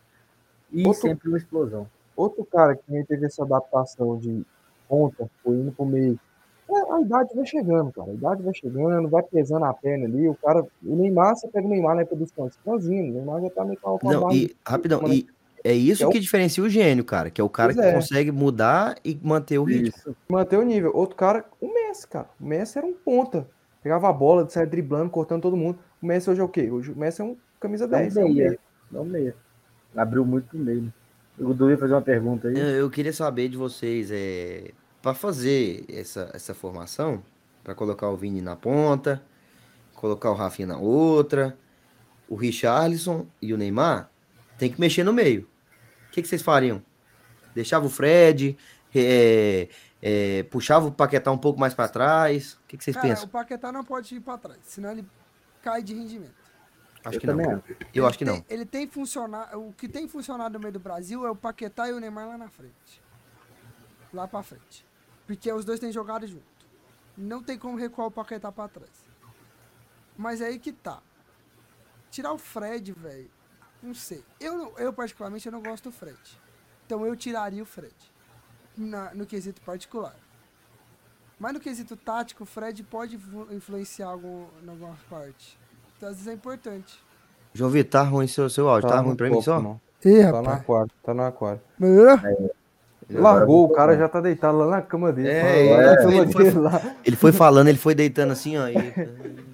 e Outro- sempre uma explosão. Outro cara que teve essa adaptação de ponta, foi indo pro meio. É, a idade vai chegando, cara. A idade vai chegando, vai pesando a perna ali. O cara, o Neymar, você pega o Neymar na época dos cantos, franzino. O Neymar já tá meio com a Não, e rapidão, e é isso é o- que diferencia o gênio, cara, que é o cara Pois que é. consegue mudar e manter o ritmo. Isso. manter o nível. Outro cara, o Messi, cara. O Messi era um ponta. Pegava a bola, saia driblando, cortando todo mundo. O Messi hoje é o quê? Hoje o Messi é um camisa É 10. um é um meia. um meia. Abriu muito no meio. O Du ia fazer uma pergunta aí. Eu, eu queria saber de vocês, é, para fazer essa, essa formação, para colocar o Vini na ponta, colocar o Rafinha na outra, o Richarlison e o Neymar, tem que mexer no meio. O que, que vocês fariam? Deixava o Fred, é, é, puxava o Paquetá um pouco mais para trás? O que, que vocês Cara, pensam? o Paquetá não pode ir pra trás, senão ele cai de rendimento. Acho eu que não. acho. Eu Ele acho que tem- não. Ele tem funcionado. O que tem funcionado no meio do Brasil é o Paquetá e o Neymar lá na frente. Lá pra frente. Porque os dois têm jogado junto. Não tem como recuar o Paquetá pra trás. Mas é aí que tá. Tirar o Fred, velho. Não sei. Eu, eu, particularmente, eu não gosto do Fred. Então eu tiraria o Fred. na- no quesito particular. Mas no quesito tático, o Fred pode influ- influenciar algum, em alguma parte. Então às vezes é importante. João Vitor, tá ruim seu, seu áudio, tá, no ruim pra mim só? não. Ih, Tá no aquário, tá no aquário. rapaz. Largou, o cara já tá deitado lá na cama dele. É, Lá cama foi- ele foi- dele. Ele foi falando, ele foi deitando assim, ó. e-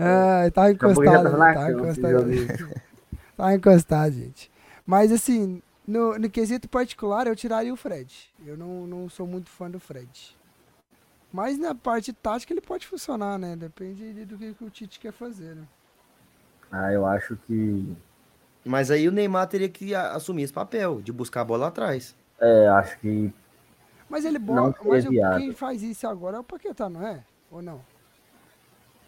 É, tá Daqui a pouco já encostado. tá Tá cama, encostado. Tá encostado, gente. Mas assim, no, no quesito particular, eu tiraria o Fred. Eu não, não sou muito fã do Fred. Mas na parte tática ele pode funcionar, né? Depende de- do que, que o Tite quer fazer, né? Ah, eu acho que. Mas aí o Neymar teria que assumir esse papel, de buscar a bola atrás. É, acho que. Mas ele bota. Mas quem faz isso agora é o Paquetá, não é? Ou não?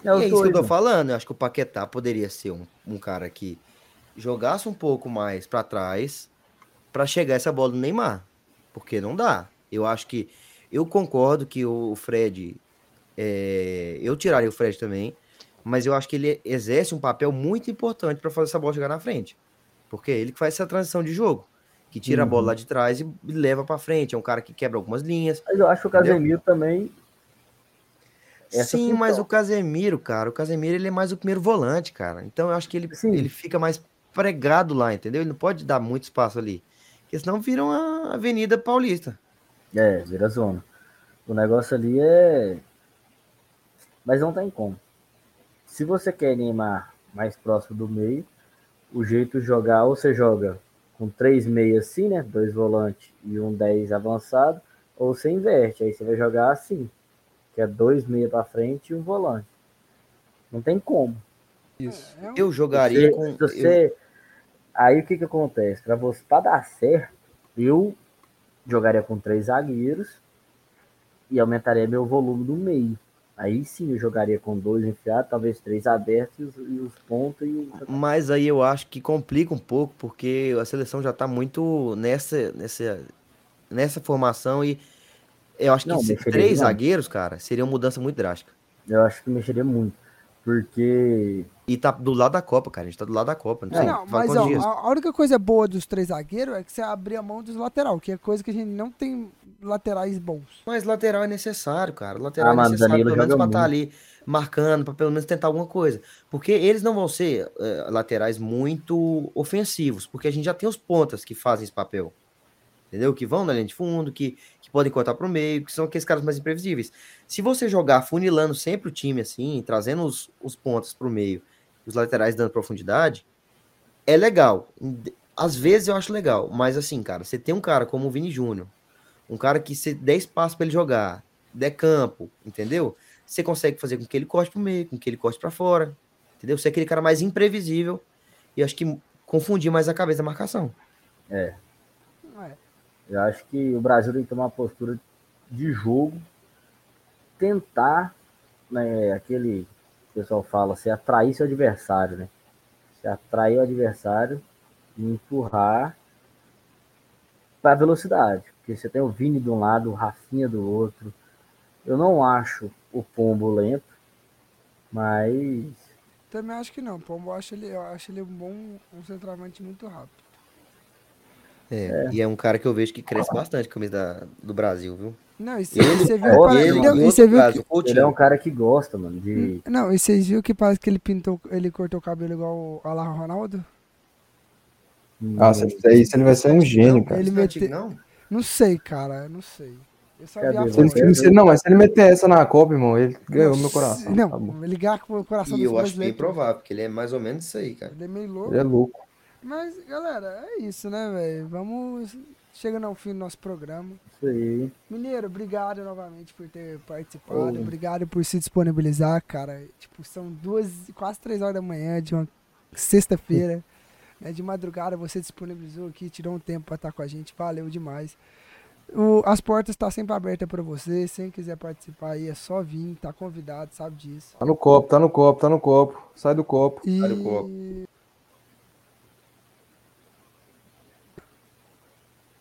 É é isso que eu tô né? falando. Eu acho que o Paquetá poderia ser um, um cara que jogasse um pouco mais pra trás pra chegar essa bola do Neymar. Porque não dá. Eu acho que. Eu concordo que o Fred. é, eu tiraria o Fred também. Mas eu acho que ele exerce um papel muito importante pra fazer essa bola chegar na frente. Porque é ele que faz essa transição de jogo. Que tira a bola Uhum. lá de trás e leva pra frente. É um cara que quebra algumas linhas. Mas eu acho que o? Casemiro também. Essa Sim, mas o Casemiro, cara, o Casemiro ele é mais o primeiro volante, cara. Então eu acho que ele, Sim. ele fica mais pregado lá, entendeu? Ele não pode dar muito espaço ali. Porque senão viram a Avenida Paulista. É, vira zona. O negócio ali é. Mas não tem como. Se você quer Neymar mais próximo do meio, o jeito de jogar, ou você joga com três meias assim, né? Dois volantes e um 10 avançado, ou você inverte. Aí você vai jogar assim, que é dois meia para frente e um volante. Não tem como. Isso. É um- Eu jogaria Você- com. você- Aí o que que acontece? Para você para dar certo, eu jogaria com três zagueiros e aumentaria meu volume do meio. Aí sim eu jogaria com dois enfiados, talvez três abertos e os, e os pontos e Mas aí eu acho que complica um pouco, porque a seleção já tá muito nessa, nessa, nessa formação e eu acho que Não, três demais. zagueiros, cara, seria uma mudança muito drástica. eu acho que mexeria muito. Porque E tá do lado da Copa, cara. A gente tá do lado da Copa. Não É, sei. não, mas ó, dias. a, única coisa boa dos três zagueiros é que você abrir a mão dos lateral, que é coisa que a gente não tem laterais bons. Mas lateral é necessário, cara. Lateral Ah, é necessário, Danilo pelo menos pra estar muito. ali marcando, pra pelo menos tentar alguma coisa. Porque eles não vão ser eh, laterais muito ofensivos, porque a gente já tem os pontas que fazem esse papel. Entendeu? Que vão na linha de fundo, que, que podem cortar pro meio, que são aqueles caras mais imprevisíveis. Se você jogar funilando sempre o time assim, trazendo os, os pontas pro meio, os laterais dando profundidade, é legal. Às vezes eu acho legal, mas assim, cara, você tem um cara como o Vini Júnior, um cara que você der espaço para ele jogar, der campo, entendeu? Você consegue fazer com que ele corte pro meio, com que ele corte para fora, entendeu? Você é aquele cara mais imprevisível e acho que confundir mais a cabeça da marcação. É. eu acho que o Brasil tem que tomar uma postura de jogo, tentar, né, aquele que o pessoal fala, se atrair seu adversário, né? Se atrair o adversário e empurrar para velocidade. Porque você tem o Vini de um lado, o Rafinha do outro. Eu não acho o Pombo lento, mas Também acho que não. O Pombo eu acho ele, eu acho ele um bom um centroavante muito rápido. É, E é um cara que eu vejo que cresce bastante com a camisa da- do Brasil, viu? Não, e Ele- você viu, ele, não, e você viu caso, que, ele é um cara que gosta, mano, de. não, e vocês viu que parece que ele pintou, ele cortou o cabelo igual o Alá Ronaldo? Ah, se ele fizer isso, ele vai ser um gênio, cara. Ele Ele não é mete- não? Não sei, cara, eu não sei. Eu só vi a Cadê Se ele, ele- não, mas se ele meter essa na Copa, irmão, ele ganhou meu coração. Não, tá bom. ligar com o coração E eu acho bem provável, porque ele é mais ou menos isso aí, cara. Ele é meio louco. Ele é louco. Mas, galera, é isso, né, velho? Vamos chegando ao fim do nosso programa. Isso aí. Mineiro, obrigado novamente por ter participado. Obrigado por se disponibilizar, cara. Tipo, são duas, quase três horas da manhã de uma sexta-feira. né, de madrugada você disponibilizou aqui, tirou um tempo pra estar com a gente. Valeu demais. O- as portas estão sempre abertas pra você. Se quem quiser participar aí, é só vir, tá convidado, sabe disso. Tá no copo, tá no copo, tá no copo. Sai do copo. E... Olha o copo.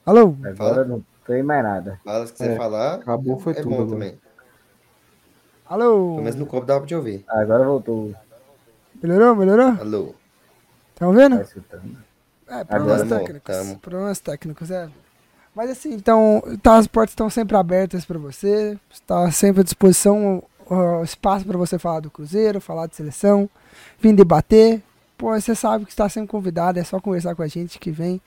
Alô? Agora não tem mais nada. Fala se quiser É, falar. acabou, foi é tudo bom agora. também. Alô? Pelo menos no copo dava pra te ouvir. Agora voltou. Melhorou? Melhorou? Alô. Tá ouvindo? Tá escutando. É, problemas Agora, técnicos. tamo. Problemas técnicos, é. Mas assim, então, tá, as portas estão sempre abertas para você. Está sempre à disposição o espaço para você falar do Cruzeiro, falar de seleção, vir debater. Pô, você sabe que está sempre convidado, é só conversar com a gente que vem.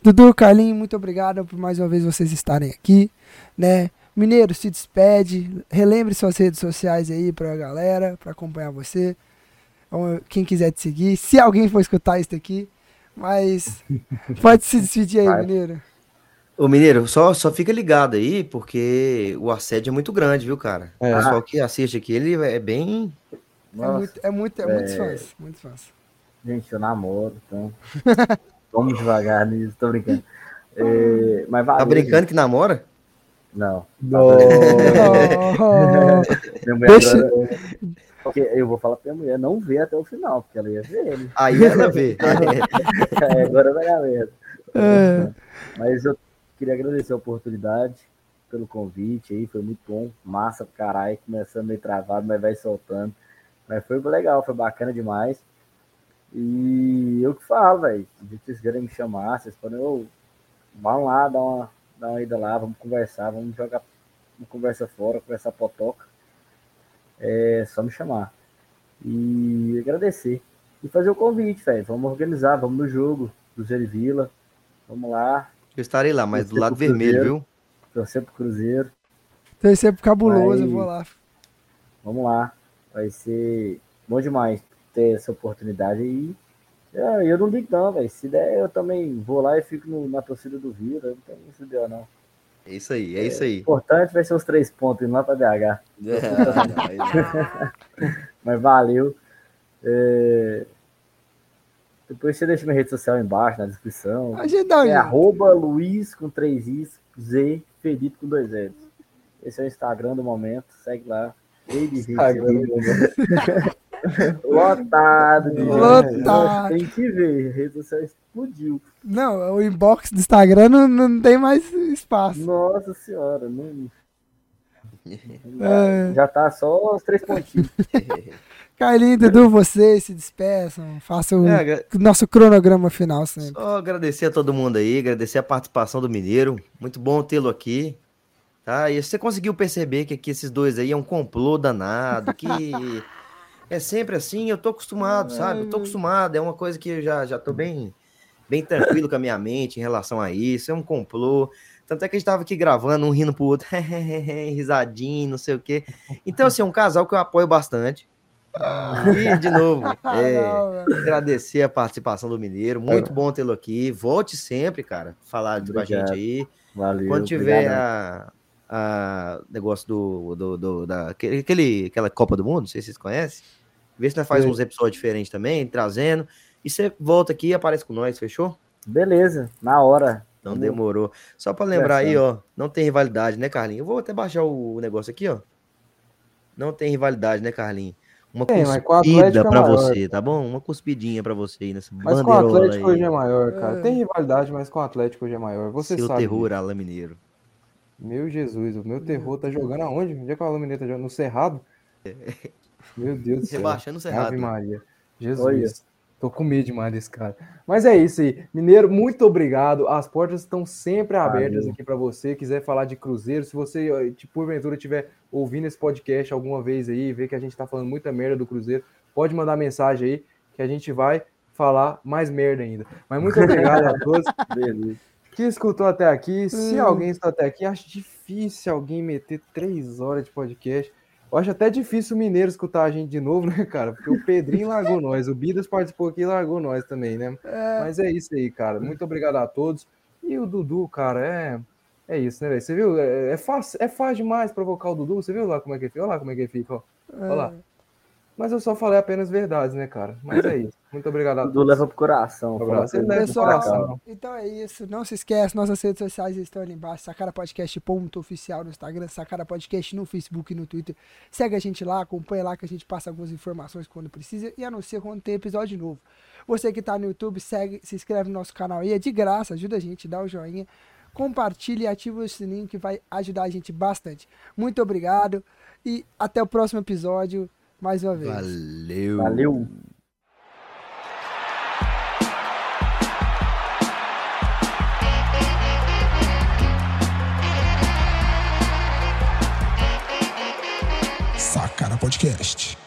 Dudu, Carlinho, muito obrigado por mais uma vez vocês estarem aqui, né? Mineiro, se despede, relembre suas redes sociais aí pra galera, pra acompanhar você. Ou Quem quiser te seguir, se alguém for escutar isso aqui, mas pode se despedir aí, Vai. Mineiro. Ô, Mineiro, só, só fica ligado aí, porque o assédio é muito grande, viu, cara? É. O pessoal que assiste aqui, ele é bem. É Nossa, muito, é muito, é é. fãs, muitos fãs. Gente, eu namoro, então. Vamos devagar nisso, tô brincando. É, mas valeu, Tá brincando gente. que namora? Não. Minha mulher Deixa- agora- Porque eu vou falar pra minha mulher não ver até o final, porque ela ia ver ele. Aí ela vê. É, agora vai dar merda. É. Mas eu queria agradecer a oportunidade pelo convite aí, foi muito bom, massa pro caralho, começando meio travado, mas vai soltando. Mas foi legal, foi bacana demais. E eu que falo, velho, se vocês querem me chamar, vocês podem, ô, vão lá, dá uma, dá uma ida lá, vamos conversar, vamos jogar uma conversa fora, conversar potoca. É só me chamar. E agradecer. E fazer o convite, velho. Vamos organizar, vamos no jogo, Cruzeiro e Vila. Vamos lá, Eu estarei lá, mas do lado Cruzeiro. vermelho, viu? torcer pro Cruzeiro. Torcer pro cabuloso, eu Vai. vou lá. Vamos lá. Vai ser bom demais ter essa oportunidade aí. É, eu não ligo não, velho. Se der, eu também vou lá e fico no- na torcida do Vila. Não tem isso deu, não. É isso aí, é isso aí. O importante vai ser os três pontos indo lá pra BH. Mas valeu. É, Depois você deixa minha rede social embaixo, na descrição. A gente dá um É arroba Luiz com três Is, Z, Felipe com dois L's. Esse é o Instagram do momento. Segue lá. Cheio de gente. Lotado de. Lotado. Tem que ver. A rede social explodiu. Não, o inbox do Instagram não, não tem mais espaço. Nossa senhora. Não... É. Já tá só os três pontinhos. Carlinhos, Dudu, vocês se despeçam, façam É, agra- o nosso cronograma final sempre. Só agradecer a todo mundo aí, agradecer a participação do Mineiro. Muito bom tê-lo aqui. Tá? E você conseguiu perceber que aqui esses dois aí é um complô danado, que é sempre assim, eu tô acostumado, sabe? Eu tô acostumado, é uma coisa que eu já, já tô bem, bem tranquilo com a minha mente em relação a isso, é um complô. Tanto é que a gente tava aqui gravando, um rindo pro outro, risadinho, não sei o quê. Então, assim, é um casal que eu apoio bastante. E, de novo, Ah, é, não, agradecer a participação do Mineiro. Muito bom tê-lo aqui. Volte sempre, cara. Falar com a gente aí. Valeu. Quando tiver obrigado. a, a negócio do, do, do- da, aquele- aquela Copa do Mundo, não sei se vocês conhecem. Vê se nós faz Sei. uns episódios diferentes também, trazendo. E você volta aqui e aparece com nós, fechou? Beleza, na hora. Não Vamos- demorou. Só pra lembrar aí, ó, não tem rivalidade, né, Carlinhos? Eu vou até baixar o negócio aqui, ó. Não tem rivalidade, né, Carlinhos? Uma Tem, mas com o cuspida Atlético é você, tá bom? Uma cuspidinha pra você aí nessa Mas com o Atlético aí. hoje é maior, cara. É. Tem rivalidade, mas com o Atlético hoje é maior. Você Seu sabe. terror. Alain Mineiro. Meu Jesus, o meu terror tá jogando aonde? Onde é que o Alumineta tá jogando? No Cerrado? Meu Deus do céu. Rebaixando o Cerrado. Ave Maria. Jesus. Olha. Tô com medo demais desse cara. Mas é isso aí. Mineiro, muito obrigado. As portas estão sempre abertas Valeu. aqui para você. Quiser falar de Cruzeiro, se você, tipo, porventura, estiver ouvindo esse podcast alguma vez aí, ver que a gente tá falando muita merda do Cruzeiro, pode mandar mensagem aí que a gente vai falar mais merda ainda. Mas muito obrigado a todos Beleza. que escutou até aqui. Se Hum. alguém está até aqui, acho difícil alguém meter três horas de podcast. Eu acho até difícil o Mineiro escutar a gente de novo, né, cara? Porque o Pedrinho largou nós, o Bidas participou aqui e largou nós também, né? Mas é isso aí, cara. Muito obrigado a todos. E o Dudu, cara, é. É isso, né, velho? Você viu? É, é fácil, é fácil demais provocar o Dudu. Você viu lá como é que fica? Olha lá como é que fica, ó. Olha lá. Mas eu só falei apenas verdades, né, cara? Mas é isso. Muito obrigado a Tudo todos. leva pro coração. Um pra leva pro Pessoal, coração. então é isso. Não se esquece, nossas redes sociais estão ali embaixo. Sacara Podcast ponto oficial no Instagram, Sacara Podcast no Facebook e no Twitter. Segue a gente lá, acompanha lá que a gente passa algumas informações quando precisa e anuncia quando tem episódio novo. Você que tá no YouTube, segue, se inscreve no nosso canal aí, é de graça, ajuda a gente, dá o joinha. Compartilha e ativa o sininho que vai ajudar a gente bastante. Muito obrigado e até o próximo episódio mais uma vez. Valeu. Valeu. Sacana Podcast.